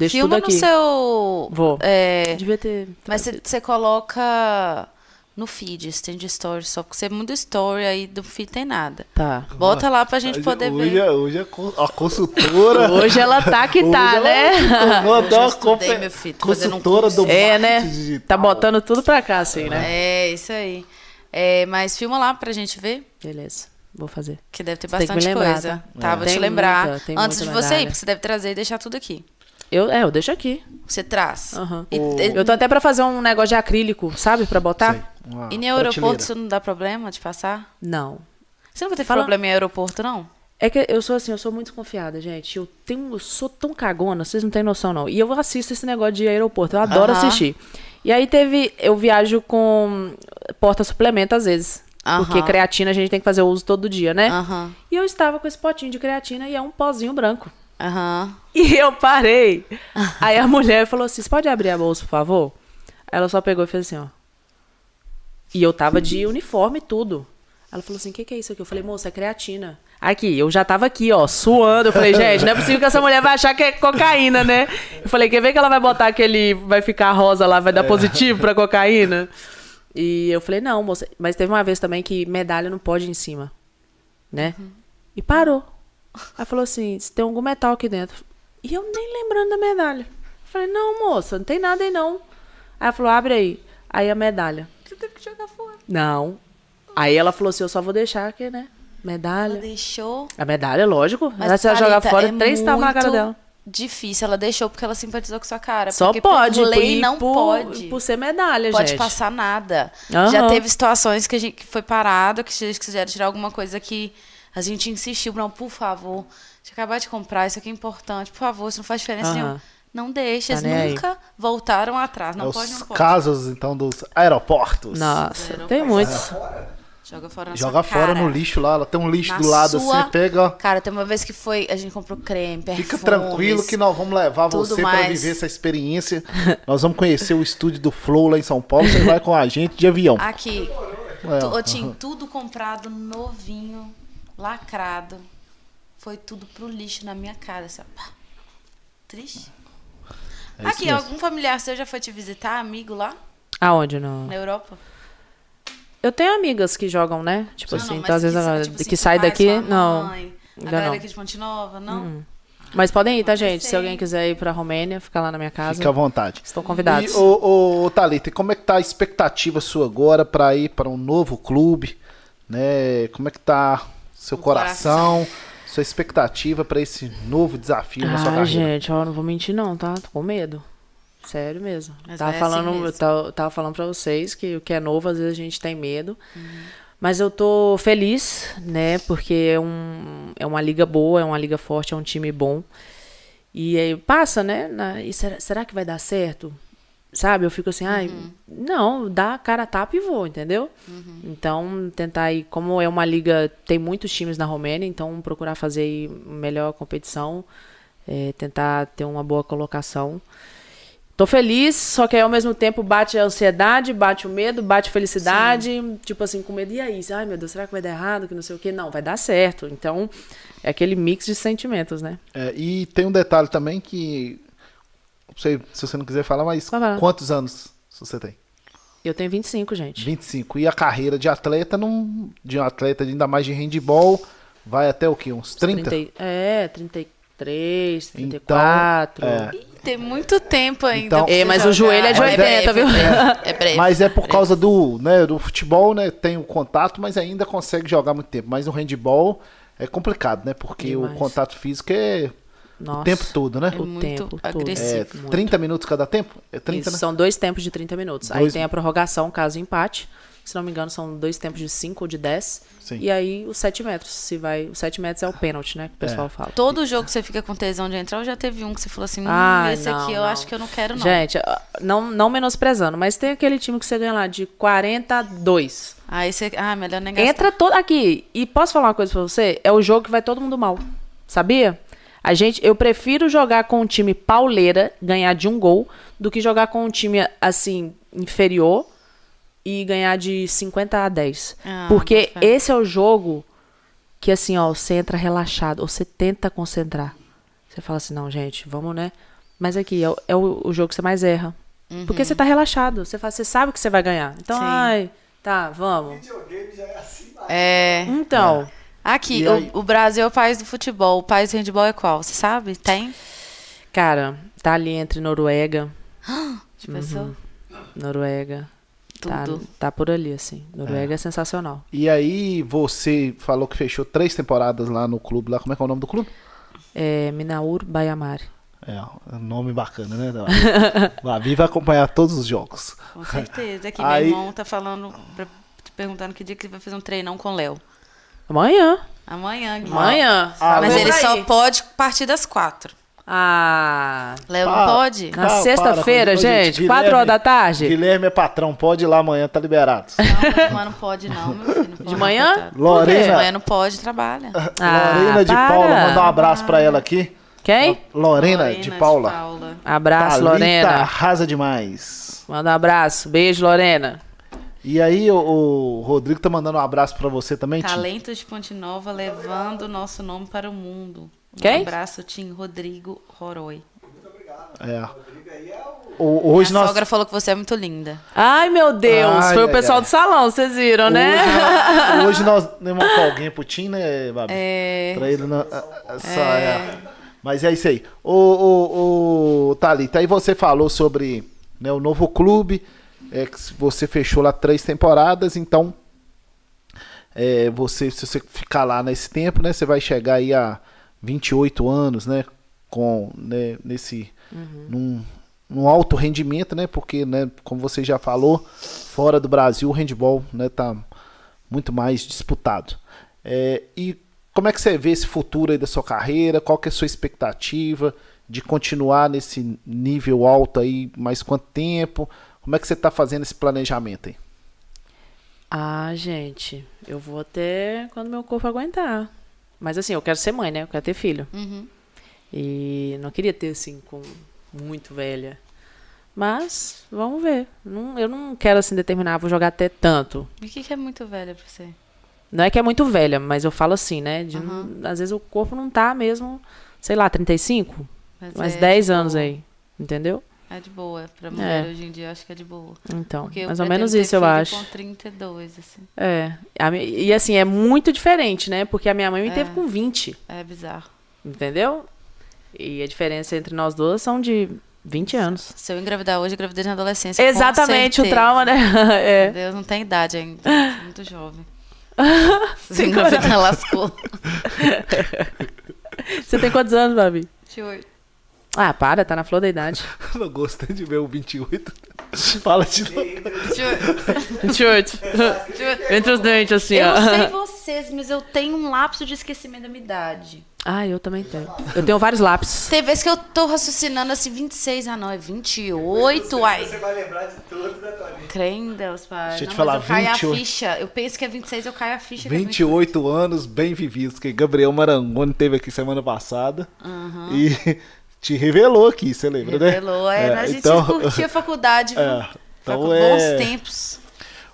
Deixa Filma tudo no aqui. seu. Vou. é, Devia ter. mas você, coloca no feed, você tem de story só, porque você muda story aí do feed tem nada. Tá. Bota lá pra gente poder hoje, ver. Hoje a co- a consultora. (laughs) Hoje ela tá que tá, Hoje né? ela (laughs) Vou Hoje dar eu uma estudei, confe- meu filho, fazendo um consultora do É, né? marketing digital. Tá botando tudo pra cá, assim, né? É, isso aí. É, mas filma lá pra gente ver, Beleza. Vou fazer. que deve ter Você tem que me bastante lembrar, coisa. tá? Tá, É. vou Tem te lembrar. muita, Antes de você ir, porque você deve trazer e deixar tudo aqui. Eu, é, eu deixo aqui. Você traz. E, O- Eu tô até pra fazer um negócio de acrílico, sabe? Pra botar? E no aeroporto isso não dá problema de passar? Não. Você nunca teve Fala- problema em aeroporto, não? É que eu sou assim, eu sou muito desconfiada, gente. Eu tenho, eu sou tão cagona, vocês não têm noção, não. E eu assisto esse negócio de aeroporto, eu adoro Aham. assistir. E aí teve, eu viajo com porta suplemento às vezes. Aham. Porque creatina a gente tem que fazer o uso todo dia, né? Aham. E eu estava com esse potinho de creatina e é um pozinho branco. Aham. E eu parei. Aí a mulher falou assim: você pode abrir a bolsa, por favor? Aí ela só pegou e fez assim, ó. E eu tava de uniforme e tudo. Ela falou assim: o que, que é isso aqui? Eu falei, moça, é creatina. Aqui, eu já tava aqui, ó, suando. Eu falei, gente, não é possível que essa mulher vai achar que é cocaína, né? Eu falei, quer ver que ela vai botar aquele. Vai ficar rosa lá, vai dar positivo pra cocaína? E eu falei, não, moça. Mas teve uma vez também que medalha não pode ir em cima. Né? E parou. Aí falou assim: se tem algum metal aqui dentro. E eu nem lembrando da medalha. Falei, não, moça, não tem nada aí não. Aí ela falou, abre aí. Aí a medalha. Você teve que jogar fora. Não. Aí ela falou assim, eu só vou deixar aqui, né? Ela Medalha. deixou. A medalha, lógico. Mas Ela se ela jogar fora, é três tapas na cara muito dela. Difícil. Ela deixou porque ela simpatizou com sua cara. Só porque pode. Por lei e não por, pode. Por ser medalha, pode gente. passar nada. Aham. Já teve situações que a gente que foi parado, que vocês quiseram tirar alguma coisa que a gente insistiu, não, por favor, deixa eu acabar de comprar, isso aqui é importante, por favor, isso não faz diferença Aham. nenhuma. Não deixa, Tá eles nem aí. nunca voltaram atrás. Não É pode, os não pode. casos, então, dos aeroportos. Nossa, Zero tem pode. muitos. Joga fora na Joga sua fora cara. no lixo lá, ela tem um lixo Na do lado sua assim, pega. Cara, tem uma vez que foi, a gente comprou creme, perfumes. Fica tranquilo que nós vamos levar você para mais. viver essa experiência. nós vamos conhecer o estúdio do Flow lá em São Paulo. Você vai com a gente de avião. Aqui, É, tinha aham. tudo comprado novinho, lacrado. Foi tudo pro lixo na minha cara. Assim. Triste. É Aqui, mesmo. algum familiar seu já foi te visitar, amigo lá Aonde? No... na Europa? Eu tenho amigas que jogam, né? Tipo Não, assim, não, então às vezes que, a- tipo assim, que sai daqui, sua não. mãe, A galera não. aqui de Ponte Nova, não? Mas podem ir, tá, gente? Se alguém quiser ir pra Romênia, ficar lá na minha casa, Fica à vontade. estão convidados. E, ô, ô, Thalita, e como é que tá a expectativa sua agora para ir para um novo clube? Né? Como é que tá seu O coração, sua expectativa para esse novo desafio na sua Ah, carreira? gente, ó, não vou mentir não, tá? Tô com medo. Sério mesmo. Mas tava vai assim falando, mesmo. eu tava, tava falando pra vocês que o que é novo, às vezes a gente tem medo. Uhum. Mas eu tô feliz, né? Porque é, um, é uma liga boa, é uma liga forte, é um time bom. E aí passa, né? na- e será, será que vai dar certo? Sabe? Eu fico assim, ai, Uhum. não, dá a cara a tapa e vou, entendeu? Uhum. Então, tentar ir, como é uma liga, tem muitos times na Romênia, então procurar fazer aí melhor competição, é, tentar ter uma boa colocação. Tô feliz, só que aí ao mesmo tempo bate a ansiedade, bate o medo, bate a felicidade, tipo assim, com medo, e aí? Ai meu Deus, será que vai dar errado, que não sei o quê? Não, vai dar certo. Então, é aquele mix de sentimentos, né? É, e tem um detalhe também que. Não sei se você não quiser falar, mas quantos anos você tem? Eu tenho 25, gente. 25. E a carreira de atleta, não, de um atleta ainda mais de handball, vai até o quê? Uns 30? 30 é, 33, Então, 34. é. Ih, Tem muito tempo ainda. Então- É, mas o jogar. joelho é de breve, 80, (laughs) viu? É breve. Mas é por causa do, né, do futebol, né? Tem o contato, mas ainda consegue jogar muito tempo. Mas o handball é complicado, né? Porque Demais. o contato físico é Nossa. o tempo todo, né? É o muito tempo todo. É agressivo. muito. 30 minutos cada tempo? É 30, Isso, né? São dois tempos de 30 minutos. Aí Dois- tem a prorrogação, caso empate. Se não me engano, são dois tempos de 5 ou de 10. Sim. E aí os 7 metros. Se vai. Os 7 metros é o pênalti, né? Que o pessoal fala. Todo jogo que você fica com tesão de entrar, ou já teve um que você falou assim, hum, Ah, esse não, aqui eu não. acho que eu não quero não. Gente, ah, não, não menosprezando, mas tem aquele time que você ganha lá de 42. Aí você, ah, melhor nem gastar. Entra todo aqui. E posso falar uma coisa pra você? É o jogo que vai todo mundo mal. Sabia? A gente, eu prefiro jogar com um time pauleira, ganhar de um gol, do que jogar com um time assim inferior e ganhar de 50 a 10. Ah, Porque esse é o jogo que assim, ó, você entra relaxado, ou você tenta concentrar. Você fala assim, não, gente, vamos, né? Mas aqui é, o- é o, o jogo que você mais erra. Porque você tá relaxado, você, fala, você sabe que você vai ganhar. Então, Sim. ai, tá, vamos. Videogame já é assim, mas... É. Então, Aqui, aí? o, o Brasil é o país do futebol. O país do handball é qual? Você sabe? Tem? cara, tá ali entre Noruega, (gasps) Tipo, pensou? Noruega. Tá, Tudo. tá por ali, assim. Noruega é, sensacional. E aí, você falou que fechou três temporadas lá no clube. Lá, como é que é o nome do clube? É Minaur Bayamari. É, um nome bacana, né? Babi (laughs) vai acompanhar todos os jogos. Com certeza. Aqui, Aí- meu irmão tá falando, pra- perguntando que dia que ele vai fazer um treinão com o Léo. Amanhã. Amanhã, Gui. Amanhã. Ah, Mas ele só pode partir das quatro. Ah. Léo não Para. pode? Na Para, sexta-feira, para, gente, Guilherme- quatro horas da tarde. Guilherme é patrão, pode ir lá amanhã, tá liberado. Não, mas não pode não, meu filho. não pode, De manhã? Lorena. De manhã não pode, trabalha. Ah, Lorena de para. Paula, mandar um abraço pra ela aqui. Quem? Lorena, de Paula. Abraço, Thalita Lorena. arrasa demais. Manda um abraço. Beijo, Lorena. E aí, o, o Rodrigo tá mandando um abraço pra você também, Tim? Talento de Ponte Nova levando o nosso nome para o mundo. Um Quem? abraço, Tim Rodrigo Roroi. É. O- hoje Minha nós... sogra falou que você é muito linda. Ai, meu Deus. Ai, Foi o ai, pessoal ai. do salão, vocês viram, né? Hoje, (laughs) hoje nós demos uma folguinha pro Tim, né, Babi? É. Pra ele não... Só, é. Mas é isso aí. Ô, ô, ô, Thalita, aí você falou sobre né, o novo clube, é, que você fechou lá três temporadas, então é, você, se você ficar lá nesse tempo, né, você vai chegar aí a 28 anos, né, com, né, nesse, num, num alto rendimento, né, porque, né, como você já falou, fora do Brasil o handball, né, tá muito mais disputado. É, e como é que você vê esse futuro aí da sua carreira? Qual que é a sua expectativa de continuar nesse nível alto aí mais quanto tempo? Como é que você está fazendo esse planejamento aí? Ah, gente, eu vou até quando meu corpo aguentar. Mas assim, eu quero ser mãe, né? Eu quero ter filho. Uhum. E não queria ter, assim, com muito velha. Mas, vamos ver. Não- eu não quero, assim, determinar, vou jogar até tanto. E o que, que é muito velha pra você? Não é que é muito velha, mas eu falo assim, né? de Uhum. às vezes o corpo não tá mesmo, sei lá, 35? Mas Mais é 10 de anos aí. Entendeu? É de boa. Pra mulher É. hoje em dia, eu acho que é de boa. Então, Porque mais ou menos isso eu acho. com 32, assim. É. E assim, é muito diferente, né? Porque a minha mãe me É. teve com 20, É bizarro. entendeu? E a diferença entre nós duas são de 20 anos. Se eu engravidar hoje, eu engravidei na adolescência. Exatamente, o trauma, né? (laughs) É. Deus não tem idade ainda. (laughs) Muito jovem. (laughs) Se engravidar, lascou. Você tem quantos anos, Babi? 28. Ah, para, tá na flor da idade. (laughs) Eu gostei de ver o 28. (laughs) Fala de novo. 28. 28. Entre os dentes, assim, Eu ó. não sei (laughs) vocês, mas eu tenho um lapso de esquecimento da minha idade. Ah, eu também tenho. Eu tenho vários lápis. Tem vezes que eu tô raciocinando assim, 26, ah não, é 28, ai. Você vai lembrar de tudo, né, Tony? Crê em Deus, pai. Deixa eu te não, falar, eu caio 28. a ficha. Eu penso que é 26, eu caio a ficha. que é 28 anos bem vividos, que Gabriel Marangoni teve aqui semana passada e te revelou aqui, você lembra, né? Revelou, é, a gente então, curtia a faculdade, (laughs) viu? É, então Facu- é- Bons tempos.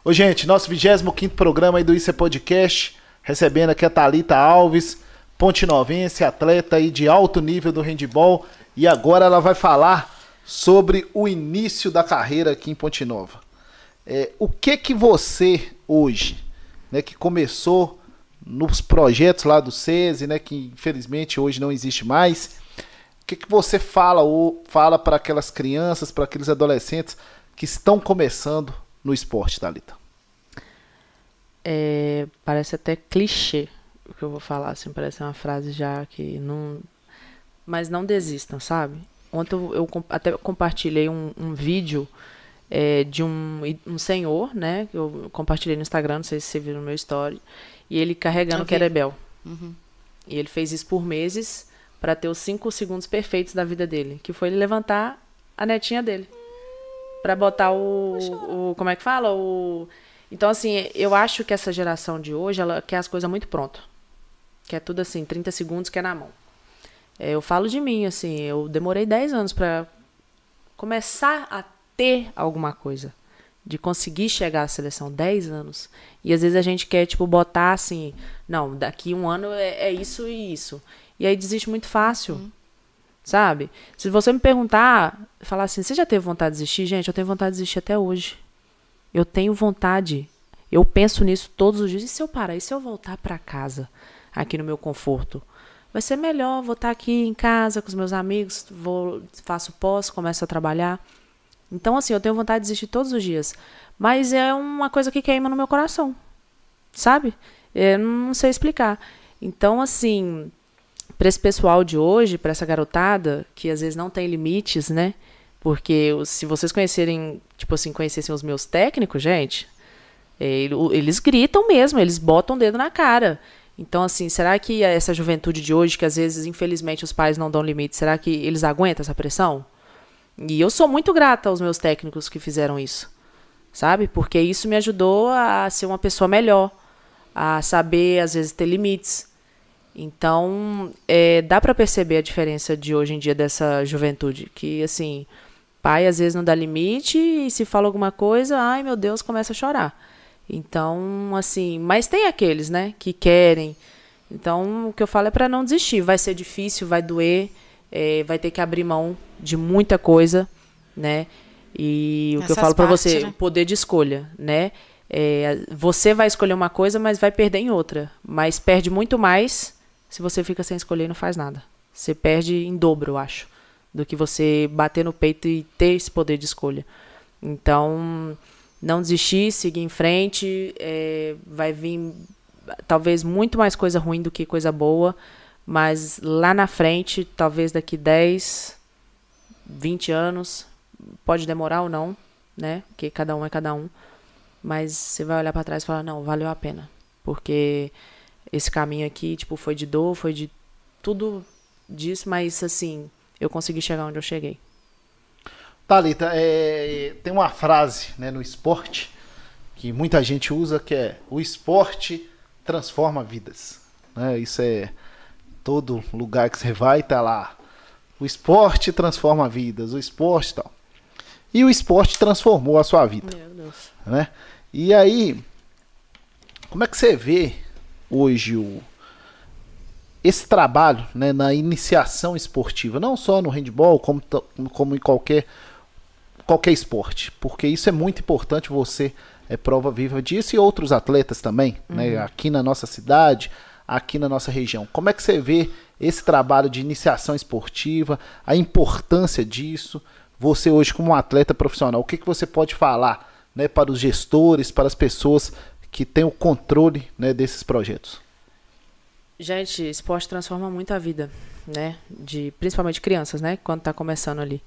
Ô, gente, nosso 25 programa aí do Isso é Podcast, recebendo aqui a Thalita Alves, ponte-novense, atleta aí de alto nível do handball, e agora ela vai falar sobre o início da carreira aqui em Ponte Nova. É, o que que você, hoje, né, que começou nos projetos lá do SESI, né, que infelizmente hoje não existe mais, o que que você fala ou fala para aquelas crianças, para aqueles adolescentes que estão começando no esporte, Thalita? É, parece até clichê o que eu vou falar, assim, parece uma frase já que não. Mas não desistam, sabe? Ontem eu, eu até compartilhei um, um vídeo é, de um, um senhor, né? Que eu compartilhei no Instagram, não sei se você viu no meu story. E ele carregando Eu o vi. querebel. Uhum. E ele fez isso por meses para ter os cinco segundos perfeitos da vida dele, que foi ele levantar a netinha dele Pra botar o, o como é que fala o então assim eu acho que essa geração de hoje ela quer as coisas muito pronto quer tudo assim 30 segundos que é na mão É, eu falo de mim, assim, eu demorei 10 anos para começar a ter alguma coisa. De conseguir chegar à seleção, 10 anos. E às vezes a gente quer, tipo, botar assim, não, daqui um ano é, é isso e isso. E aí desiste muito fácil. Uhum. Sabe? Se você me perguntar, falar assim, você já teve vontade de desistir? Gente, eu tenho vontade de desistir até hoje. Eu tenho vontade. Eu penso nisso todos os dias. E se eu parar? E se eu voltar para casa, aqui no meu conforto? Vai ser melhor, vou estar aqui em casa com os meus amigos, vou faço pós, começo a trabalhar. Então, assim, eu tenho vontade de desistir todos os dias. Mas é uma coisa que queima no meu coração. Sabe? Eu não sei explicar. Então, assim, para esse pessoal de hoje, para essa garotada, que às vezes não tem limites, né? Porque se vocês conhecerem, tipo assim, conhecessem os meus técnicos, gente, eles gritam mesmo, eles botam o dedo na cara. Então, assim, será que essa juventude de hoje, que às vezes, infelizmente, os pais não dão limite, será que eles aguentam essa pressão? E eu sou muito grata aos meus técnicos que fizeram isso, sabe? Porque isso me ajudou a ser uma pessoa melhor, a saber, às vezes, ter limites. Então, é, dá para perceber a diferença de hoje em dia dessa juventude, que, assim, pai às vezes não dá limite e se fala alguma coisa, ai meu Deus, começa a chorar. Então, assim, mas tem aqueles, né, que querem. Então, o que eu falo é para não desistir. Vai ser difícil, vai doer, é, vai ter que abrir mão de muita coisa, né? E o Essas que eu falo para você, né? poder de escolha, né? É, você vai escolher uma coisa, mas vai perder em outra. Mas perde muito mais se você fica sem escolher não faz nada. Você perde em dobro, eu acho, do que você bater no peito e ter esse poder de escolha. Então, não desistir, seguir em frente, é, vai vir talvez muito mais coisa ruim do que coisa boa, mas lá na frente, talvez daqui 10, 20 anos, pode demorar ou não, né? Porque cada um é cada um. Mas você vai olhar para trás e falar, não, valeu a pena. Porque esse caminho aqui, tipo, foi de dor, foi de tudo disso, mas assim, eu consegui chegar onde eu cheguei. Thalita, é, tem uma frase né, no esporte que muita gente usa que é o esporte transforma vidas. Né? Isso é todo lugar que você vai, tá lá. O esporte transforma vidas, o esporte tal. E o esporte transformou a sua vida. Meu Deus. Né? E aí, como é que você vê hoje o, esse trabalho né, na iniciação esportiva, não só no handball, como, como em qualquer, qualquer esporte, porque isso é muito importante, você é prova viva disso e outros atletas também, né, uhum. né, aqui na nossa cidade, aqui na nossa região. Como é que você vê esse trabalho de iniciação esportiva, a importância disso? Você hoje como um atleta profissional, o que, que você pode falar né, para os gestores, para as pessoas que têm o controle né, desses projetos? Gente, esporte transforma muito a vida, né? De principalmente crianças, né? Quando está começando ali.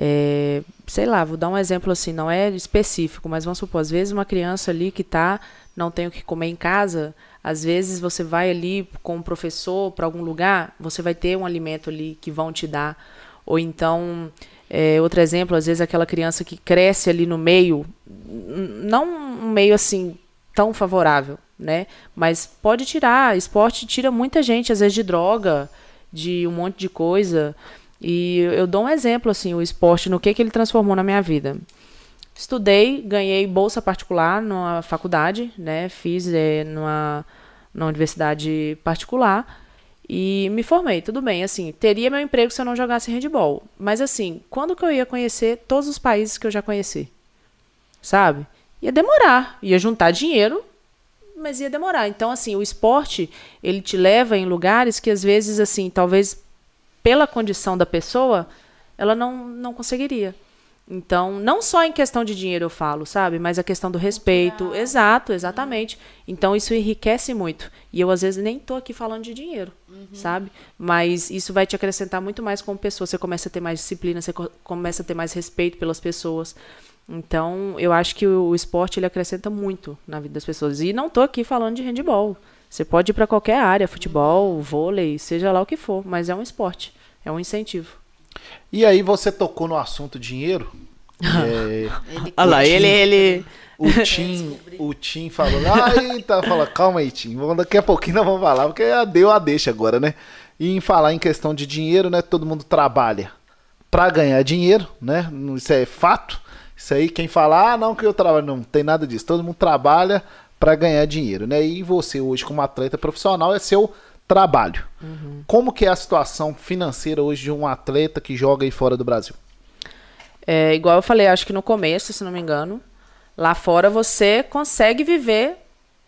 É, sei lá, vou dar um exemplo assim, não é específico, mas vamos supor, às vezes uma criança ali que tá, não tem o que comer em casa, às vezes você vai ali com um professor para algum lugar, você vai ter um alimento ali que vão te dar. Ou então, é, outro exemplo, às vezes aquela criança que cresce ali no meio, não um meio assim tão favorável, né? Mas pode tirar, esporte tira muita gente, às vezes, de droga, de um monte de coisa. E eu dou um exemplo, assim, o esporte, no que, que ele transformou na minha vida. Estudei, ganhei bolsa particular numa faculdade, né? Fiz é, numa, numa universidade particular e me formei, tudo bem, assim, teria meu emprego se eu não jogasse handball. Mas assim, quando que eu ia conhecer todos os países que eu já conheci? Sabe? Ia demorar, ia juntar dinheiro mas ia demorar. Então, assim, o esporte, ele te leva em lugares que às vezes, assim, talvez pela condição da pessoa, ela não, não conseguiria. Então, não só em questão de dinheiro eu falo, sabe? Mas a questão do respeito. Exato, exatamente. Então, isso enriquece muito. E eu, às vezes, nem tô aqui falando de dinheiro, uhum. sabe? Mas isso vai te acrescentar muito mais como pessoa. Você começa a ter mais disciplina, você começa a ter mais respeito pelas pessoas. Então, eu acho que o, esporte ele acrescenta muito na vida das pessoas. E não estou aqui falando de handball. Você pode ir para qualquer área, futebol, vôlei, seja lá o que for, mas é um esporte, é um incentivo. E aí você tocou no assunto dinheiro. (laughs) é, Olha lá, ele, ele. O Tim, o Tim falou, eita, fala, calma aí, Tim, daqui a pouquinho nós vamos falar, porque deu a deixa agora, né? E em falar em questão de dinheiro, né? Todo mundo trabalha para ganhar dinheiro, né? Isso é fato. Isso aí, quem fala, ah, não, que eu trabalho, não tem nada disso. Todo mundo trabalha para ganhar dinheiro, né? E você hoje como atleta profissional é seu trabalho. Uhum. Como que é a situação financeira hoje de um atleta que joga aí fora do Brasil? É, igual eu falei, acho que no começo, se não me engano, lá fora você consegue viver,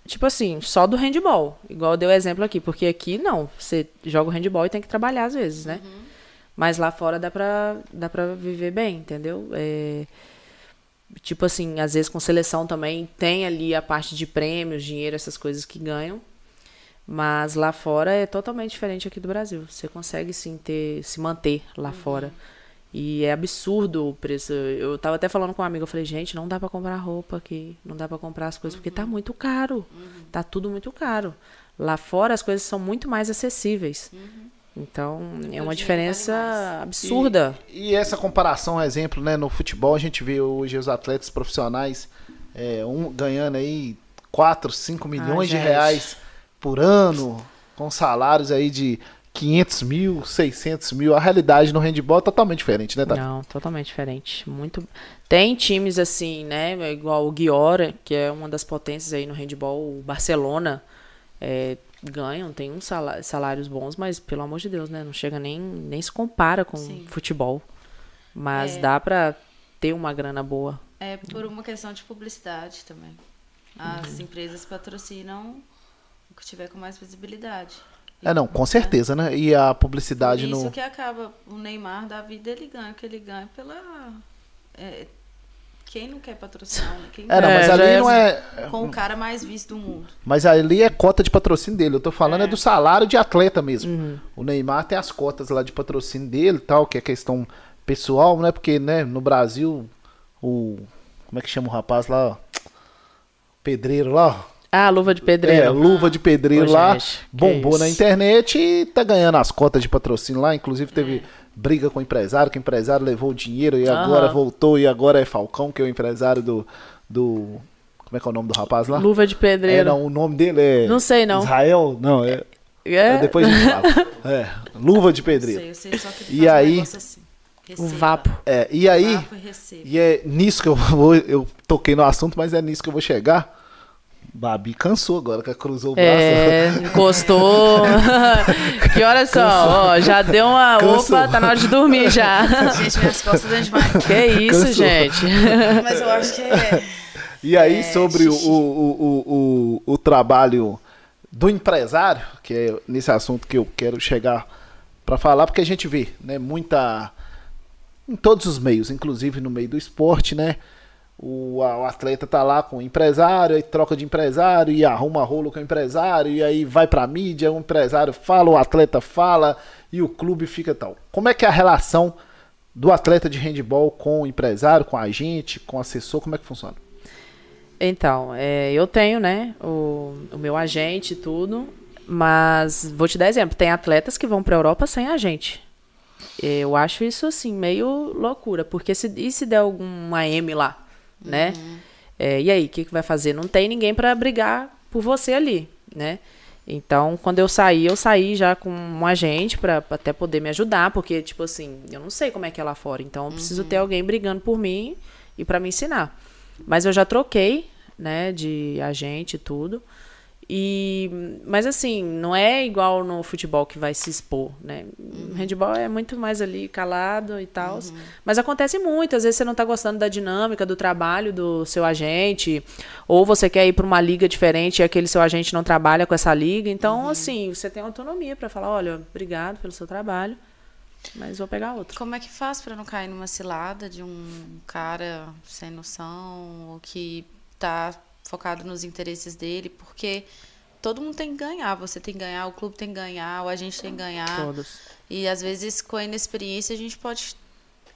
tipo assim, só do handball. Igual eu dei o exemplo aqui, porque aqui não, você joga o handball e tem que trabalhar às vezes, né? Uhum. Mas lá fora dá pra, dá pra viver bem, entendeu? É, tipo assim, às vezes com seleção também tem ali a parte de prêmios, dinheiro, essas coisas que ganham. Mas lá fora é totalmente diferente aqui do Brasil. Você consegue sim ter, se manter lá uhum. fora. E é absurdo o preço. Eu tava até falando com um amigo, eu falei, gente, não dá para comprar roupa aqui, não dá para comprar as coisas, uhum. porque tá uhum. muito caro. Uhum. Tá tudo muito caro. Lá fora as coisas são muito mais acessíveis. Uhum. Então, é uma diferença absurda. E, e, essa comparação, exemplo, né, no futebol, a gente vê hoje os atletas profissionais é, um, ganhando aí 4, 5 milhões de reais por ano, com salários aí de 500 mil, 600 mil. A realidade no handball é totalmente diferente, né, Tati? Não, totalmente diferente. Muito. Tem times assim, né? Igual o Guiora, que é uma das potências aí no handball, o Barcelona. É, ganham, tem uns salários bons, mas pelo amor de Deus, né? Não chega nem, nem se compara com Sim. futebol. Mas é. dá pra ter uma grana boa. É por uma questão de publicidade também. As uhum. empresas patrocinam o que tiver com mais visibilidade. É, não, com certeza, né? E a publicidade isso no. Isso que acaba. O Neymar da vida ele ganha, que ele ganha pela. É, quem não quer patrocinar? Quem é, não, mas ali é não é. Com o cara mais visto do mundo. Mas ali é cota de patrocínio dele. Eu tô falando é, é do salário de atleta mesmo. Uhum. O Neymar tem as cotas lá de patrocínio dele e tal, que é questão pessoal, né? Porque, né, no Brasil, o. Como é que chama o rapaz lá? Pedreiro lá, ah, luva de pedreiro. É, luva de pedreiro lá. Gente, bombou na internet e tá ganhando as cotas de patrocínio lá. Inclusive teve é. Briga com o empresário, que o empresário levou o dinheiro e uhum. agora voltou e agora é Falcão, que é o empresário do. do como é que é o nome do rapaz lá? Luva de pedreiro. É, não, o nome dele é. Não sei, não. Israel? Não, é. é. é depois a gente fala. (laughs) É, luva de pedreiro. Eu sei, eu sei, só que e aí. Um assim. O vapo. É, e aí. E, e é nisso que eu (laughs) vou. Eu toquei no assunto, mas é nisso que eu vou chegar Babi cansou agora, que cruzou o braço. É, encostou. (laughs) que hora só? Ó, já deu uma. Cansou. Opa, tá na hora de dormir já. Gente, minhas costas dão demais. Que isso, cansou. gente. (laughs) Mas eu acho que é. E aí, é, sobre o, o, o, o, o trabalho do empresário, que é nesse assunto que eu quero chegar para falar, porque a gente vê, né, muita. Em todos os meios, inclusive no meio do esporte, né? O, o, atleta tá lá com o empresário, aí troca de empresário e arruma rolo com o empresário, e aí vai pra mídia, o empresário fala, o atleta fala e o clube fica tal. Como é que é a relação do atleta de handball com o empresário, com a agente, com o assessor, como é que funciona? Então, é, eu tenho, né, o, o meu agente e tudo, mas vou te dar exemplo, tem atletas que vão pra Europa sem agente. Eu acho isso, assim, meio loucura, porque se, e se der alguma M lá? Né? Uhum. É, e aí, o que, que vai fazer? Não tem ninguém para brigar por você ali, né? Então, quando eu saí, eu saí já com um agente para até poder me ajudar, porque, tipo assim, eu não sei como é que é lá fora. Então, eu preciso uhum. ter alguém brigando por mim e para me ensinar. Mas eu já troquei, né, de agente e tudo. E, mas assim, não é igual no futebol que vai se expor, né? Uhum. Handball é muito mais ali calado e tal. Uhum. Mas acontece muito, às vezes você não está gostando da dinâmica do trabalho do seu agente, ou você quer ir para uma liga diferente e aquele seu agente não trabalha com essa liga. Então, uhum. assim, você tem autonomia para falar, olha, obrigado pelo seu trabalho. Mas vou pegar outro. Como é que faz para não cair numa cilada de um cara sem noção ou que tá focado nos interesses dele, porque todo mundo tem que ganhar. Você tem que ganhar, o clube tem que ganhar, o agente tem que ganhar. Todos. E às vezes, com a inexperiência, a gente pode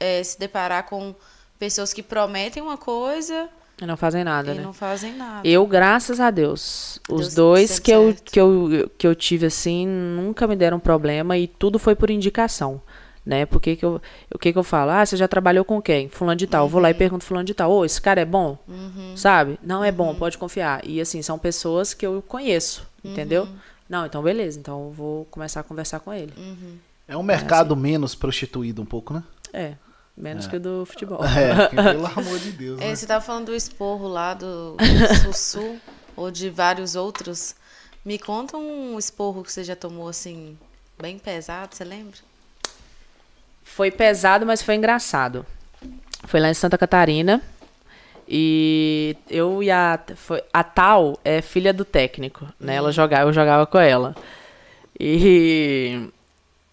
é, se deparar com pessoas que prometem uma coisa. E não fazem nada, e né? não fazem nada. Eu, graças a Deus, Deus os dois que eu, que, eu, que eu tive assim, nunca me deram problema e tudo foi por indicação né? Porque que eu, o que que eu falo? Ah, você já trabalhou com quem? Fulano de tal. Uhum. Eu vou lá e uhum. pergunto fulano de tal. Ô, esse cara é bom? Uhum. Sabe? Não é bom, uhum. pode confiar. E assim, são pessoas que eu conheço, entendeu? Uhum. Não, então beleza. Então eu vou começar a conversar com ele. É um mercado menos prostituído um pouco, né? É, menos que o do futebol. (laughs) É, que, pelo (laughs) amor de Deus. É, Né? você tava falando do esporro lá do (laughs) Sussu, ou de vários outros. Me conta um esporro que você já tomou, assim, bem pesado, você lembra? Foi pesado, mas foi engraçado. Foi lá em Santa Catarina. E eu e a. Foi, a Tal é filha do técnico, né? Ela jogava, eu jogava com ela. E.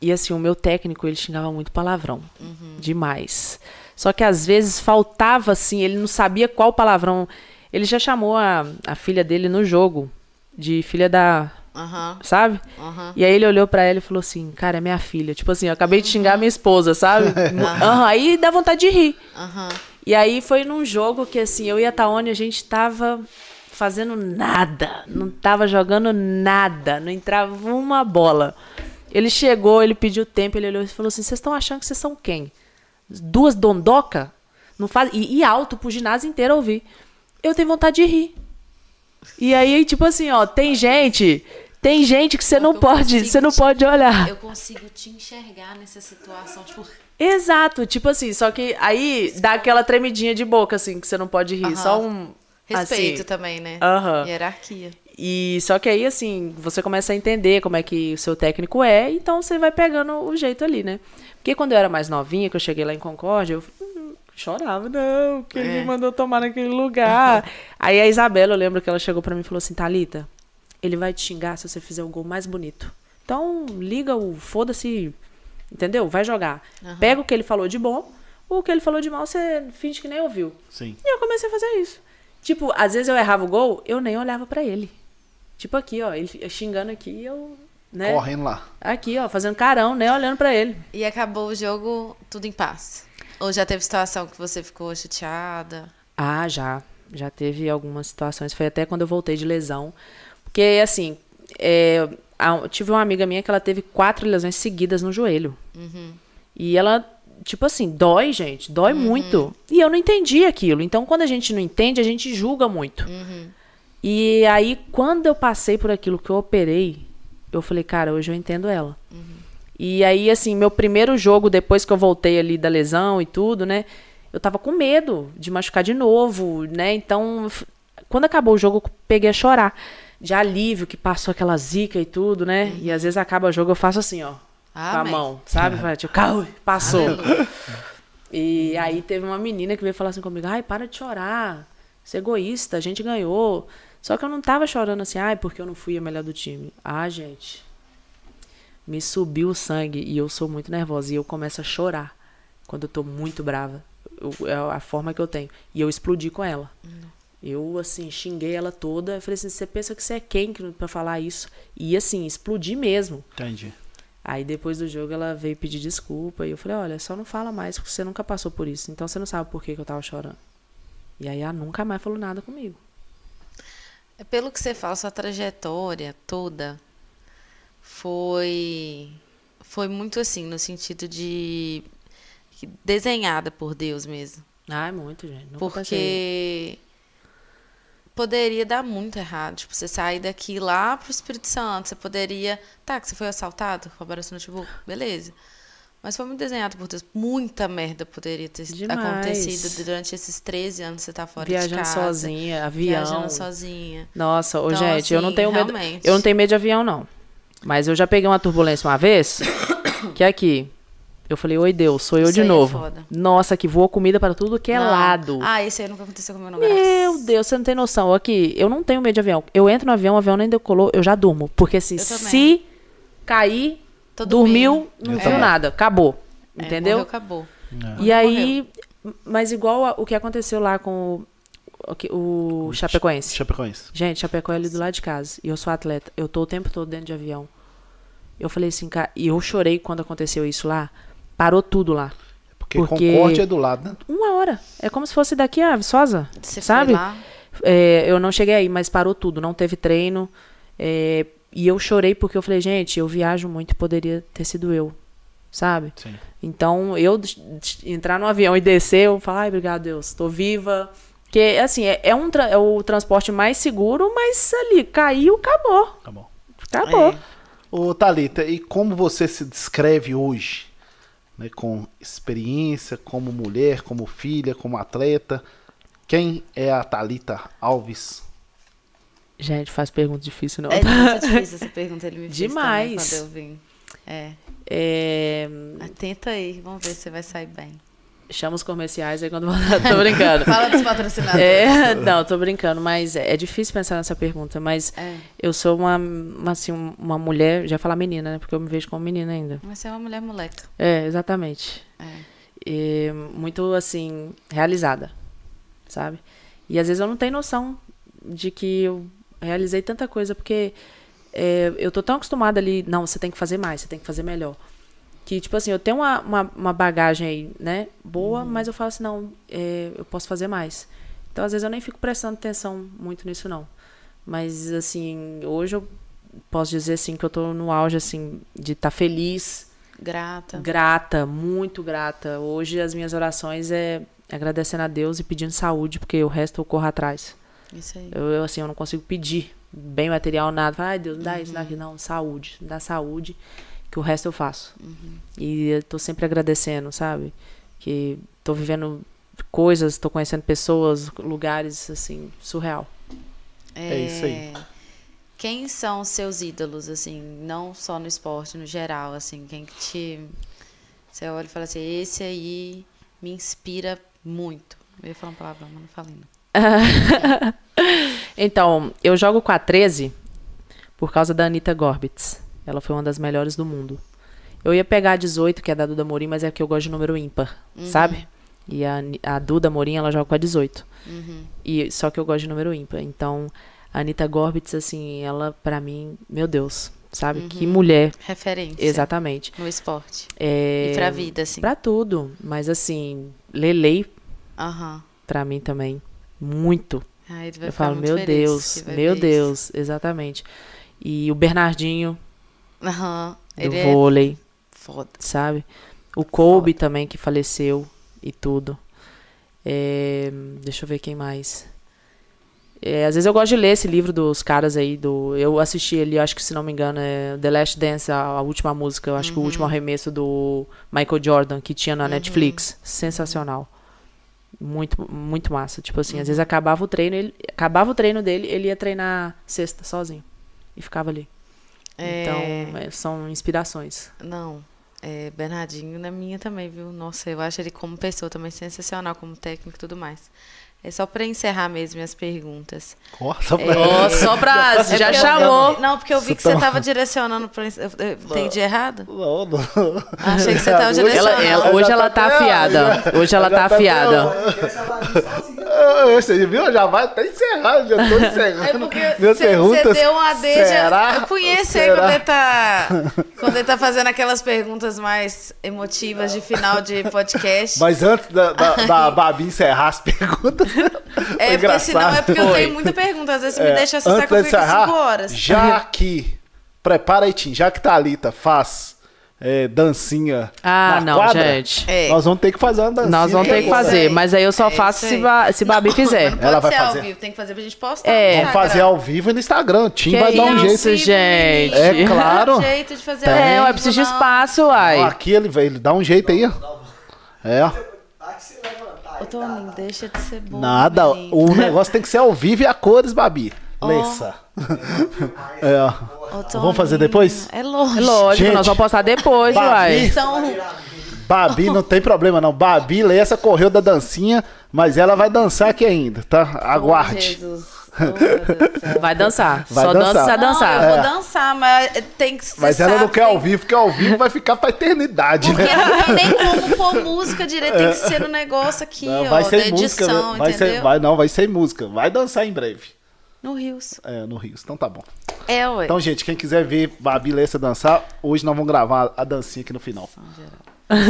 E assim, o meu técnico, ele xingava muito palavrão. Demais. Só que às vezes faltava, assim, ele não sabia qual palavrão. Ele já chamou a, a filha dele no jogo de filha da. Aham, Sabe? aham. E aí ele olhou pra ela e falou assim, cara, é minha filha. Tipo assim, eu acabei de xingar minha esposa, sabe? (laughs) Aham, aí dá vontade de rir. E aí foi num jogo que assim, eu e a Taone, a gente tava fazendo nada. Não tava jogando nada. Não entrava uma bola. Ele chegou, ele pediu tempo, ele olhou e falou assim, vocês estão achando que vocês são quem? Duas dondoca? Não faz... E, e alto pro ginásio inteiro ouvir. Eu tenho vontade de rir. E aí, tipo assim, ó, tem gente... Tem gente que você não pode, você não te- pode olhar. Eu consigo te enxergar nessa situação, tipo... Exato, tipo assim, só que aí dá aquela tremidinha de boca, assim, que você não pode rir. Aham. Só um. Respeito assim. também, né? Aham. Hierarquia. E só que aí, assim, você começa a entender como é que o seu técnico é, então você vai pegando o jeito ali, né? Porque quando eu era mais novinha, que eu cheguei lá em Concórdia, eu hum, chorava, não, que ele É. me mandou tomar naquele lugar. aí a Isabela, eu lembro que ela chegou pra mim e falou assim, Thalita, ele vai te xingar se você fizer o gol mais bonito. Então, liga o foda-se, entendeu? Vai jogar. Pega o que ele falou de bom, o que ele falou de mal, você finge que nem ouviu. Sim. E eu comecei a fazer isso. Tipo, às vezes eu errava o gol, eu nem olhava pra ele. Tipo aqui, ó, ele xingando aqui, e eu, né? Correndo lá. Aqui, ó, fazendo carão, nem olhando pra ele. E acabou o jogo tudo em paz. Ou já teve situação que você ficou chateada? Ah, já. Já teve algumas situações. Foi até quando eu voltei de lesão. Porque, assim, é, a- tive uma amiga minha que ela teve quatro lesões seguidas no joelho. E ela, tipo assim, dói, gente. Dói muito. E eu não entendi aquilo. Então, quando a gente não entende, a gente julga muito. E aí, quando eu passei por aquilo que eu operei, eu falei, cara, hoje eu entendo ela. E aí, assim, meu primeiro jogo, depois que eu voltei ali da lesão e tudo, né? Eu tava com medo de machucar de novo, né? Então, quando acabou o jogo, eu peguei a chorar. De alívio, que passou aquela zica e tudo, né? E às vezes acaba o jogo, eu faço assim, ó. Com a Amém. mão, sabe? Fala, Tipo, "Cau, passou. E aí teve uma menina que veio falar assim comigo, ai, para de chorar. Você é egoísta, a gente ganhou. Só que eu não tava chorando assim, ai, porque eu não fui a melhor do time. Ah, gente. Me subiu o sangue e eu sou muito nervosa. E eu começo a chorar quando eu tô muito brava. Eu- é a forma que eu tenho. E eu explodi com ela. Eu, assim, xinguei ela toda. Eu falei assim: você pensa que você é quem que- pra falar isso? E, assim, explodi mesmo. Entendi. Aí depois do jogo ela veio pedir desculpa e eu falei, olha, só não fala mais, porque você nunca passou por isso. Então você não sabe por que, que eu tava chorando. E aí ela nunca mais falou nada comigo. É Pelo que você fala, sua trajetória toda foi foi muito assim, no sentido de desenhada por Deus mesmo. Ai, muito, gente. Nunca pensei. Porque poderia dar muito errado. Tipo, você sair daqui lá pro Espírito Santo, você poderia. Tá, que você foi assaltado, roubaram seu notebook, beleza. Mas foi muito desenhado por Deus. Muita merda poderia ter Demais. acontecido durante esses 13 anos que você tá fora de Viajando casa. sozinha, avião. Viajando sozinha. Nossa, ô, Então, gente, eu não assim, tenho medo. realmente. Eu não tenho medo de avião, não. Mas eu já peguei uma turbulência uma vez, (coughs) que é aqui. Eu falei, oi Deus, sou eu Isso de é novo. foda. Nossa, que voa comida para tudo que é Não. lado. Ah, esse aí nunca aconteceu comigo, não. Meu. Deus, você não tem noção. Aqui, eu não tenho medo de avião. Eu entro no avião, o avião nem decolou, eu já durmo. Porque assim, se cair, Tô dormiu, dormindo. não É. viu nada. Acabou. É, Entendeu? morreu, acabou. e aí, mas igual a- o que aconteceu lá com o, o, o Chapecoense. Chapecoense. Gente, Chapecó é ali do lado de casa. E eu sou atleta. Eu tô o tempo todo dentro de avião. Eu falei assim, cara, e eu chorei quando aconteceu isso lá. Parou tudo lá. Porque, Porque- Concórdia é do lado, né? Uma hora. É como se fosse daqui a Viçosa. Você sabe? foi lá? É, eu não cheguei aí, mas parou tudo. Não teve treino. É, e eu chorei porque eu falei, gente, eu viajo muito e poderia ter sido eu. Sabe? Sim. Então, eu entrar no avião e descer, eu falo, ai, obrigado, Deus, tô viva. Porque, assim, é, é um tra- é o transporte mais seguro, mas ali, caiu, acabou. Bom. Acabou. É. Ô, Thalita, e como você se descreve hoje? Né, com experiência, como mulher, como filha, como atleta. Quem é a Thalita Alves? Gente, faz pergunta difícil, não. É (laughs) muito difícil essa pergunta, ele me fez Demais. também quando eu vim. É. É, Tenta aí, vamos ver se você vai sair bem. Chama os comerciais aí quando voltar. Tô brincando. (laughs) Fala dos patrocinadores. É, não, tô brincando, mas é é difícil pensar nessa pergunta. Mas É. eu sou uma, uma, assim, uma mulher, já falar menina, né? Porque eu me vejo como menina ainda. Mas você é uma mulher moleca. É, exatamente. É. E muito, assim, realizada, sabe? E às vezes eu não tenho noção de que eu realizei tanta coisa, porque é, eu tô tão acostumada ali, não, você tem que fazer mais, você tem que fazer melhor. Que, tipo assim, eu tenho uma, uma, uma bagagem aí, né, boa, mas eu falo assim, não, é, eu posso fazer mais. Então, às vezes, eu nem fico prestando atenção muito nisso, não. Mas, assim, hoje eu posso dizer, assim, que eu tô no auge, assim, de estar feliz, Grata. grata, muito grata. Hoje as minhas orações é agradecendo a Deus e pedindo saúde, porque o resto eu corro atrás. Isso aí. Eu, eu, assim, eu não consigo pedir bem material, nada. Ai, Deus, me dá isso, dá aquilo. Não, saúde, me dá saúde, que o resto eu faço. E eu tô sempre agradecendo, sabe? Que tô vivendo coisas, tô conhecendo pessoas, lugares, assim, surreal. É isso aí. Quem são os seus ídolos, assim, não só no esporte, no geral, assim, quem que te... Você olha e fala assim, esse aí me inspira muito. Eu ia falar uma palavra, mas não falei não. (laughs) Então, eu jogo com a 13 por causa da Anitta Gorbitz. Ela foi uma das melhores do mundo. Eu ia pegar a 18, que é da Duda Morim, mas é que eu gosto de número ímpar, sabe? E a, a Duda Morim, ela joga com a 18. E, só que eu gosto de número ímpar. Então, a Anitta Gorbitz, assim, ela, pra mim, meu Deus, sabe? Que mulher. Referência. Exatamente. No esporte. É, E pra vida, assim. Pra tudo. Mas, assim, Lelei, Aham. pra mim também, muito. Vai Eu falo, meu Deus, meu ver isso. Deus, exatamente. E o Bernardinho, Aham. do Ele é vôlei, foda. sabe? O Kobe também, que faleceu e tudo. É, deixa eu ver quem mais. É, às vezes eu gosto de ler esse livro dos caras aí. do Eu assisti ele, acho que se não me engano, é The Last Dance, a, a última música, eu acho que o último arremesso do Michael Jordan, que tinha na Netflix. Sensacional. Muito, muito massa. Tipo assim, às vezes acabava o treino, ele, acabava o treino dele, ele ia treinar sexta sozinho. E ficava ali. É, Então, é, são inspirações. Não. É, Bernardinho na minha também, viu? Nossa, eu acho ele como pessoa também sensacional, como técnico e tudo mais. É só pra encerrar mesmo minhas perguntas. Nossa, É, Ó, só pra. (laughs) É já porque eu- chamou. não, porque eu vi Você que você tá- tava direcionando pra. eu- eu- Entendi errado? Não, não. Achei que você tava Hoje- direcionando. Ela, ela- hoje Já ela tá tá afiada. Hoje ela já tá tá afiada. Sozinha. Ah, Você viu? Já vai até encerrar, já tô (laughs) encerrando. É porque Minhas você perguntas. você deu uma deixa. será? Eu conheço aí Será? quando ele, tá, (laughs) quando ele tá fazendo aquelas perguntas mais emotivas de final de podcast. Mas antes da, da, da (laughs) Babi encerrar as perguntas. é, porque senão é porque eu tenho muita pergunta. Às vezes você me É, deixa essa antes saco de encerrar, cinco horas. Já que. Prepara aí, Tim. Já que Thalita faz é, dancinha. Ah, na não, quadra, gente. É. Nós vamos ter que fazer uma dancinha. Nós vamos ter que isso fazer, aí. mas aí eu só É faço isso se, ba se Babi Não, fizer. Ela pode vai ser fazer. ao vivo, tem que fazer pra gente postar. É. no Vamos fazer ao vivo e no Instagram. Tim Que vai dar um isso, jeito. gente. É claro. Um jeito de fazer ao É, eu preciso de espaço, uai. Aqui ele, vai- ele dá um jeito aí, ó. É, ó. Tá que você levantar aí, Ô, Toninho, deixa de ser bobo. Nada. menino. O negócio tem que ser ao vivo e a cores, Babi. Ó. Lença. É, ó. Ô, Vamos fazer depois? É lógico. Lógico, Gente. nós vamos postar depois, Babi. uai. São... Babi não tem problema não. Babi, Lença correu da dancinha, mas ela vai dançar aqui ainda, tá? Aguarde. Jesus. Oh, céu. (laughs) Vai dançar. Vai Só dançar. dança se Não, dançar. eu vou É. dançar, mas tem que Mas ela não sabe, quer tem- ao vivo, porque ao vivo vai ficar pra eternidade, Porque né? não tem nem como pôr música direito, tem que ser no negócio aqui, Não, ó, vai da ser música, edição, vai entendeu? ser, vai não, vai ser música. Vai dançar em breve. No Rios. É, no Rio. Então tá bom. É, ué. Então, gente, quem quiser ver Babi Lessa dançar, hoje nós vamos gravar a dancinha aqui no final.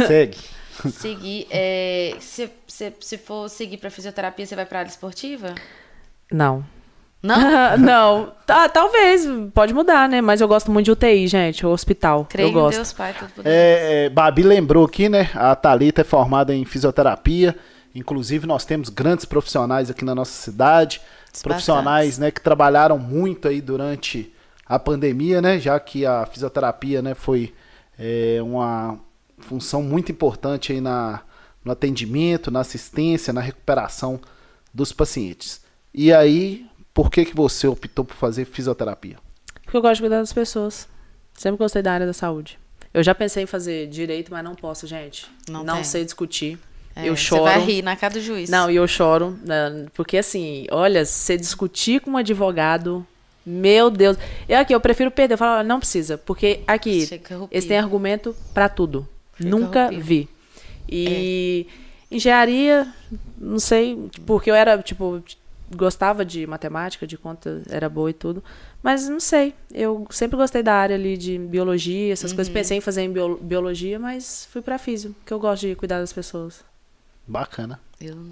Segue. (laughs) Seguir, é, se, se, se for seguir pra fisioterapia, você vai pra área esportiva? Não. Não? (laughs) não. Tá, talvez. Pode mudar, né? Mas eu gosto muito de UTI, gente. O hospital. Creio eu em gosto. Deus Pai, tudo. É, é, Babi lembrou aqui, né? A Thalita é formada em fisioterapia. Inclusive, nós temos grandes profissionais aqui na nossa cidade. Profissionais, né, que trabalharam muito aí durante a pandemia, né? Já que a fisioterapia, né, foi é, uma função muito importante aí na, no atendimento, na assistência, na recuperação dos pacientes. E aí, por que que você optou por fazer fisioterapia? Porque eu gosto de cuidar das pessoas. Sempre gostei da área da saúde. Eu já pensei em fazer direito, mas não posso, gente. Não Não, sei discutir. É, eu Você choro. vai rir na cara do juiz. Não, e eu choro, né, porque assim, olha, você discutir com um advogado, meu Deus. Eu aqui, eu prefiro perder. Eu falo, não precisa, porque aqui, eles têm argumento pra tudo. Chega Nunca vi. E engenharia, não sei, porque eu era, tipo, gostava de matemática, de conta, era boa e tudo. Mas não sei, eu sempre gostei da área ali de biologia, essas Uhum. coisas. Pensei em fazer em bio- biologia, mas fui pra físio, porque eu gosto de cuidar das pessoas. Bacana. Eu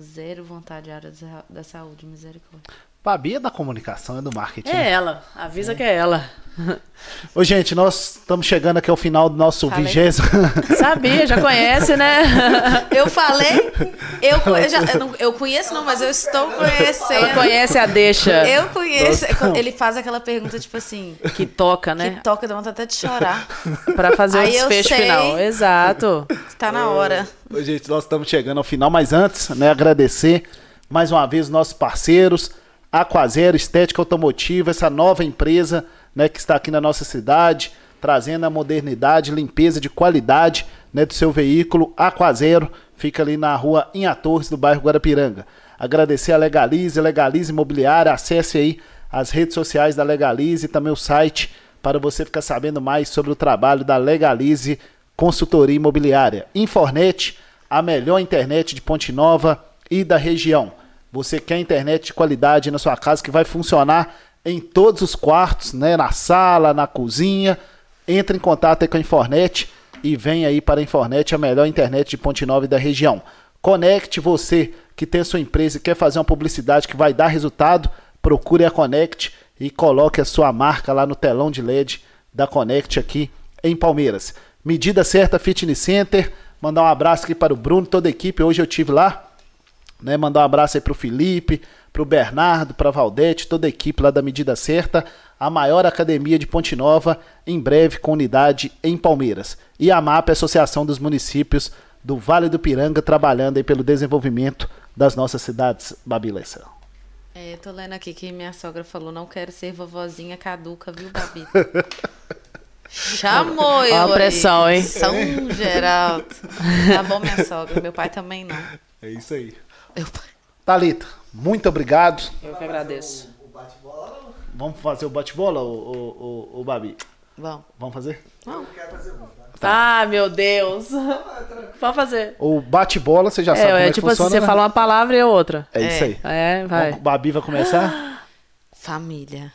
zero vontade de área da- saúde, misericórdia. Babi é da comunicação, é do marketing. É ela, avisa que é ela. (laughs) Ô, gente, nós estamos chegando aqui ao final do nosso Falei. vigésimo. (laughs) Sabia, já conhece, né? Eu falei, eu, (laughs) eu já, eu, não- eu conheço não, mas eu estou Ela conhecendo. conhece a deixa Eu conheço. Ele faz aquela pergunta, tipo assim, que toca, né? que toca, dá vontade até de chorar. Pra fazer o Aí eu desfecho sei. final. Exato. Tá na hora. Ô, gente, nós estamos chegando ao final, mas antes, né, agradecer mais uma vez os nossos parceiros, Aquazero Estética Automotiva, essa nova empresa, né, que está aqui na nossa cidade, trazendo a modernidade, limpeza de qualidade, né, do seu veículo. Aquazero fica ali na rua Inha Torres, do bairro Guarapiranga. Agradecer a Legalize, Legalize Imobiliária, acesse aí as redes sociais da Legalize e também o site para você ficar sabendo mais sobre o trabalho da Legalize Consultoria Imobiliária. Infornet, a melhor internet de Ponte Nova e da região. Você quer internet de qualidade na sua casa que vai funcionar em todos os quartos, né? Na sala, na cozinha. Entre em contato aí com a Infornet e vem aí para a Infornet, a melhor internet de Ponte Nova da região. Conecte você que tem sua empresa e quer fazer uma publicidade que vai dar resultado, procure a Conect e coloque a sua marca lá no telão de LED da Conect aqui em Palmeiras. Medida certa Fitness Center. Mandar um abraço aqui para o Bruno, toda a equipe. Hoje eu tive lá, né? Mandar um abraço aí pro Felipe, pro Bernardo, pra Valdete, toda a equipe lá da Medida Certa, a maior academia de Ponte Nova, em breve com unidade em Palmeiras. E a MAP, Associação dos Municípios do Vale do Piranga, trabalhando aí pelo desenvolvimento das nossas cidades, Babi. É, eu tô lendo aqui que minha sogra falou, não quero ser vovozinha caduca, viu, Babi? (laughs) Chamou eu. Ó a aí. pressão, hein? São Geraldo. Tá bom, minha sogra. Meu pai também não. É isso aí. Meu pai. Thalita, muito obrigado. Eu que agradeço. O. Vamos fazer o bate-bola, ô, ô, ô, ô, Babi? Bom, Vamos fazer? Eu quero fazer um. Ah, meu Deus. Pode fazer. O bate-bola, você já sabe como É, é é que tipo assim, funciona, você né? fala uma palavra e outra. É isso É. aí. É, vai. Vamos- Babi vai começar? (gasps) família.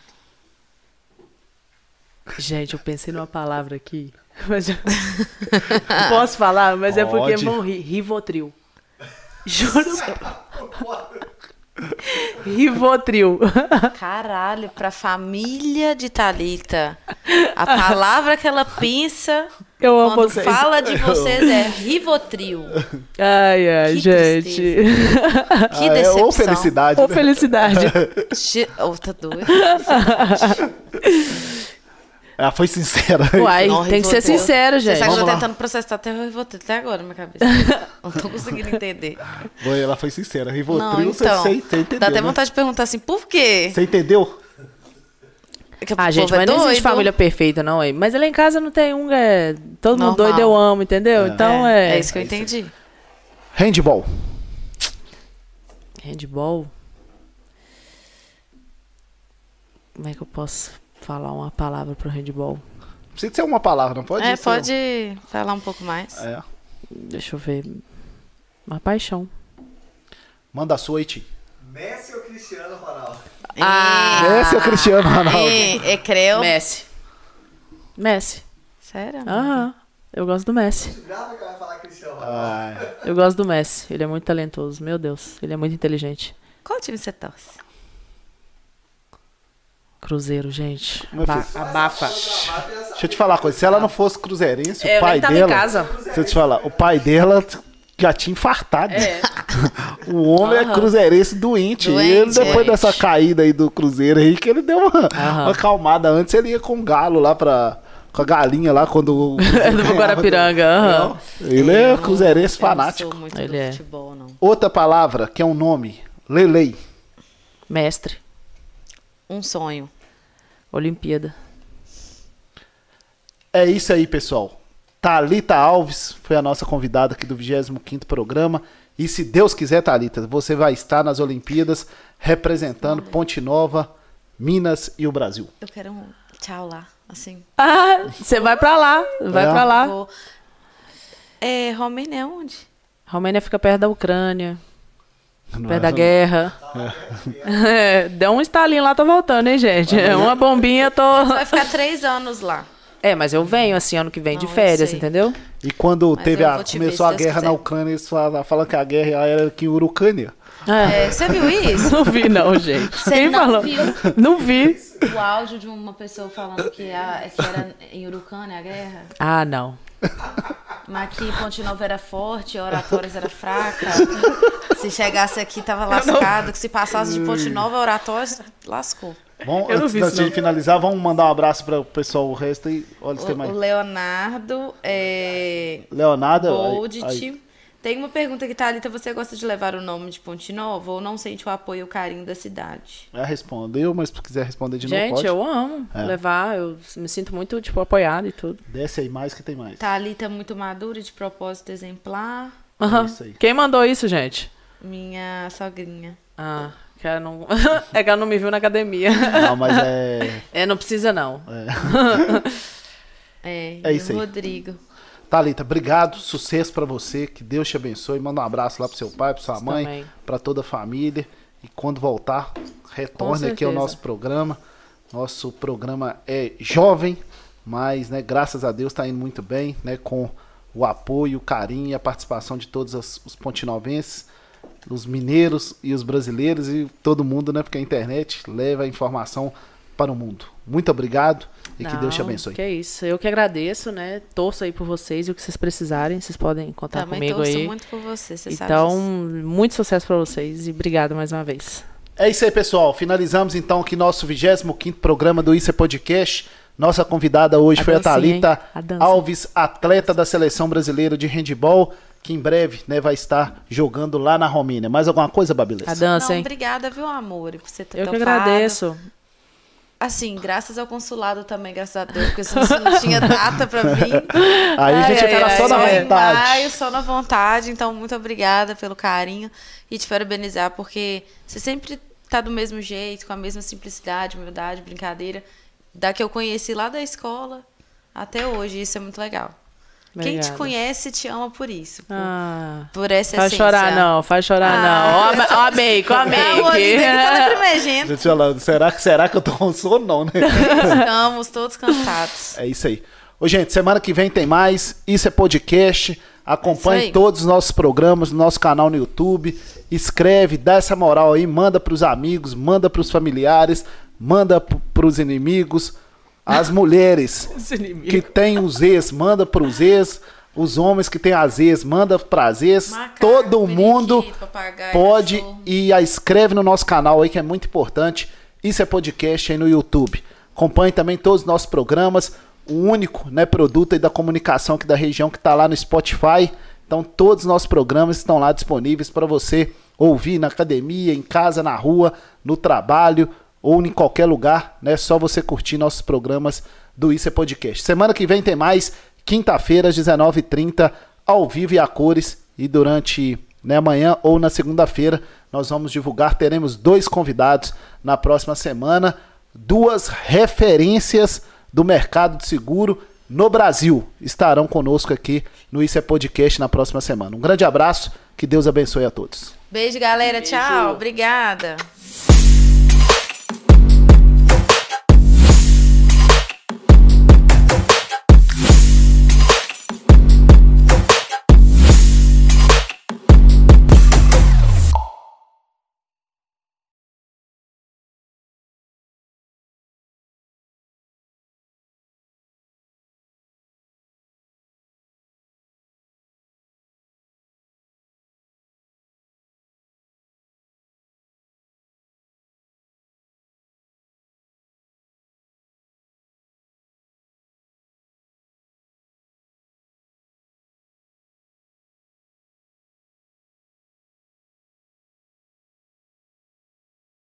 Gente, eu pensei numa palavra aqui. (laughs) Mas eu... Posso falar? Mas é porque Pode. vão rir. Rivotril. Juro. Rivotril. Caralho, pra família de Thalita. A palavra que ela pensa Eu amo quando vocês. fala de vocês é Rivotril. Ai, ai, Que gente. Que Ah, é, decepção. ou felicidade. Ô, né? felicidade. Ge- Oh, tá doido. Ela foi sincera. Uai, Não, tem que ser sincero, Você gente. sabe que eu tô tentando processar até o Rivotril até agora na minha cabeça. (laughs) Não tô conseguindo entender. Foi, Ela foi sincera. Não, Rivotril, você- então. você, você entendeu. Dá até né? vontade de perguntar assim, por quê? Você entendeu? Que o Ah, gente, é mas não existe doido. família perfeita, não. aí. Mas lá em casa não tem um, é... Todo mundo Normal. doido eu amo, entendeu? Então é... É isso que eu entendi. Handball. Handball? Como é que eu posso falar uma palavra pro handball? Precisa ser uma palavra, não pode é, ser pode falar um pouco mais. É. Deixa eu ver. Uma paixão. Manda a sua aí, Tim. Messi ou Cristiano Ronaldo? Ah, Esse é o Cristiano Ronaldo. É, é creu. Messi. Messi. Sério? Aham. Eu gosto do Messi. Grava que vai falar Cristiano Ronaldo. Ah, Eu gosto do Messi. Ele é muito talentoso. Meu Deus. Ele é muito inteligente. Qual time você torce? Cruzeiro, gente. Filho. abafa. deixa eu te falar uma coisa. Se ela não fosse cruzeirense, É, o pai dela. em casa. Deixa eu te falar, o pai dela já tinha infartado. É. (laughs) O homem é cruzeirense doente. Doente, ele, depois doente. dessa caída aí do Cruzeiro aí, que ele deu uma, Aham. uma acalmada. Antes ele ia com o galo lá pra. Com a galinha lá quando. (laughs) do. Guarapiranga, aham. Ele é cruzeirense fanático. Ele é. futebol, não. Outra palavra, que é um nome. Lelei. Mestre. Um sonho. Olimpíada. É isso aí, pessoal. Thalita Alves foi a nossa convidada aqui do 25º programa. E se Deus quiser, Thalita, você vai estar nas Olimpíadas representando Ponte Nova, Minas e o Brasil. Eu quero um tchau lá, assim. Ah, você vai pra lá. Vai É. pra lá. Vou... É, Romênia é onde? Romênia fica perto da Ucrânia. Não Perto é- da guerra. É, (laughs) deu um estalinho lá, tô voltando, hein, gente? É Uma bombinha, tô. Vai ficar três anos lá. É, mas eu venho assim ano que vem de Não, eu férias, entendeu? E quando Mas teve a, começou ver, a guerra na. Ucrânia, eles falam, falam que a guerra era aqui em Urucânia. É. É, você viu isso? Não vi, não, gente. Você Quem não falou? viu? Não vi. O áudio de uma pessoa falando que, a, que era em Urucânia a guerra. Ah, não. Mas que Ponte Nova era forte, oratórias era fraca. Se chegasse aqui, tava lascado. Que se passasse de Ponte Nova, oratórias, lascou. Vamos, Eu antes não. finalizar, vamos mandar um abraço para o pessoal, o resto aí. Olha se tem O, mais. o Leonardo, é, Leonardo. aí. Tem uma pergunta que, Thalita, você gosta de levar o nome de Ponte Nova ou não sente o apoio e o carinho da cidade? Já respondeu, mas se quiser responder de novo, Gente, eu amo É. levar. Eu me sinto muito, tipo, apoiada e tudo. Desce aí mais que tem mais. Thalita muito madura, de propósito exemplar. Aí. Quem mandou isso, gente? Minha sogrinha. Ah, que ela não. (laughs) é que ela não me viu na academia. Não, mas é. (laughs) É, não precisa, não. É, (laughs) É e isso o aí. Rodrigo. Thalita, obrigado, sucesso pra você, que Deus te abençoe. Manda um abraço lá pro seu pai, pra sua mãe, pra toda a família. E quando voltar, retorne aqui ao nosso programa. Nosso programa é jovem, mas, né, graças a Deus está indo muito bem, né, com o apoio, o carinho e a participação de todos os, os pontinovenses, os mineiros e os brasileiros e todo mundo, né, porque a internet leva a informação para o mundo. Muito obrigado e que Deus te Não, abençoe. Que é isso. Eu que agradeço, né? Torço aí por vocês e o que vocês precisarem, vocês podem contar Também comigo torço aí. muito por você, você sabe Então, disso. muito sucesso pra vocês e obrigado mais uma vez. É isso aí, pessoal. Finalizamos então aqui nosso 25º programa do Isso é Podcast. Nossa convidada hoje A foi a dancinha, Thalita? A. Alves, atleta da seleção brasileira de handball, que em breve né, vai estar jogando lá na Romênia. Mais alguma coisa, Babilessa? A dança, Não, hein? obrigada, viu, amor, por você ter Eu que topado. agradeço. Assim, graças ao consulado também, graças a Deus, porque senão você não tinha data pra vir. (laughs) Aí a gente ai, ai, só na ai. Vontade. maio, só na vontade. Então, muito obrigada pelo carinho e te parabenizar, porque você sempre tá do mesmo jeito, com a mesma simplicidade, humildade, brincadeira, da que eu conheci lá da escola até hoje. Isso é muito legal. Quem te Obrigada. conhece te ama por isso. Por, Ah, por essa faz essência. chorar não, faz chorar Ah. não. Ó, a- ó a make, ó a make. Gente, falando, será que, será que eu tô com sono? Não, né? Estamos todos cansados. É isso aí. Ô, gente, semana que vem tem mais. Isso é podcast. Acompanhe É todos os nossos programas no nosso canal no YouTube. Escreve, dá essa moral aí, manda pros amigos, manda pros familiares, manda pros inimigos. As mulheres (laughs) que tem os ex, manda pros ex. Os homens que tem as ex, manda pras ex. Macaco, Todo mundo papagaio, pode cachorro. e a inscreve no nosso canal aí que é muito importante. Isso é podcast aí no YouTube. Acompanhe também todos os nossos programas. O único né, produto aí da comunicação aqui da região que está lá no Spotify. Então todos os nossos programas estão lá disponíveis para você ouvir na academia, em casa, na rua, no trabalho ou em qualquer lugar. É né? só você curtir nossos programas do Isso é Podcast. Semana que vem tem mais. Quinta-feira, às 19h30, ao vivo e a cores. E durante né, amanhã ou na segunda-feira nós vamos divulgar. Teremos dois convidados na próxima semana, duas referências do mercado de seguro no Brasil estarão conosco aqui no Isso é Podcast na próxima semana. Um grande abraço, que Deus abençoe a todos. Beijo, galera. Tchau. Obrigada.